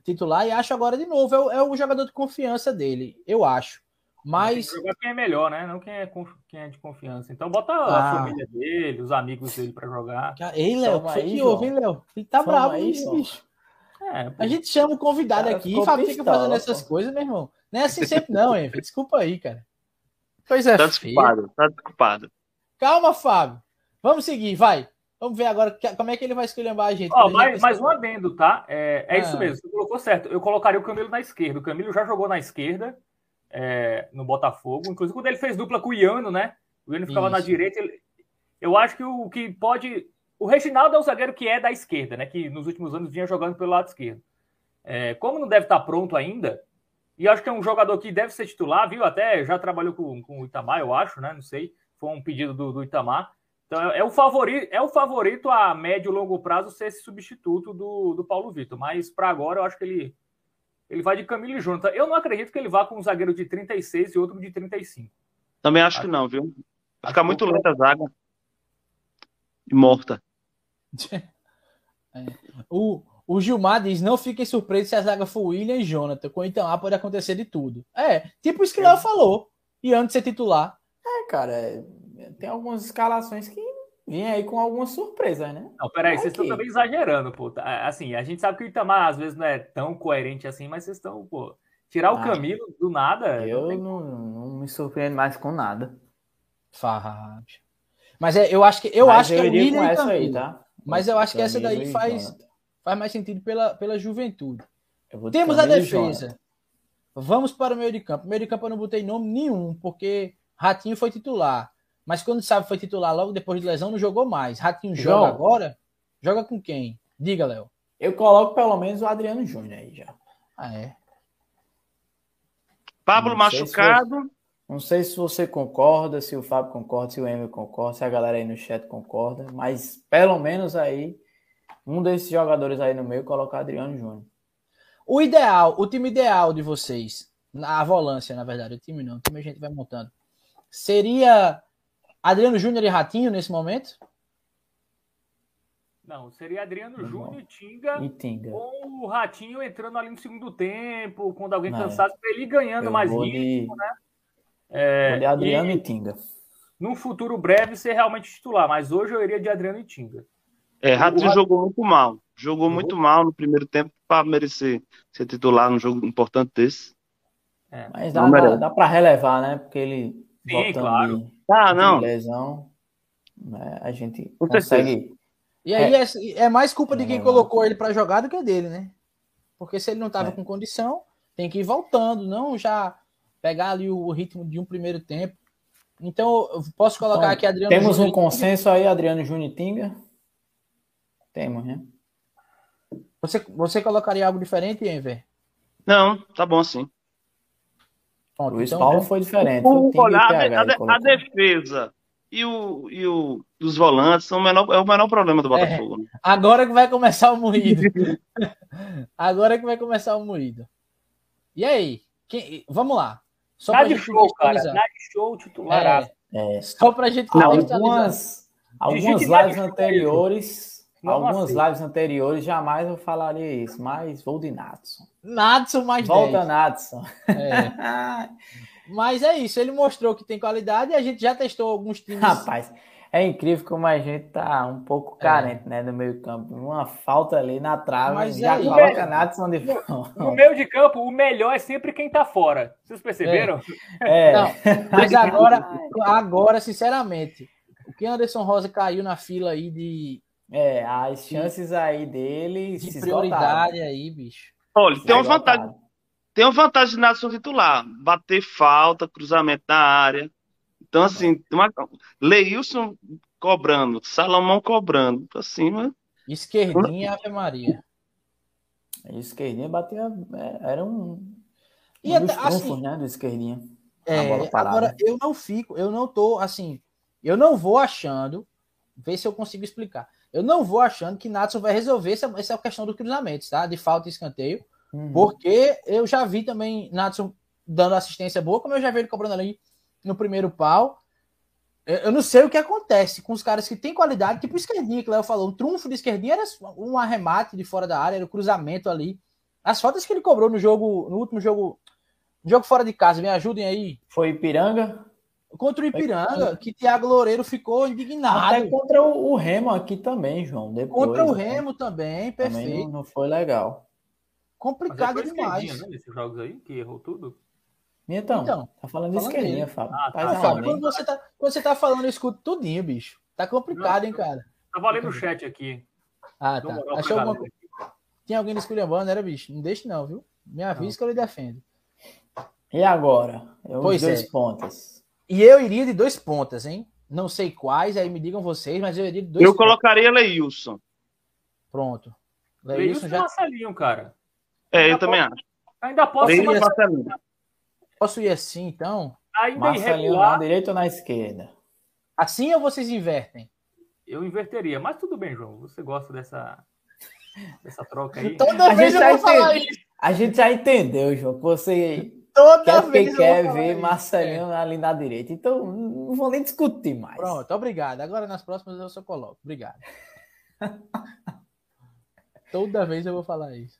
titular e acho agora de novo. É o, é o jogador de confiança dele, eu acho. Mas. jogar quem é melhor, né? Não quem é, quem é de confiança. Então bota ah. a família dele, os amigos dele para jogar. Ei, Léo, foi que houve, hein, Léo? Ele tá Toma bravo, aí, bicho. É, a gente chama o convidado cara, aqui e Fábio fica fazendo essas coisas, meu irmão. Não é assim sempre, não, hein? Desculpa aí, cara. Pois é. Tá desculpado, tá desculpado. Calma, Fábio. Vamos seguir, vai. Vamos ver agora como é que ele vai escolher a gente. Ó, mais, mais um adendo, tá? É, é ah. isso mesmo, você colocou certo. Eu colocaria o Camilo na esquerda. O Camilo já jogou na esquerda é, no Botafogo. Inclusive, quando ele fez dupla com o Iano, né? O Iano ficava isso. na direita. Ele... Eu acho que o que pode. O Reginaldo é o zagueiro que é da esquerda, né? Que nos últimos anos vinha jogando pelo lado esquerdo. É, como não deve estar pronto ainda, e acho que é um jogador que deve ser titular, viu? Até já trabalhou com, com o Itamar, eu acho, né? Não sei. Foi um pedido do, do Itamar. Então é, é, o favorito, é o favorito a médio e longo prazo ser esse substituto do, do Paulo Vitor. Mas para agora eu acho que ele, ele vai de Camilo e Jonathan. Eu não acredito que ele vá com um zagueiro de 36 e outro de 35. Também acho, acho que não, viu? Vai ficar muito lenta a zaga. E morta. É. O, o Gilmar diz: não fiquem surpresos se a zaga for William e Jonathan. Com então lá pode acontecer de tudo. É, tipo isso que o Léo falou. E antes de ser titular. É, cara, é tem algumas escalações que vêm aí com algumas surpresas, né? Não, peraí, vocês estão também exagerando, pô. Tá, assim, a gente sabe que o Itamar às vezes não é tão coerente assim, mas vocês estão, pô. Tirar o ah, Camilo do nada. Eu não, tem... não, não, me surpreendo mais com nada. Fábio. Mas é, eu acho que eu mas acho eu que é o William essa aí, tá? Mas eu acho que essa daí faz, faz mais sentido pela, pela juventude. Temos a defesa. Vamos para o meio de campo. meio de campo eu não botei nome nenhum, porque Ratinho foi titular. Mas quando sabe foi titular logo depois de lesão, não jogou mais. Ratinho joga agora? Joga com quem? Diga, Léo. Eu coloco pelo menos o Adriano Júnior aí já. Ah, é. Pablo não machucado. Sei você, não sei se você concorda, se o Fábio concorda, se o Emil concorda, se a galera aí no chat concorda, mas pelo menos aí, um desses jogadores aí no meio, colocar Adriano Júnior. O ideal, o time ideal de vocês, a volância, na verdade, o time não, o time a gente vai montando, seria Adriano Júnior e Ratinho nesse momento? Não, seria Adriano Júnior e Tinga, e Tinga. Com o Ratinho entrando ali no segundo tempo, quando alguém cansasse, para ele ganhando Eu mais ritmo, de... né? É, de Adriano e, e Tinga. Num futuro breve ser realmente titular, mas hoje eu iria de Adriano e Tinga. É, Ratinho jogou muito mal. Jogou uhum. muito mal no primeiro tempo para merecer ser titular num jogo importante desse. É. Mas dá, dá, dá para relevar, né? Porque ele. Sim, claro. De ah, não. lesão, né, a gente Com consegue. Certeza. E aí é, é, mais culpa de quem é, colocou ele para jogar do que dele, né? Porque se ele não estava é. com condição, tem que ir voltando, não já pegar ali o ritmo de um primeiro tempo. Então, eu posso colocar então, aqui Adriano Temos Júnior um consenso aí, Adriano Júnior Tinga? Temos, né? Você, você colocaria algo diferente, Enver? Não, tá bom assim. Pronto, Luiz então, Paulo foi diferente. O, olha, a, a, a, defesa e, o, e o, os volantes são o menor, é o menor problema do é, Botafogo. É, né? Agora que vai começar o moído. agora que vai começar o moído. E aí? Quem, vamos lá. Só Dá de show, cara. Dá de show titular. É, é, só pra gente algumas, algumas lives anteriores. Algumas assim. lives anteriores jamais eu falaria isso, mas vou de Natson. Natson mais Volta 10. Natson. É. mas é isso, ele mostrou que tem qualidade e a gente já testou alguns times. Rapaz, é incrível como a gente tá um pouco é. carente, é. né, no meio campo. Uma falta ali na trave, Mas já é, coloca Natson de no, no meio de campo, o melhor é sempre quem tá fora. Vocês perceberam? É. é. Não, mas agora, agora, sinceramente, o que Anderson Rosa caiu na fila aí de. É, as chances aí dele. De prioridade esgotaram. aí, bicho. Olha, tem uma vantagem. Tem uma vantagem de Natson titular. Bater falta, cruzamento na área. Então, assim, uma... Leilson cobrando, Salomão cobrando, pra cima. Esquerdinha Ave Maria. Esquerdinha batia. É, era um. E um até, assim, né? Do esquerdinha. É, agora, eu não fico, eu não tô assim. Eu não vou achando. Ver se eu consigo explicar. Eu não vou achando que Natson vai resolver essa, essa questão do cruzamento, tá? De falta e escanteio. Uhum. Porque eu já vi também Natson dando assistência boa, como eu já vi ele cobrando ali no primeiro pau. Eu não sei o que acontece com os caras que têm qualidade, tipo o esquerdinha, que o Léo falou. Um trunfo de esquerdinha era um arremate de fora da área, era o um cruzamento ali. As faltas que ele cobrou no jogo, no último jogo, jogo fora de casa, me ajudem aí. Foi Ipiranga? Contra o Ipiranga, que Thiago Loureiro ficou indignado. Até contra o, Remo aqui também, João. Depois, contra o Remo também, perfeito. Também não, não foi legal. Complicado é demais. Né, nesses jogos aí, que errou tudo. Então, então tá falando, falando esquerdinha, Fábio. Ah, tá, Fábio quando, você tá, quando você tá falando, eu escuto tudinho, bicho. Tá complicado, hein, cara? Tava lendo o chat aqui. Ah, tá. Achou alguma... Tinha alguém esculhambando, era, bicho? Não deixe não, viu? Me avisa que eu lhe defendo. E agora? Eu pois dois é. pontas. E eu iria de dois pontas, hein? Não sei quais, aí me digam vocês, mas eu iria de dois Eu pontas. colocaria Leilson. Pronto. Leilson, Leilson já... Marcelinho, cara. É, eu também acho. Ainda posso Leilson Marcelinho. Posso ir assim, então? Ainda Marcelinho irregular. na direita ou na esquerda? Assim ou vocês invertem? Eu inverteria, mas tudo bem, João. Você gosta dessa, dessa troca aí? Toda a vez eu vou falar isso. A gente já entendeu, João, que você Toda quer, vez quer ver Marcelinho é. ali na direita. Então, não vou nem discutir mais. Pronto, obrigado. Agora nas próximas eu só coloco. Obrigado. Toda vez eu vou falar isso.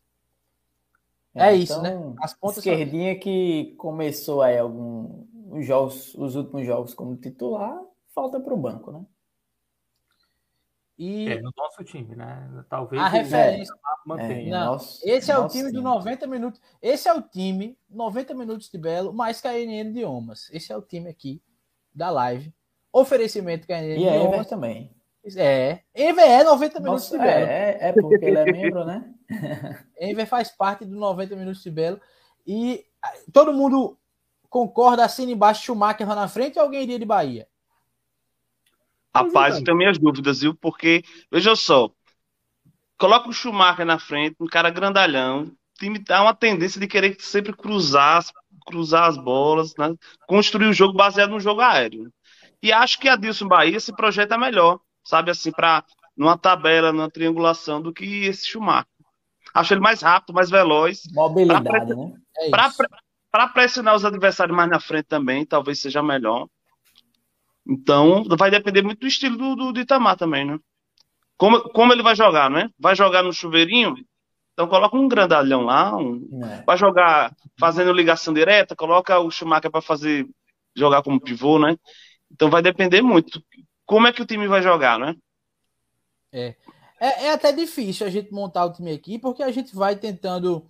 É, é isso, né? então, As pontas esquerdinha são... que começou aí alguns jogos, os últimos jogos como titular, falta para o banco, né? E é, no nosso time, né? Talvez a referência mantenha. É, não, nosso, esse é o time, time do 90 minutos. Esse é o time 90 minutos de Belo mais KNN Idiomas. Esse é o time aqui da live. Oferecimento KNN e Idiomas. E também. É. EVE 90 minutos Nossa, de Belo. É, é porque ele é membro, né? Enver faz parte do 90 minutos de Belo. E todo mundo concorda assim embaixo, Schumacher lá na frente ou alguém iria de Bahia? Rapaz, eu tenho minhas dúvidas, viu? Porque, veja só, coloca o Schumacher na frente, um cara grandalhão, o time dá uma tendência de querer sempre cruzar, cruzar as bolas, né? construir o jogo baseado no jogo aéreo. E acho que a Dilson Bahia se projeta melhor, sabe, assim, para numa tabela, numa triangulação do que esse Schumacher. Acho ele mais rápido, mais veloz. Mobilidade, né? É Para pressionar os adversários mais na frente também, talvez seja melhor. Então, vai depender muito do estilo do, do, do Itamar também, né? Como, como ele vai jogar, né? Vai jogar no chuveirinho? Então coloca um grandalhão lá, um... É. vai jogar fazendo ligação direta, coloca o Schumacher para fazer jogar como pivô, né? Então vai depender muito. Como é que o time vai jogar, né? É. É, é até difícil a gente montar o time aqui, porque a gente vai tentando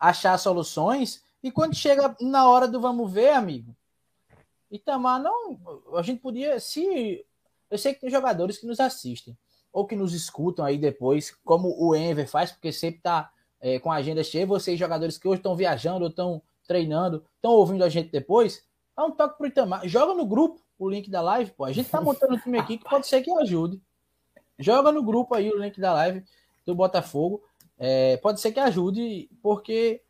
achar soluções e quando chega na hora do vamos ver, amigo, Itamar não. A gente podia. Se. Eu sei que tem jogadores que nos assistem ou que nos escutam aí depois, como o Enver faz, porque sempre tá é, com a agenda cheia. Vocês, jogadores que hoje estão viajando ou estão treinando, estão ouvindo a gente depois, dá um toque pro Itamar. Joga no grupo o link da live, pô. A gente tá montando um time aqui que pode ser que ajude. Joga no grupo aí o link da live do Botafogo. é, pode ser que ajude, porque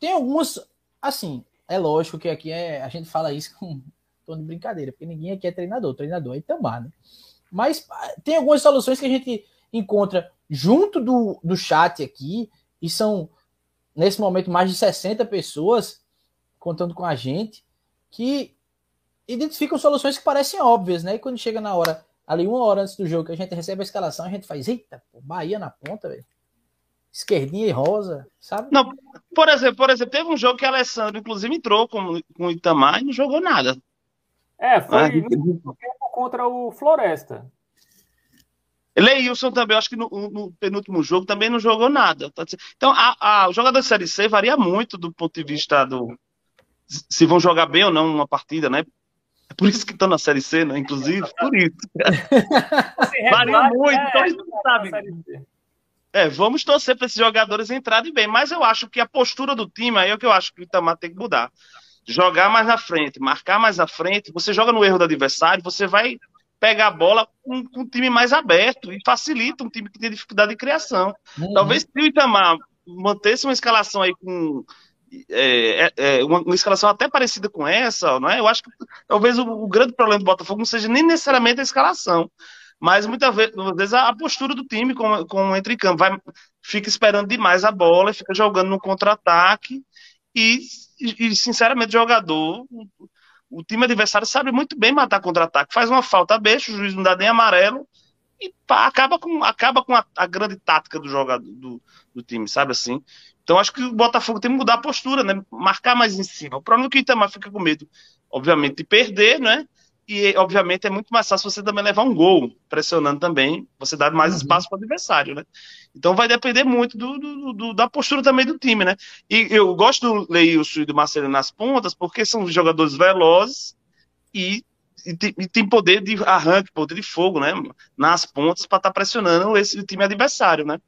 tem algumas, assim, é lógico que aqui é, a gente fala isso com tom de brincadeira, porque ninguém aqui é treinador, treinador é Itamar, né? Mas ah, tem algumas soluções que a gente encontra junto do, do chat aqui, e são, nesse momento, mais de 60 pessoas contando com a gente, que identificam soluções que parecem óbvias, né? E quando chega na hora, ali uma hora antes do jogo, que a gente recebe a escalação, a gente faz, eita, Bahia na ponta, velho. Esquerdinha e rosa, sabe? Não, por exemplo, por exemplo, teve um jogo que Alessandro, inclusive, entrou com, com o Itamar e não jogou nada. É, foi ah, no tempo contra o Floresta. Leilson também, acho que no, no, penúltimo jogo também não jogou nada. Tá então, a, a, o jogador da Série C varia muito do ponto de vista do. Se vão jogar bem ou não uma partida, né? É por isso que estão na Série C, né? Inclusive, por isso. varia muito, é, então a gente não sabe. É, vamos torcer para esses jogadores entrarem bem, mas eu acho que a postura do time aí é o que eu acho que o Itamar tem que mudar. Jogar mais na frente, marcar mais na frente, você joga no erro do adversário, você vai pegar a bola com, com um time mais aberto e facilita um time que tem dificuldade de criação. Uhum. Talvez se o Itamar mantesse uma escalação aí com é, é, é, uma, uma, escalação até parecida com essa, não é? Eu acho que talvez o, o, grande problema do Botafogo não seja nem necessariamente a escalação, mas muitas vezes, a, postura do time com, com entre campo vai fica esperando demais a bola, fica jogando no contra-ataque e, e, e, sinceramente o jogador o time adversário sabe muito bem matar contra-ataque. Faz uma falta besta, o juiz não dá nem amarelo e pá, acaba com, acaba com a, a grande tática do jogador do, do, time, sabe assim? Então acho que o Botafogo tem que mudar a postura, né? Marcar mais em cima. O problema é que o Itamar fica com medo, obviamente, de perder, né? E, obviamente, é muito mais fácil você também levar um gol, pressionando também, você dá mais uhum. espaço para o adversário, né? Então vai depender muito do, do, do, da postura também do time, né? E eu gosto do Leilson e do Marcelo nas pontas, porque são jogadores velozes e, e, tem, e tem poder de arranque, poder de fogo, né? Nas pontas para estar tá pressionando esse time adversário, né?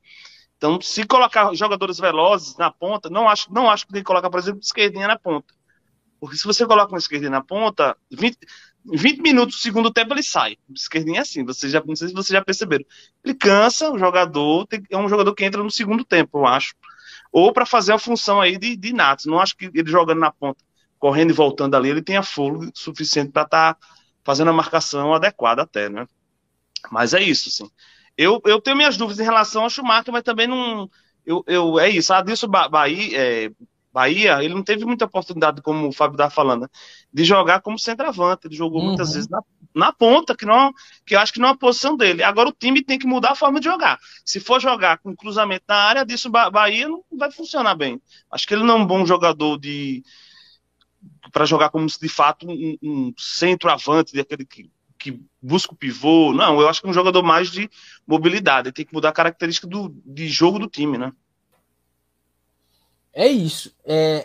Então, se colocar jogadores velozes na ponta, não acho, não acho que tem que colocar, por exemplo, esquerdinha na ponta. Porque se você coloca uma esquerdinha na ponta, 20, 20 minutos do segundo tempo ele sai. Esquerdinha é assim, você já, não sei se vocês já perceberam. Ele cansa o jogador, tem, é um jogador que entra no segundo tempo, eu acho. Ou para fazer a função aí de, de Natos. Não acho que ele jogando na ponta, correndo e voltando ali, ele tenha fôlego suficiente para estar tá fazendo a marcação adequada até, né? Mas é isso, sim. Eu, eu tenho minhas dúvidas em relação ao Schumacher, mas também não. Eu, eu, é isso. Adilson Bahia, é, Bahia, ele não teve muita oportunidade, como o Fábio estava falando, né, de jogar como centroavante. Ele jogou uhum. muitas vezes na, na, ponta, que, não, que eu acho que não é a posição dele. Agora o time tem que mudar a forma de jogar. Se for jogar com cruzamento na área, disso Bahia não vai funcionar bem. Acho que ele não é um bom jogador de para jogar como de fato um, um centroavante, daquele que, que busca o pivô. Não, eu acho que é um jogador mais de mobilidade. Ele tem que mudar a característica do, de jogo do time, né? É isso. É,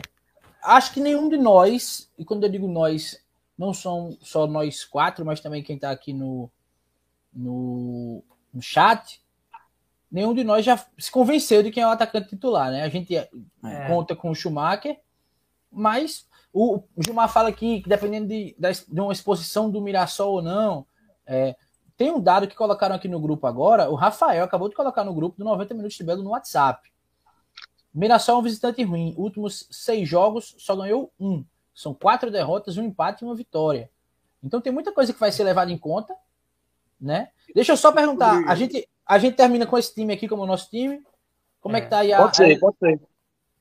acho que nenhum de nós, e quando eu digo nós, não são só nós quatro, mas também quem está aqui no, no, no, chat, nenhum de nós já se convenceu de quem é o atacante titular, né? A gente é. conta com o Schumacher, mas o, o Gilmar fala aqui que dependendo de, de uma exposição do Mirassol ou não, é, tem um dado que colocaram aqui no grupo agora, o Rafael acabou de colocar no grupo do 90 Minutos de Belo no WhatsApp. Mirassol é um visitante ruim. Últimos seis jogos só ganhou um. São quatro derrotas, um empate e uma vitória. Então tem muita coisa que vai ser levada em conta, né? Deixa eu só perguntar. A gente, a gente termina com esse time aqui como o nosso time. Como é, é que tá aí a, pode ser, pode ser.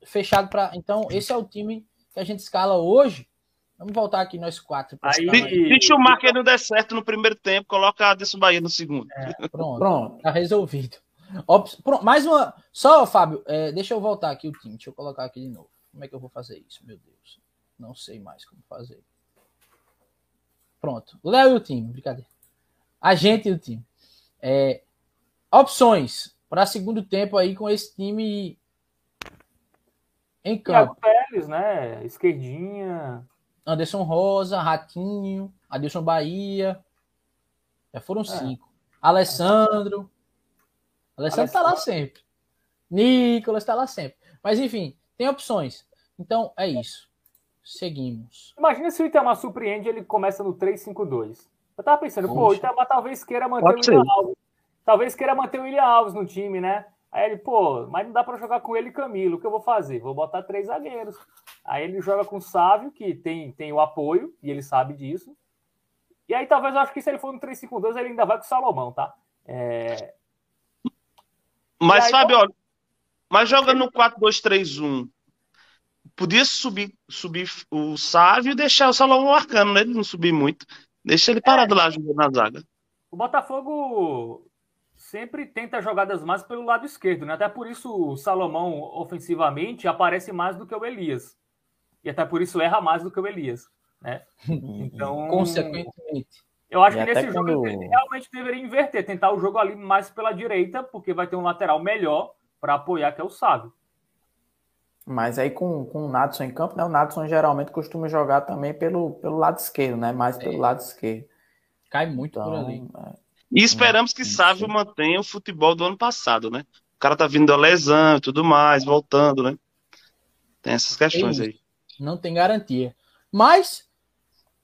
fechado para então esse é o time que a gente escala hoje. Vamos voltar aqui nós quatro. Aí, se, se o Marquinhos não der certo no primeiro tempo, coloca a Adesso Bahia no segundo. É, pronto, pronto, tá resolvido. Pronto, mais uma. Só, Fábio, é, deixa eu voltar aqui o time. Deixa eu colocar aqui de novo. Como é que eu vou fazer isso? Meu Deus. Não sei mais como fazer. Pronto. Léo e o time. Brincadeira. A gente e o time. É, opções para segundo tempo aí com esse time em campo. Pérez, né? Esquerdinha. Anderson Rosa, Ratinho, Adilson Bahia. Já foram é. cinco. Alessandro. Alessandro está lá sempre. Nicolas está lá sempre. Mas enfim, tem opções. Então é isso. Seguimos. Imagina se o Itamar surpreende ele começa no 3-5-2. Eu tava pensando, Poxa. pô, o Itamar talvez queira manter Pode o William Alves. Talvez queira manter o William Alves no time, né? Aí ele, pô, mas não dá para jogar com ele e Camilo. O que eu vou fazer? Vou botar três zagueiros. Aí ele joga com o Sávio, que tem, tem o apoio, e ele sabe disso. E aí talvez eu acho que se ele for no 3-5-2, ele ainda vai com o Salomão, tá? É... Mas, aí, Fábio, olha, mas joga no 4-2-3-1. Podia subir, subir o Sávio e deixar o Salomão marcando, né? Ele não subir muito. Deixa ele parado é, lá jogando na zaga. O Botafogo sempre tenta jogadas mais pelo lado esquerdo, né? Até por isso o Salomão ofensivamente aparece mais do que o Elias. E até por isso erra mais do que o Elias, né? Então, consequentemente. Eu acho e que nesse jogo ele realmente deveria inverter, tentar o jogo ali mais pela direita, porque vai ter um lateral melhor para apoiar, que é o Sábio. Mas aí com, com o Natson em campo, né? O Natson geralmente costuma jogar também pelo, pelo lado esquerdo, né? Mais pelo é. lado esquerdo. Cai muito então, por ali. É... E esperamos que Sávio mantenha o futebol do ano passado, né? O cara tá vindo da lesão e tudo mais, voltando, né? Tem essas questões aí. Não tem garantia. Mas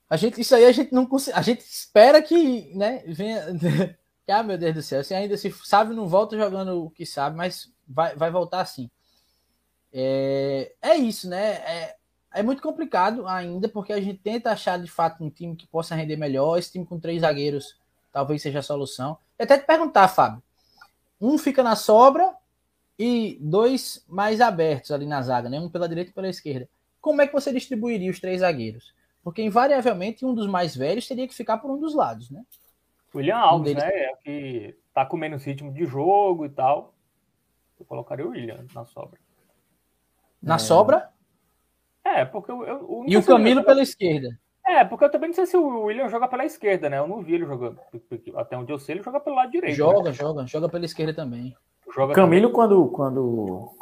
a gente, isso aí a gente não consegue. A gente espera que, né, venha. ah, meu Deus do céu, se ainda se sabe, não volta jogando o que sabe, mas vai, vai voltar sim. É, é isso, né? É, é muito complicado ainda, porque a gente tenta achar de fato um time que possa render melhor. Esse time com três zagueiros talvez seja a solução. E até te perguntar, Fábio. Um fica na sobra e dois mais abertos ali na zaga, né? Um pela direita e pela esquerda. Como é que você distribuiria os três zagueiros? Porque invariavelmente um dos mais velhos teria que ficar por um dos lados, né? William Alves, um deles... né? É que tá com menos ritmo de jogo e tal. Eu colocaria o William na sobra. Na é... sobra? É, porque eu, eu, E o Camilo pela esquerda. É, porque eu também não sei se o William joga pela esquerda, né? Eu não vi ele jogando. Até onde eu sei, ele joga pelo lado direito. Joga, né? joga, joga pela esquerda também. Joga Camilo, também. quando, quando,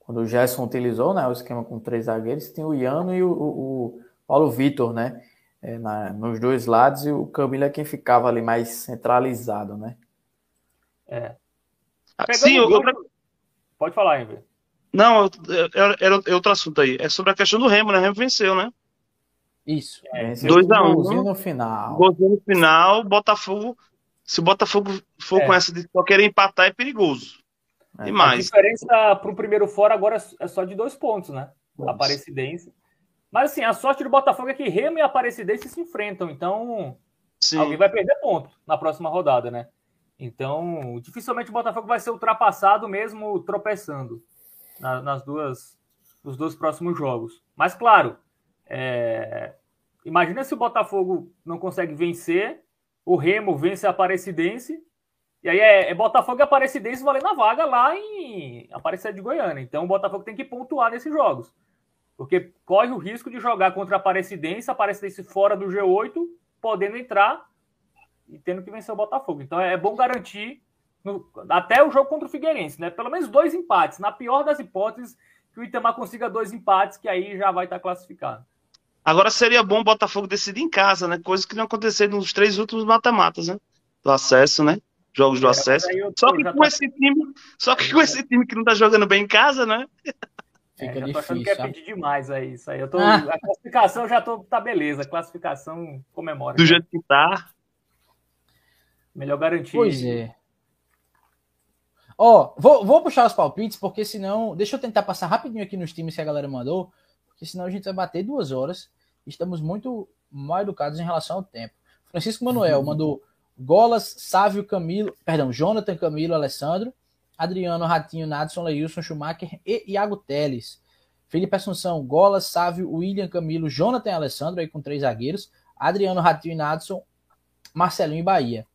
quando o Gerson utilizou né, o esquema com três zagueiros, tem o Iano e o, o Paulo Vitor, né? É, na, nos dois lados, e o Camilo é quem ficava ali mais centralizado, né? É. Ah, sim, outra... Pode falar, Enver. Não, era outro assunto aí. É sobre a questão do Remo, né? O Remo venceu, né? Isso. É, 2x1. Um, no final. Golzinho no final, Botafogo. Se o Botafogo for é. com essa de só querer empatar, é perigoso. É. E mais. A diferença para o primeiro fora agora é só de dois pontos, né? Nossa. Aparecidense. Mas assim, a sorte do Botafogo é que Remo e Aparecidense se enfrentam. Então, Sim. alguém vai perder ponto na próxima rodada, né? Então, dificilmente o Botafogo vai ser ultrapassado mesmo tropeçando na, nas duas, nos dois próximos jogos. Mas, claro, é... Imagina se o Botafogo não consegue vencer, o Remo vence a Aparecidense, e aí é, é Botafogo e Aparecidense valendo a vaga lá em Aparecida de Goiânia. Então o Botafogo tem que pontuar nesses jogos. Porque corre o risco de jogar contra a Aparecidense, a Aparecidense fora do G8, podendo entrar e tendo que vencer o Botafogo. Então é bom garantir no, até o jogo contra o Figueirense, né? Pelo menos dois empates. Na pior das hipóteses, que o Itamar consiga dois empates, que aí já vai estar classificado. Agora seria bom o Botafogo decidir em casa, né? Coisa que não aconteceu nos três últimos mata-matas, né? Do acesso, né? Jogos do é, acesso. Só que com tô... esse time, só que com esse time que não tá jogando bem em casa, né? É, Fica já tô achando que é pedir demais aí, isso aí. Eu tô, ah. A classificação já tô, tá beleza, a classificação comemora. Do jeito que tá. Melhor garantir. Pois é. Ó, vou, vou puxar os palpites, porque senão. Deixa eu tentar passar rapidinho aqui nos times que a galera mandou porque senão a gente vai bater duas horas. Estamos muito mal educados em relação ao tempo. Francisco Manuel uhum. mandou Golas, Sávio, Camilo, perdão, Jonathan, Camilo, Alessandro, Adriano, Ratinho, Nadson, Leilson, Schumacher e Iago Teles. Felipe Assunção, Golas, Sávio, William, Camilo, Jonathan e Alessandro, aí com três zagueiros. Adriano, Ratinho e Nadson, Marcelinho e Bahia.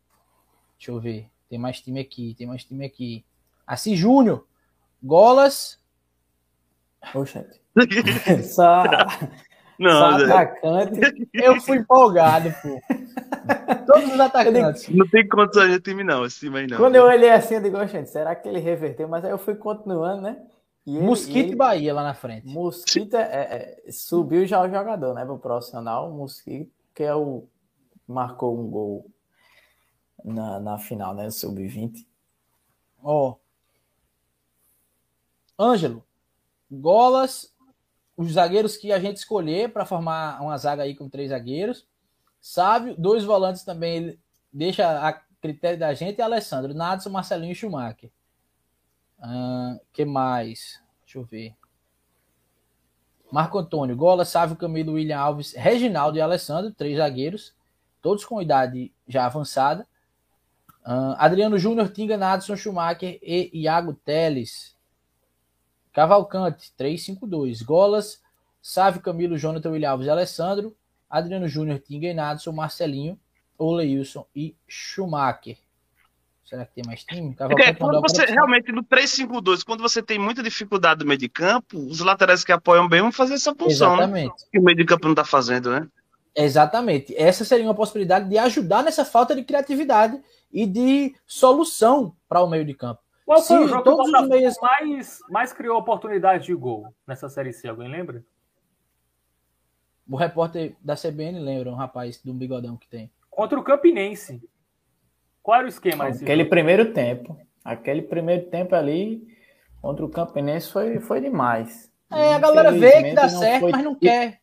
Deixa eu ver. Tem mais time aqui, tem mais time aqui. Assis Júnior, Golas. Oxente. Só, não, só atacante. Eu fui empolgado, pô. Todos os atacantes. Não tem condições de time, não, esse time aí não. Quando eu olhei assim, eu digo, gente, será que ele reverteu? Mas aí eu fui continuando, né? E ele, Mosquito e, ele... Bahia lá na frente. Mosquito é, é, é, subiu já o jogador, né? Pro profissional. Mosquito, que é o. Marcou um gol na, na final, né? Sub-20. Ó. Oh. Ângelo. Golas, os zagueiros que a gente escolher para formar uma zaga aí com três zagueiros. Sávio, dois volantes também ele deixa a critério da gente e Alessandro, Nadson, Marcelinho e Schumacher. Uh, que mais? Deixa eu ver. Marco Antônio, Gola, Sávio, Camilo, William Alves, Reginaldo e Alessandro, três zagueiros, todos com idade já avançada. Uh, Adriano Júnior, Tinga, Nadson, Schumacher e Iago Teles. Cavalcante, 3-5-2. Golas, Sávio, Camilo, Jonathan, William Alves e Alessandro. Adriano Júnior, Tinga e Nadson, Marcelinho, Oleilson e Schumacher. Será que tem mais time? É, quando você realmente no 3-5-2, quando você tem muita dificuldade no meio de campo, os laterais que apoiam bem vão fazer essa função. Né? Exatamente. Né? Que o meio de campo não está fazendo, né? Exatamente. Essa seria uma possibilidade de ajudar nessa falta de criatividade e de solução para o meio de campo. Qual foi Sim, o jogo todos que o os meios... mais, mais criou oportunidade de gol nessa Série C? Alguém lembra? O repórter da CBN lembra, um rapaz do bigodão que tem. Contra o Campinense. Qual era o esquema? Aquele primeiro tempo. Aquele primeiro tempo ali contra o Campinense foi, foi demais. É, a galera vê que dá certo, foi... mas não quer.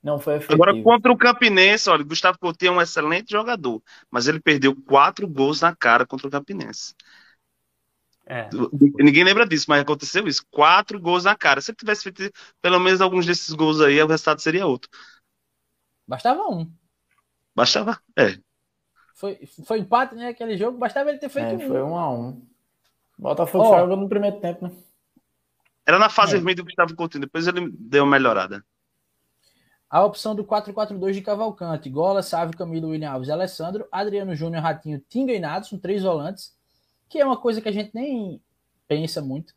Não foi efetivo. Agora, contra o Campinense, olha, Gustavo Coutinho é um excelente jogador, mas ele perdeu quatro gols na cara contra o Campinense. É. Ninguém lembra disso, mas aconteceu isso. Quatro gols na cara. Se ele tivesse feito pelo menos alguns desses gols aí, o resultado seria outro. Bastava um. Bastava, é. Foi, foi empate, né? Aquele jogo, bastava ele ter feito é, um. Foi um a um. Botafogo oh. jogou no primeiro tempo, né? Era na fase é. do Gustavo Coutinho, depois ele deu uma melhorada. A opção do 4-4-2 de Cavalcante, Gola, Sávio, Camilo, William Alves, Alessandro, Adriano Júnior, Ratinho, Tinga e Nadson, três volantes, que é uma coisa que a gente nem pensa muito,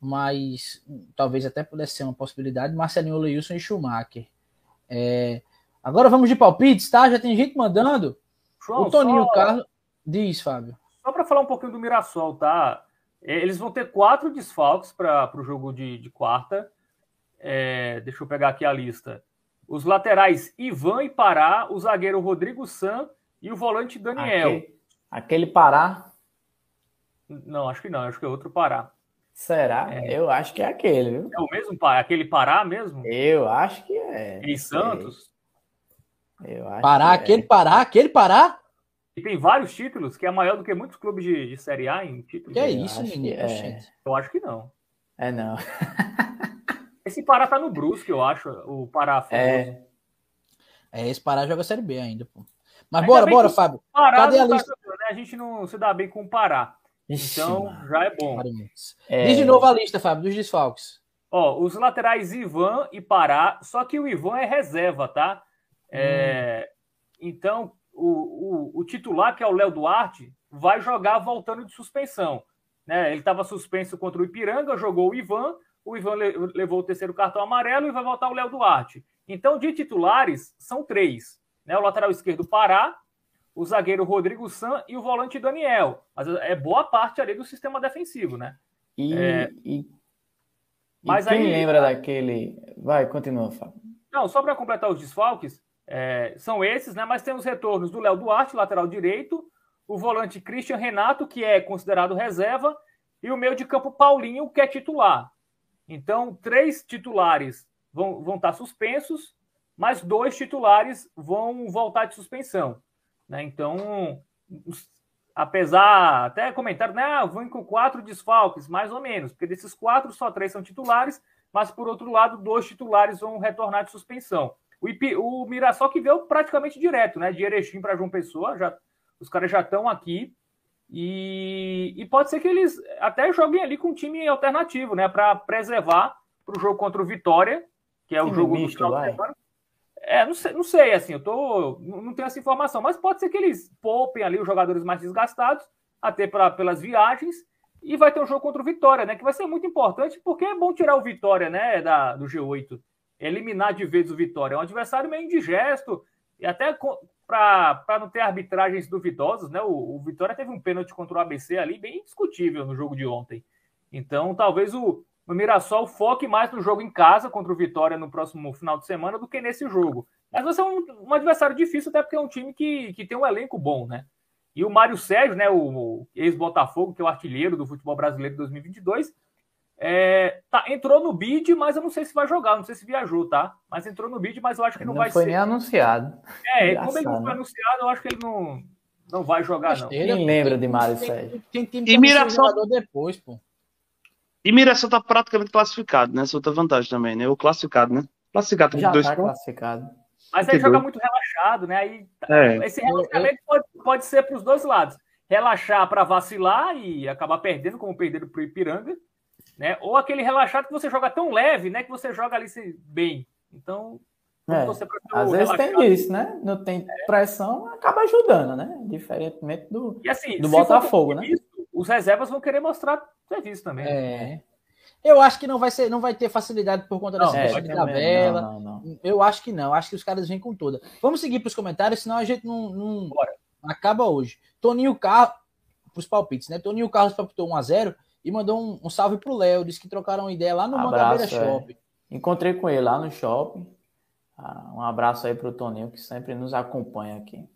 mas talvez até pudesse ser uma possibilidade. Marcelinho Oleilson e Schumacher. É... Agora vamos de palpites, tá? Já tem gente mandando. João, o Toninho só... Carlos. Diz, Fábio. Só para falar um pouquinho do Mirassol, tá? É, eles vão ter quatro desfalques para o jogo de, de quarta. É, deixa eu pegar aqui a lista. Os laterais Ivan e Pará, o zagueiro Rodrigo San e o volante Daniel. Aquele, aquele Pará? Não, acho que não, acho que é outro Pará. Será? É. Eu acho que é aquele, viu? É o mesmo Pará? Aquele Pará mesmo? Eu acho que é. Em Santos? Eu acho Pará, aquele é. Pará, aquele Pará? E tem vários títulos, que é maior do que muitos clubes de, de Série A em títulos. Que é isso, menino? É. Eu acho que não. É não. Esse Pará tá no Brusque, eu acho, o Pará. É. é, esse Pará joga Série B ainda, pô. Mas ainda bora, bora, Fábio. Pará Cadê a tá lista? Tá, né? A gente não se dá bem com o Pará. Ixi, então, mano. já é bom. É... Diz de novo a lista, Fábio, dos desfalques. Ó, os laterais Ivan e Pará, só que o Ivan é reserva, tá? É, então, o, o, o, titular, que é o Léo Duarte, vai jogar voltando de suspensão. Né? Ele estava suspenso contra o Ipiranga, jogou o Ivan, o Ivan levou o terceiro cartão amarelo e vai voltar o Léo Duarte. Então, de titulares, são três. Né? O lateral esquerdo, Pará, o zagueiro Rodrigo San e o volante Daniel. Mas é boa parte ali do sistema defensivo, né? E, é... e, mas quem aí, lembra daquele... Vai, continua, Fábio. Não, só para completar os desfalques, é, são esses, né? Mas tem os retornos do Léo Duarte, lateral direito, o volante Christian Renato, que é considerado reserva, e o meio de campo Paulinho, que é titular. Então, três titulares vão, vão estar suspensos, mas dois titulares vão voltar de suspensão. Né? Então, apesar, até comentário, né? Ah, vão com quatro desfalques, mais ou menos, porque desses quatro, só três são titulares, mas por outro lado, dois titulares vão retornar de suspensão. O, IP, o Mirassol que veio praticamente direto, né? De Erechim para João Pessoa, já, os caras já estão aqui. E, e, pode ser que eles até joguem ali com um time alternativo, né? Para preservar para o jogo contra o Vitória, que é o jogo misto, do final É, não sei, não sei, assim, eu tô. Não tenho essa informação, mas pode ser que eles poupem ali os jogadores mais desgastados, até pra, pelas viagens, e vai ter um jogo contra o Vitória, né? Que vai ser muito importante, porque é bom tirar o Vitória, né, da, do G8 eliminar de vez o Vitória. É um adversário meio indigesto, e até para não ter arbitragens duvidosas, né? O, o, Vitória teve um pênalti contra o ABC ali, bem discutível no jogo de ontem. Então, talvez o, o Mirassol foque mais no jogo em casa contra o Vitória no próximo final de semana do que nesse jogo. Mas vai ser um, um adversário difícil, até porque é um time que, que tem um elenco bom, né? E o Mário Sérgio, né, o, o ex-Botafogo, que é o artilheiro do futebol brasileiro de 2022, é, tá, entrou no bid, mas eu não sei se vai jogar, não sei se viajou, tá? Mas entrou no bid, mas eu acho que não, não vai foi ser. nem anunciado. É, Engraçado, como ele não foi né? anunciado, eu acho que ele não, não vai jogar, não. Quem lembra de Mário Sérgio? Tem, tem, tem, e Mirassol depois, pô. E Mirassol tá praticamente classificado, né? Essa outra vantagem também, né? O classificado, né? Classificado Já com dois tá pontos. classificado. Mas aí joga muito relaxado, né? Aí É. esse relaxamento pode, pode ser para os dois lados. Relaxar para vacilar e acabar perdendo, como perderam para o Ipiranga, né? Ou aquele relaxado que você joga tão leve, né? Que você joga ali bem. Então, É, Às vezes relaxado. tem isso, né? Não tem pressão, acaba ajudando, né? Diferentemente do. E assim, Do Botafogo, né? isso, Os reservas vão querer mostrar serviço também. né? É. Eu acho que não vai ser, não vai ter facilidade por conta dessa É, questão de também, tabela. Não, não, não. Eu acho que não. Acho que os caras vêm com toda. Vamos seguir para os comentários, senão a gente não, não Bora. acaba hoje. Toninho Carlos, para os palpites, né? Toninho Carlos palpitou 1x0 e mandou um, um salve pro Léo. Disse que trocaram ideia lá no Mangabeira é. Shopping. Encontrei com ele lá no shopping. Ah, um abraço aí pro Toninho, que sempre nos acompanha aqui.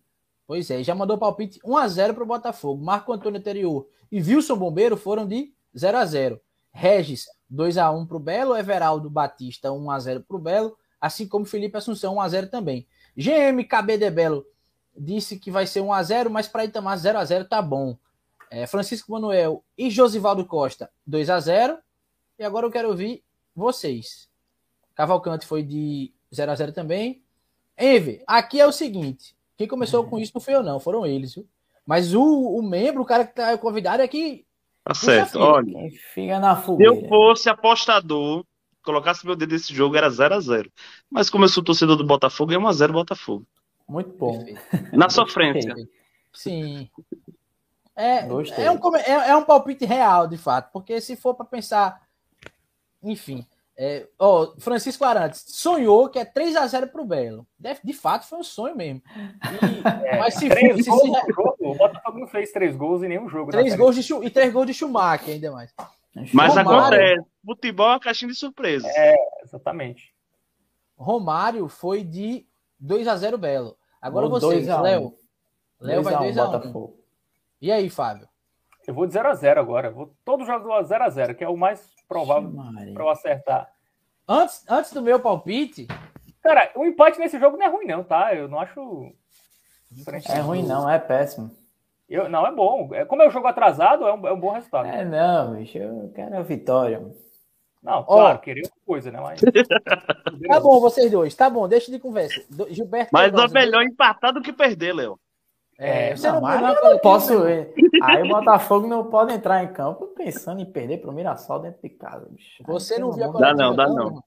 Pois é, já mandou palpite 1x0 para o Botafogo. Marco Antônio Anterior e Wilson Bombeiro foram de 0x0. Regis, 2x1 para o Belo. Everaldo Batista, 1x0 para o Belo. Assim como Felipe Assunção, 1x0 também. GM KB de Belo disse que vai ser 1x0, mas para Itamar 0x0 tá bom. É, Francisco Manuel e Josivaldo Costa, 2x0. E agora eu quero ouvir vocês. Cavalcante foi de 0x0 também. Enve, aqui é o seguinte: quem começou com isso não foi eu, não, foram eles, viu? Mas o, o membro, o cara que tá convidado é que. Tá certo. filho. Olha, fica na se fogueira. eu fosse apostador, colocasse meu dedo nesse jogo, era 0x0. Mas como eu sou torcedor do Botafogo, é 1x0 Botafogo. Muito bom. Na sofrência. Sim. É, Gostei. é, um, é, é um palpite real, de fato, porque se for para pensar. Enfim. É, ó, Francisco Arantes sonhou que é 3x0 pro Belo. De, de fato, foi um sonho mesmo. E- mas se Três fosse gols se- jogo, o Botafogo não fez três gols em nenhum jogo. três gols de, e três gols de Schumacher, ainda mais. Mas Romário. acontece. Futebol é uma caixinha de surpresas. B. Exatamente. Romário foi de 2x0 Belo. Agora Vou vocês, 2 a 1. Léo. Léo vai 2 a 1 2x1. Botafogo. E aí, Fábio? Eu vou de 0x0 agora. Vou todo jogo 0x0, que é o mais provável para eu acertar. Antes, antes do meu palpite, Cara, o empate nesse jogo não é ruim, não, tá? Eu não acho. É ruim não, é péssimo. Eu, não, é bom. É, como é um jogo atrasado, é um, é um bom resultado. É não, bicho, eu quero a vitória. Não, claro, querer outra coisa, né? Mas. Tá bom, vocês dois. Tá bom, deixa de conversa. Gilberto. Mas é melhor empatar do que perder, Léo. É, você Não, mas não, eu não posso. Aí o Botafogo não pode entrar em campo pensando em perder pro Mirassol dentro de casa, bicho. Você não viu a Dá não, dá não?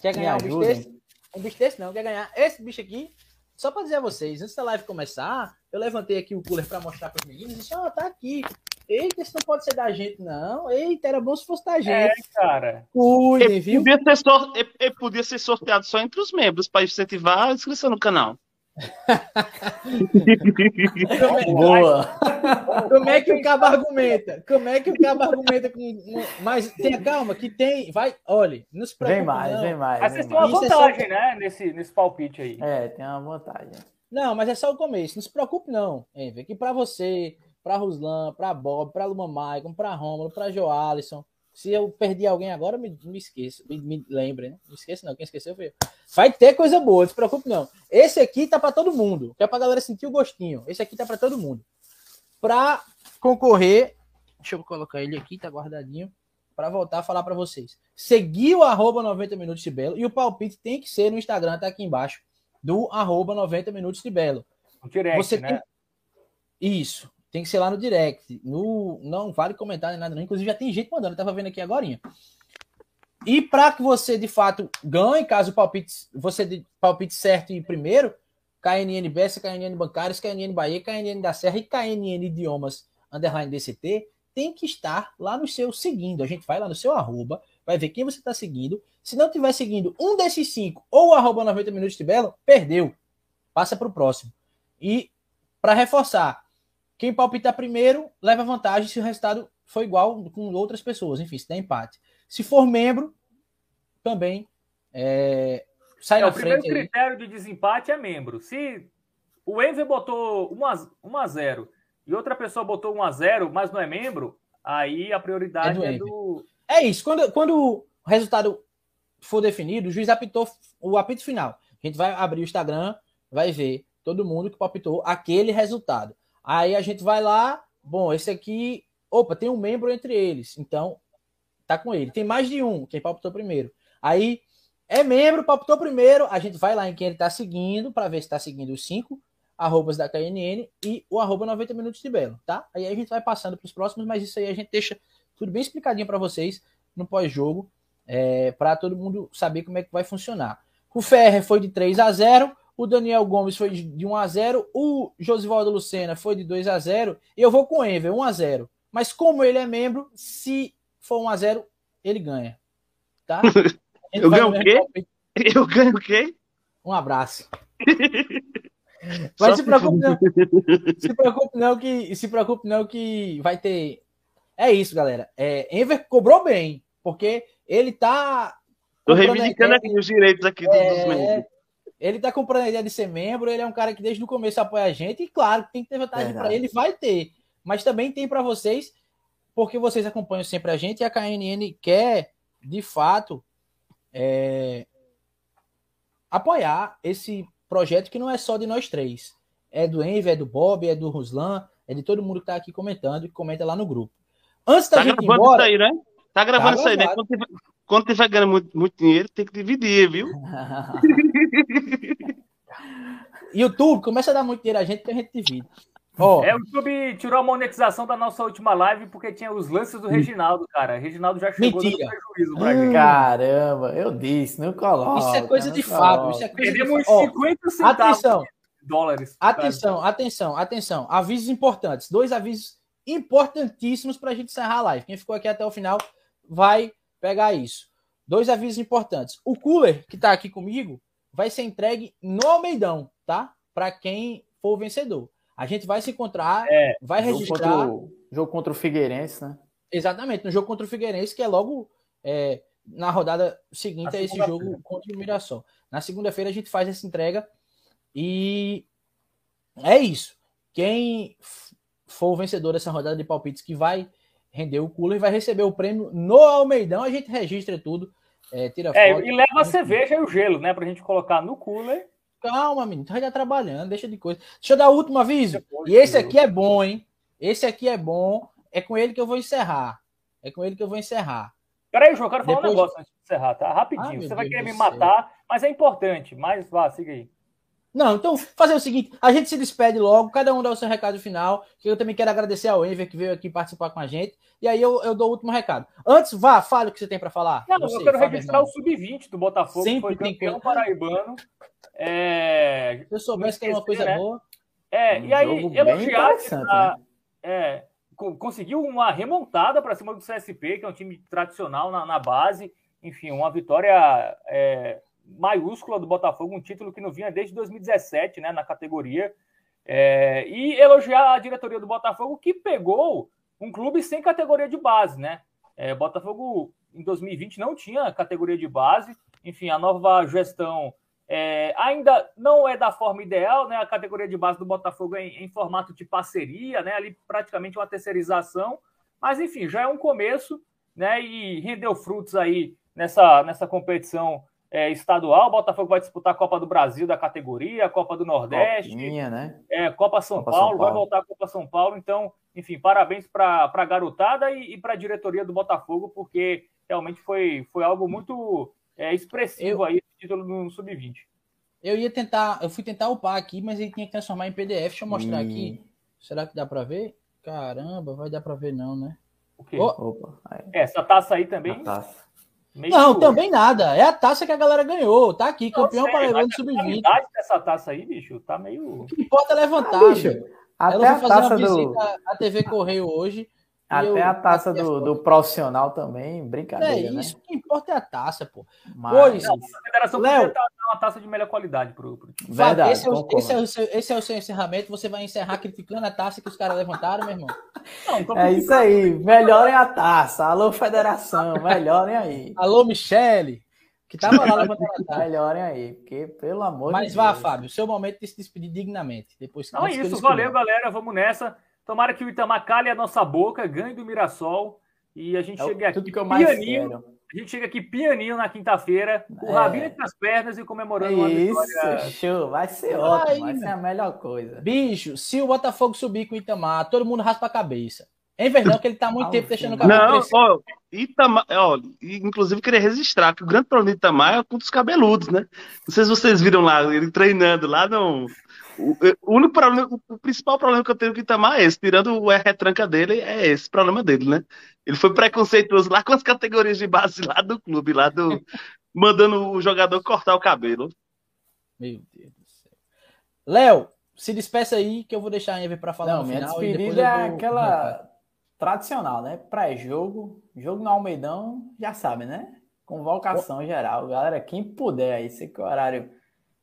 Quer ganhar um bicho desse? Um bicho desse não, quer ganhar esse bicho aqui. Só pra dizer a vocês, antes da live começar, eu levantei aqui o cooler pra mostrar pros meninos e disse: Ó, tá aqui. Eita, isso não pode ser da gente, não. Eita, era bom se fosse da É, gente. cara. Cuidem, Ele viu? podia, ser sor- ele- ele podia ser sorteado só entre os membros para incentivar a inscrição no canal. Boa. Como é que o cabo argumenta? Como é que o cabo argumenta com. Mas tenha calma, que tem. Vai, olhe, preocupe. Vem mais, não. vem mais. Mas vocês têm uma. Isso é só- vantagem, né? Nesse, nesse palpite aí. É, tem uma vantagem. Não, mas é só o começo. Não se preocupe, não. Enver, que pra você, pra Ruslan, pra Bob, pra Luma Maicon, pra Rômulo, pra Joalisson. Se eu perdi alguém agora, me, me esqueça. Me, me lembre, né? Não esqueça, não. Quem esqueceu foi eu. Vai ter coisa boa, não se preocupe, não. Esse aqui tá pra todo mundo. Que é pra galera sentir o gostinho. Esse aqui tá pra todo mundo. Pra concorrer. Deixa eu colocar ele aqui, tá guardadinho. Pra voltar a falar pra vocês. Seguir o arroba 90 minutos de Belo. E o palpite tem que ser no Instagram, tá aqui embaixo. Do arroba 90 minutos de Belo. No direct, Você né? tem... Isso. Tem que ser lá no direct. No... Não vale comentar nem nada, não. Inclusive, já tem gente mandando. Eu tava vendo aqui agora. E para que você, de fato, ganhe, caso o palpite, você de palpite certo em primeiro, KNN Bessa, KNN Bancários, KNN Bahia, KNN da Serra e KNN Idiomas Underline DCT, tem que estar lá no seu seguindo. A gente vai lá no seu arroba, vai ver quem você está seguindo. Se não tiver seguindo um desses cinco ou arroba 90 minutos de Belo, perdeu. Passa para o próximo. E para reforçar, quem palpitar primeiro leva vantagem se o resultado for igual com outras pessoas. Enfim, se der empate. Se for membro, também é, sai É, na o primeiro frente. aí. critério de desempate é membro. Se o Enver botou 1 a, 1 a 0 e outra pessoa botou 1 a 0 mas não é membro, aí a prioridade É do é do. É isso. Quando, quando o resultado for definido, o juiz apitou o apito final. A gente vai abrir o Instagram, vai ver todo mundo que palpitou aquele resultado. Aí a gente vai lá, bom, esse aqui opa, tem um membro entre eles, então tá com ele. Tem mais de um, quem palpitou primeiro. Aí é membro, palpitou primeiro, a gente vai lá em quem ele tá seguindo para ver se tá seguindo os cinco arrobas da KNN e o arroba 90 minutos de Belo, tá? Aí a gente vai passando para os próximos, mas isso aí a gente deixa tudo bem explicadinho para vocês no pós-jogo, é, para todo mundo saber como é que vai funcionar. O Ferrer foi de 3 a 0 o Daniel Gomes foi de 1 a 0 o Josivaldo Lucena foi de 2 a 0 e eu vou com o Enver, 1 a 0 Mas como ele é membro, se for 1 a 0 ele ganha. Tá? Eu ganho o quê? Eu ganho o quê? Um abraço. Mas se preocupe não. Se preocupe não que se preocupe não que vai ter. É isso, galera. É, Enver cobrou bem, porque ele tá. Tô reivindicando aqui os direitos aqui dos é, membros. Ele tá comprando a ideia de ser membro, ele é um cara que desde o começo apoia a gente, e claro, tem que ter vantagem para ele, vai ter. Mas também tem para vocês, porque vocês acompanham sempre a gente e a KNN quer, de fato, é, apoiar esse projeto que não é só de nós três. É do Enver, é do Bob, é do Ruslan, é de todo mundo que está aqui comentando e comenta lá no grupo. Antes da tá gente gravando embora, isso aí, né? Tá gravando tá isso aí, né? Quando tiver, quando tiver ganhando muito, muito dinheiro, tem que dividir, viu? YouTube, começa a dar muito dinheiro a gente que a gente divide. Oh. É, o YouTube tirou a monetização da nossa última live porque tinha os lances do Reginaldo, cara. Reginaldo já chegou Mentira. no prejuízo pra gente. Caramba, eu disse, não coloca. Isso é coisa de Fábio. Isso é coisa Perdemos de... 50 centavos atenção, de dólares. Atenção, cara. atenção, atenção. Avisos importantes. Dois avisos importantíssimos para a gente encerrar a live. Quem ficou aqui até o final vai pegar isso. Dois avisos importantes. O cooler que está aqui comigo vai ser entregue no Almeidão, tá? Para quem for o vencedor. A gente vai se encontrar, é, vai registrar. Contra o, jogo contra o Figueirense, né? Exatamente, no jogo contra o Figueirense, que é logo é, na rodada seguinte a esse jogo contra o Mirassol. Na segunda-feira a gente faz essa entrega e é isso. Quem for o vencedor dessa rodada de palpites que vai render o cooler vai receber o prêmio no Almeidão. A gente registra tudo, é, tira é, foto. E leva a cerveja e o gelo, né? Pra gente colocar no cooler Calma, menino, tu vai estar trabalhando, deixa de coisa. Deixa eu dar o último aviso. E esse aqui é bom, hein? Esse aqui é bom. É com ele que eu vou encerrar. É com ele que eu vou encerrar. Peraí, João, eu quero falar Depois... um negócio antes de encerrar, tá? Rapidinho. Ah, Você vai Deus querer me matar, mas é importante. Mas vá, siga aí. Não, então fazer o seguinte: a gente se despede logo, cada um dá o seu recado final. Que eu também quero agradecer ao Enver que veio aqui participar com a gente. E aí eu, eu dou o último recado. Antes, vá, fale o que você tem para falar. Não, você, eu quero registrar o sub-20 do Botafogo, Sempre que foi campeão paraibano. É... Se eu soubesse que era uma coisa né? boa. É, um e aí, elogiar. A, né? é, conseguiu uma remontada para cima do CSP, que é um time tradicional na, na base. Enfim, uma vitória é, maiúscula do Botafogo, um título que não vinha desde 2017 né, na categoria. É, e elogiar a diretoria do Botafogo, que pegou um clube sem categoria de base. Né? É, Botafogo, em 2020, não tinha categoria de base. Enfim, a nova gestão é, ainda não é da forma ideal, né? A categoria de base do Botafogo é em, em, formato de parceria, né? Ali praticamente uma terceirização, mas enfim, já é um começo, né? E rendeu frutos aí nessa, nessa competição é, estadual. O Botafogo vai disputar a Copa do Brasil da categoria, a Copa do Nordeste, Copinha, né? é, Copa, São, Copa Paulo, São Paulo, vai voltar a Copa São Paulo. Então, enfim, parabéns para a garotada e, e para a diretoria do Botafogo, porque realmente foi, foi algo muito é, expressivo eu, aí, título no Sub-20. Eu ia tentar, eu fui tentar upar aqui, mas ele tinha que transformar em PDF. Deixa eu mostrar hum. aqui. Será que dá para ver? Caramba, vai dar para ver não, né? O quê? Oh. Opa. É, essa taça aí também. A taça. Não, também nada. É a taça que a galera ganhou. Tá aqui, campeão para o sub-20. A dessa taça aí, bicho, tá meio. O que importa é levantar, ah, bicho. Até uma visita do... à TV Correio hoje. Até eu, a taça do, do, profissional também, brincadeira. É né? isso, né? o que importa é a taça, pô. Mas... Pois, não, a federação Léo, dar uma taça de melhor qualidade pro, pro time. Verdade, esse, é o, esse, é o seu, esse é o seu encerramento. Você vai encerrar criticando a taça que os caras levantaram, meu irmão. Não, é isso aí. Melhorem a taça. Alô, federação. Melhorem aí. Alô, Michele. Que tava lá levantando a taça. Melhorem aí, porque, pelo amor Mas de Deus. Mas vá, Fábio, seu momento de se despedir dignamente. Depois, não é isso. Valeu, galera. Vamos nessa. Tomara que o Itamar cale a nossa boca, ganhe do Mirassol e a gente é chegue aqui pianinho. A gente chega aqui pianinho na quinta-feira, com o é. rabinho entre as pernas e comemorando uma Isso, vitória. show. Vai ser ótimo, vai ser a melhor coisa. Bicho, se o Botafogo subir com o Itamar, todo mundo raspa a cabeça. Enver não, que ele tá muito tempo deixando o cabelo Não, crescer. ó, Itamar, ó, inclusive queria registrar que o grande problema do Itamar é contra os cabeludos, né? Não sei se vocês viram lá, ele treinando lá, não. O, o único problema, o principal problema que eu tenho com o Itamar é esse, tirando o retranca dele, é esse problema dele, né? Ele foi preconceituoso lá com as categorias de base lá do clube, lá do. mandando o jogador cortar o cabelo. Meu Deus do céu. Léo, se despeça aí que eu vou deixar a Enver pra falar Não, no minha final. e depois despedida é vou- aquela tradicional, né? Pré-jogo, jogo no Almeidão, já sabe, né? Convocação geral. Galera, quem puder aí, sei que o horário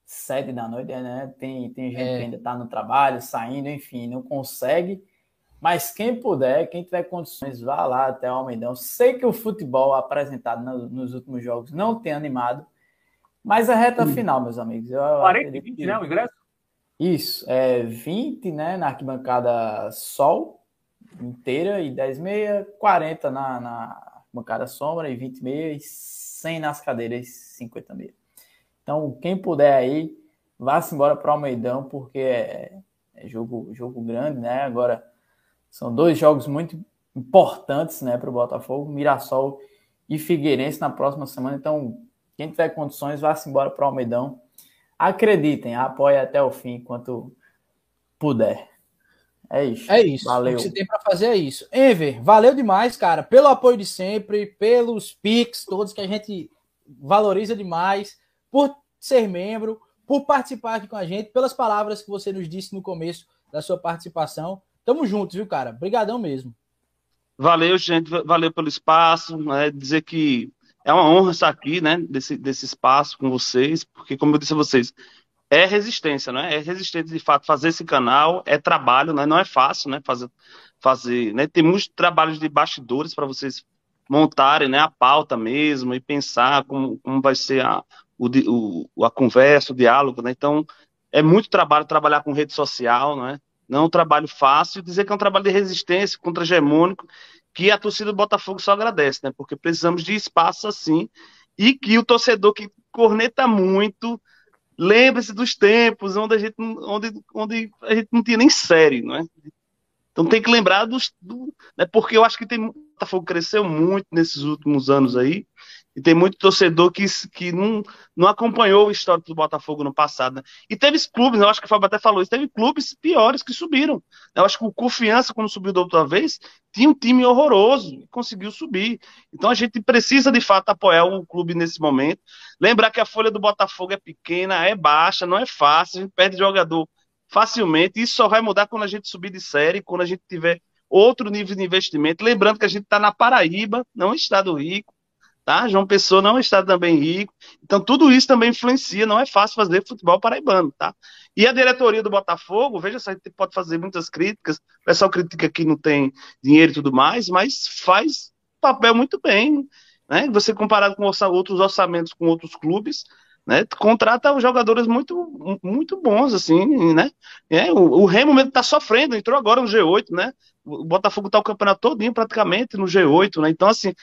sete da noite, né? Tem, tem gente É. que ainda tá no trabalho, saindo, enfim, não consegue. Mas quem puder, quem tiver condições, vá lá até o Almeidão. Sei que o futebol apresentado no- nos últimos jogos não tem animado, mas a reta final, meus amigos. Eu 40 e acredito 20, que- né? O ingresso? isso, é 20, né, na arquibancada sol inteira e 10 meia, 40 na, na arquibancada sombra e 20 meia e 100 nas cadeiras 50 meia. Então, quem puder aí, vá-se embora para o Almeidão, porque é, é jogo, jogo grande, né? Agora, são dois jogos muito importantes, né, para o Botafogo, Mirassol e Figueirense na próxima semana. Então, quem tiver condições, vá-se embora para o Almeidão. Acreditem, apoie até o fim, enquanto puder. É isso. É isso. Valeu. O que você tem pra fazer é isso. Enver, valeu demais, cara, pelo apoio de sempre, pelos pics todos que a gente valoriza demais, por ser membro, por participar aqui com a gente, pelas palavras que você nos disse no começo da sua participação. Tamo juntos, viu, cara? Obrigadão mesmo. Valeu, gente, valeu pelo espaço, né? Dizer que é uma honra estar aqui, né? Desse, desse espaço com vocês, porque, como eu disse a vocês, é resistência, né? É resistência de fato fazer esse canal, é trabalho, né? Não é fácil, né? Fazer, fazer, né? Tem muitos trabalhos de bastidores para vocês montarem, né? A pauta mesmo e pensar como, como vai ser a, o, o, a conversa, o diálogo, né? Então, é muito trabalho trabalhar com rede social, né? Não é um trabalho fácil, dizer que é um trabalho de resistência contra-hegemônico, que a torcida do Botafogo só agradece, né? Porque precisamos de espaço assim, e que o torcedor que corneta muito, lembre-se dos tempos onde a gente, onde, onde a gente não tinha nem série, não é? Então tem que lembrar dos. Do, né, porque eu acho que tem. O Botafogo cresceu muito nesses últimos anos aí. E tem muito torcedor que, que não, não acompanhou o histórico do Botafogo no passado. Né? E teve clubes, eu acho que o Fábio até falou isso, teve clubes piores que subiram. Eu acho que o Confiança, quando subiu da outra vez, tinha um time horroroso e conseguiu subir. Então a gente precisa, de fato, apoiar o clube nesse momento. Lembrar que a folha do Botafogo é pequena, é baixa, não é fácil, a gente perde jogador facilmente. Isso só vai mudar quando a gente subir de série, quando a gente tiver outro nível de investimento. Lembrando que a gente está na Paraíba, não é um estado rico, tá? João Pessoa não estado também rico. Então tudo isso também influencia, não é fácil fazer futebol paraibano, tá? E a diretoria do Botafogo, veja só, a gente pode fazer muitas críticas, o pessoal critica que não tem dinheiro e tudo mais, mas faz papel muito bem, né? Você comparado com outros orçamentos com outros clubes, né? Contrata jogadores muito, muito bons, assim, né? É, o, o Remo mesmo tá sofrendo, entrou agora no G8, né? O Botafogo tá o campeonato todinho praticamente no G8, né? Então, assim,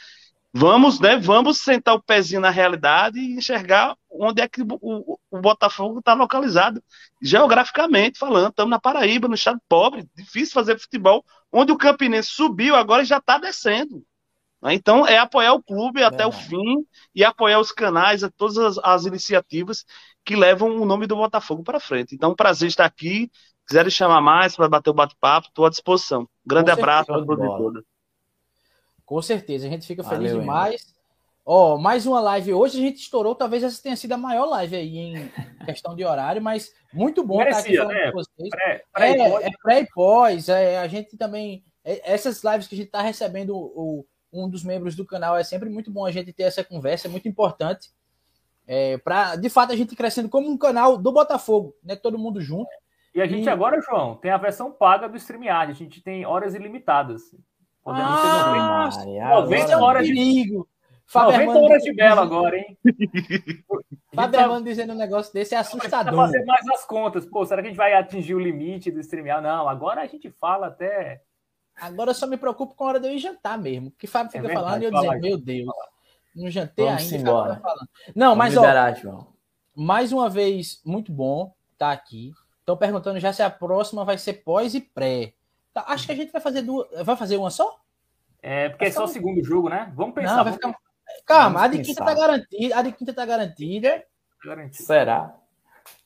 vamos, né? Vamos sentar o pezinho na realidade e enxergar onde é que o, o, Botafogo está localizado, geograficamente falando. Estamos na Paraíba, no estado pobre, difícil fazer futebol, onde o Campinense subiu agora e já está descendo. né? Então, é apoiar o clube até o fim e apoiar os canais, todas as, as iniciativas que levam o nome do Botafogo para frente. Então, um prazer estar aqui. Quiserem chamar mais para bater o bate-papo, estou à disposição. Grande Com abraço a todos e todas. Com certeza, a gente fica feliz Valeu, demais. Ó, mais uma live hoje, a gente estourou, talvez essa tenha sido a maior live aí em questão de horário, mas muito bom estar aqui Merecia, falando né? com vocês. Pré, pré e pós. É, é pré e pós, é, a gente também. é, essas lives que a gente está recebendo o, um dos membros do canal, é sempre muito bom a gente ter essa conversa, é muito importante. É, para de fato a gente crescendo como um canal do Botafogo, né? Todo mundo junto. E a gente E- agora, João, tem a versão paga do StreamYard. A gente tem horas ilimitadas. Podemos Ah, ter 90, Maria, 90 agora- horas de- perigo. 90 Hermano- horas de bela agora, hein? Fábio Hermano dizendo um negócio desse é assustador. fazer mais as contas. Pô, será que a gente vai atingir o limite do StreamYard? Não, agora a gente fala até... Agora eu só me preocupo com a hora de eu ir jantar mesmo. Que Fábio fica É verdade, falando e eu fala meu Deus, não jantei Vamos ainda. embora. Tá. Não, Vamos mas ó, liberar, João. mais uma vez, muito bom estar aqui. Estão perguntando já se a próxima vai ser pós e pré. Tá, acho que a gente vai fazer duas. Vai fazer uma só? É, porque é só o segundo jogo, né? Vamos pensar. Não, vai vamos ficar... Calma, Vamos a de quinta pensar. tá garantida. A de quinta tá garantida. garantir. Será?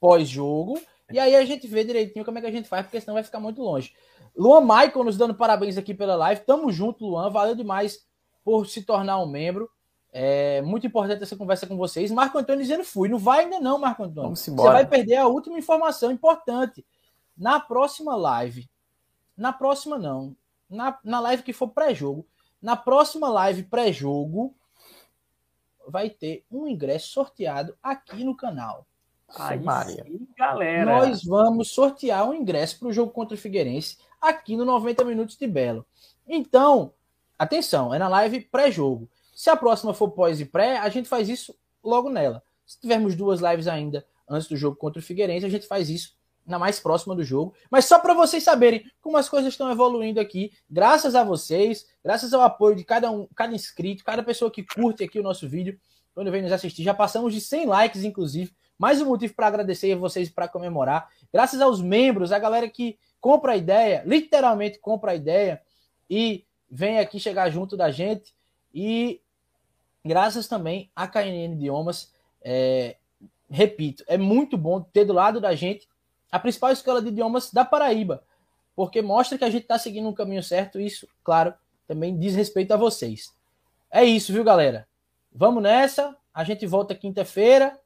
pós-jogo. E aí a gente vê direitinho como é que a gente faz, porque senão vai ficar muito longe. Luan Michael nos dando parabéns aqui pela live. Tamo junto, Luan. Valeu demais por se tornar um membro. É muito importante essa conversa com vocês. Marco Antônio dizendo fui. Não vai ainda não, Marco Antônio. Vamos Você vai perder a última informação importante. Na próxima live, na próxima não, na, na live que for pré-jogo, na próxima live pré-jogo, vai ter um ingresso sorteado aqui no canal. Aí Maria. sim, galera. Nós vamos sortear um ingresso para o jogo contra o Figueirense aqui no 90 Minutos de Belo. Então, atenção, é na live pré-jogo. Se a próxima for pós e pré, a gente faz isso logo nela. Se tivermos duas lives ainda antes do jogo contra o Figueirense, a gente faz isso na mais próxima do jogo. Mas só para vocês saberem como as coisas estão evoluindo aqui, graças a vocês, graças ao apoio de cada um, cada inscrito, cada pessoa que curte aqui o nosso vídeo, quando vem nos assistir. Já passamos de 100 likes, inclusive. Mais um motivo para agradecer a vocês para comemorar. Graças aos membros, a galera que compra a ideia, literalmente compra a ideia e vem aqui chegar junto da gente. E graças também a KNN Idiomas. É, repito, é muito bom ter do lado da gente a principal escola de idiomas da Paraíba, porque mostra que a gente está seguindo um caminho certo. Isso, claro, também diz respeito a vocês. É isso, viu, galera? Vamos nessa. A gente volta quinta-feira.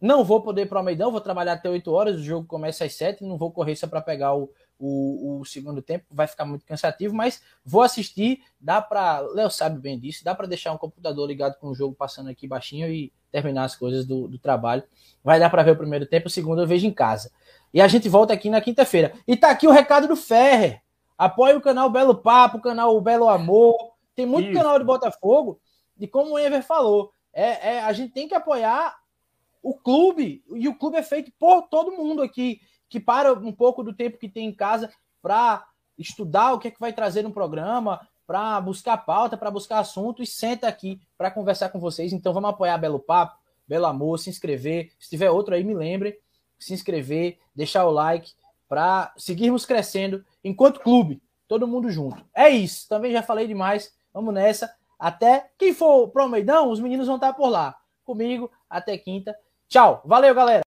Não vou poder ir para o Almeidão, vou trabalhar até 8 horas. O jogo começa às 7. Não vou correr só para pegar o, o, o, segundo tempo, vai ficar muito cansativo, mas vou assistir. Dá para. Léo sabe bem disso. Dá para deixar um computador ligado com o jogo passando aqui baixinho e terminar as coisas do, do trabalho. Vai dar para ver o primeiro tempo, o segundo eu vejo em casa. E a gente volta aqui na quinta-feira. E tá aqui o recado do Ferrer. Apoie o canal Belo Papo, o canal Belo Amor. Tem muito Isso. canal de Botafogo. E como o Ever falou, é, é, a gente tem que apoiar o clube. E o clube é feito por todo mundo aqui, que para um pouco do tempo que tem em casa para estudar o que é que vai trazer no programa, para buscar pauta, para buscar assunto e senta aqui para conversar com vocês. Então vamos apoiar Belo Papo, Belo Amor, se inscrever. Se tiver outro aí, me lembre. Se inscrever, deixar o like para seguirmos crescendo enquanto clube, todo mundo junto. É isso. Também já falei demais. Vamos nessa. Até quem for pro Almeidão, os meninos vão estar por lá. Comigo, até quinta. Tchau. Valeu, galera.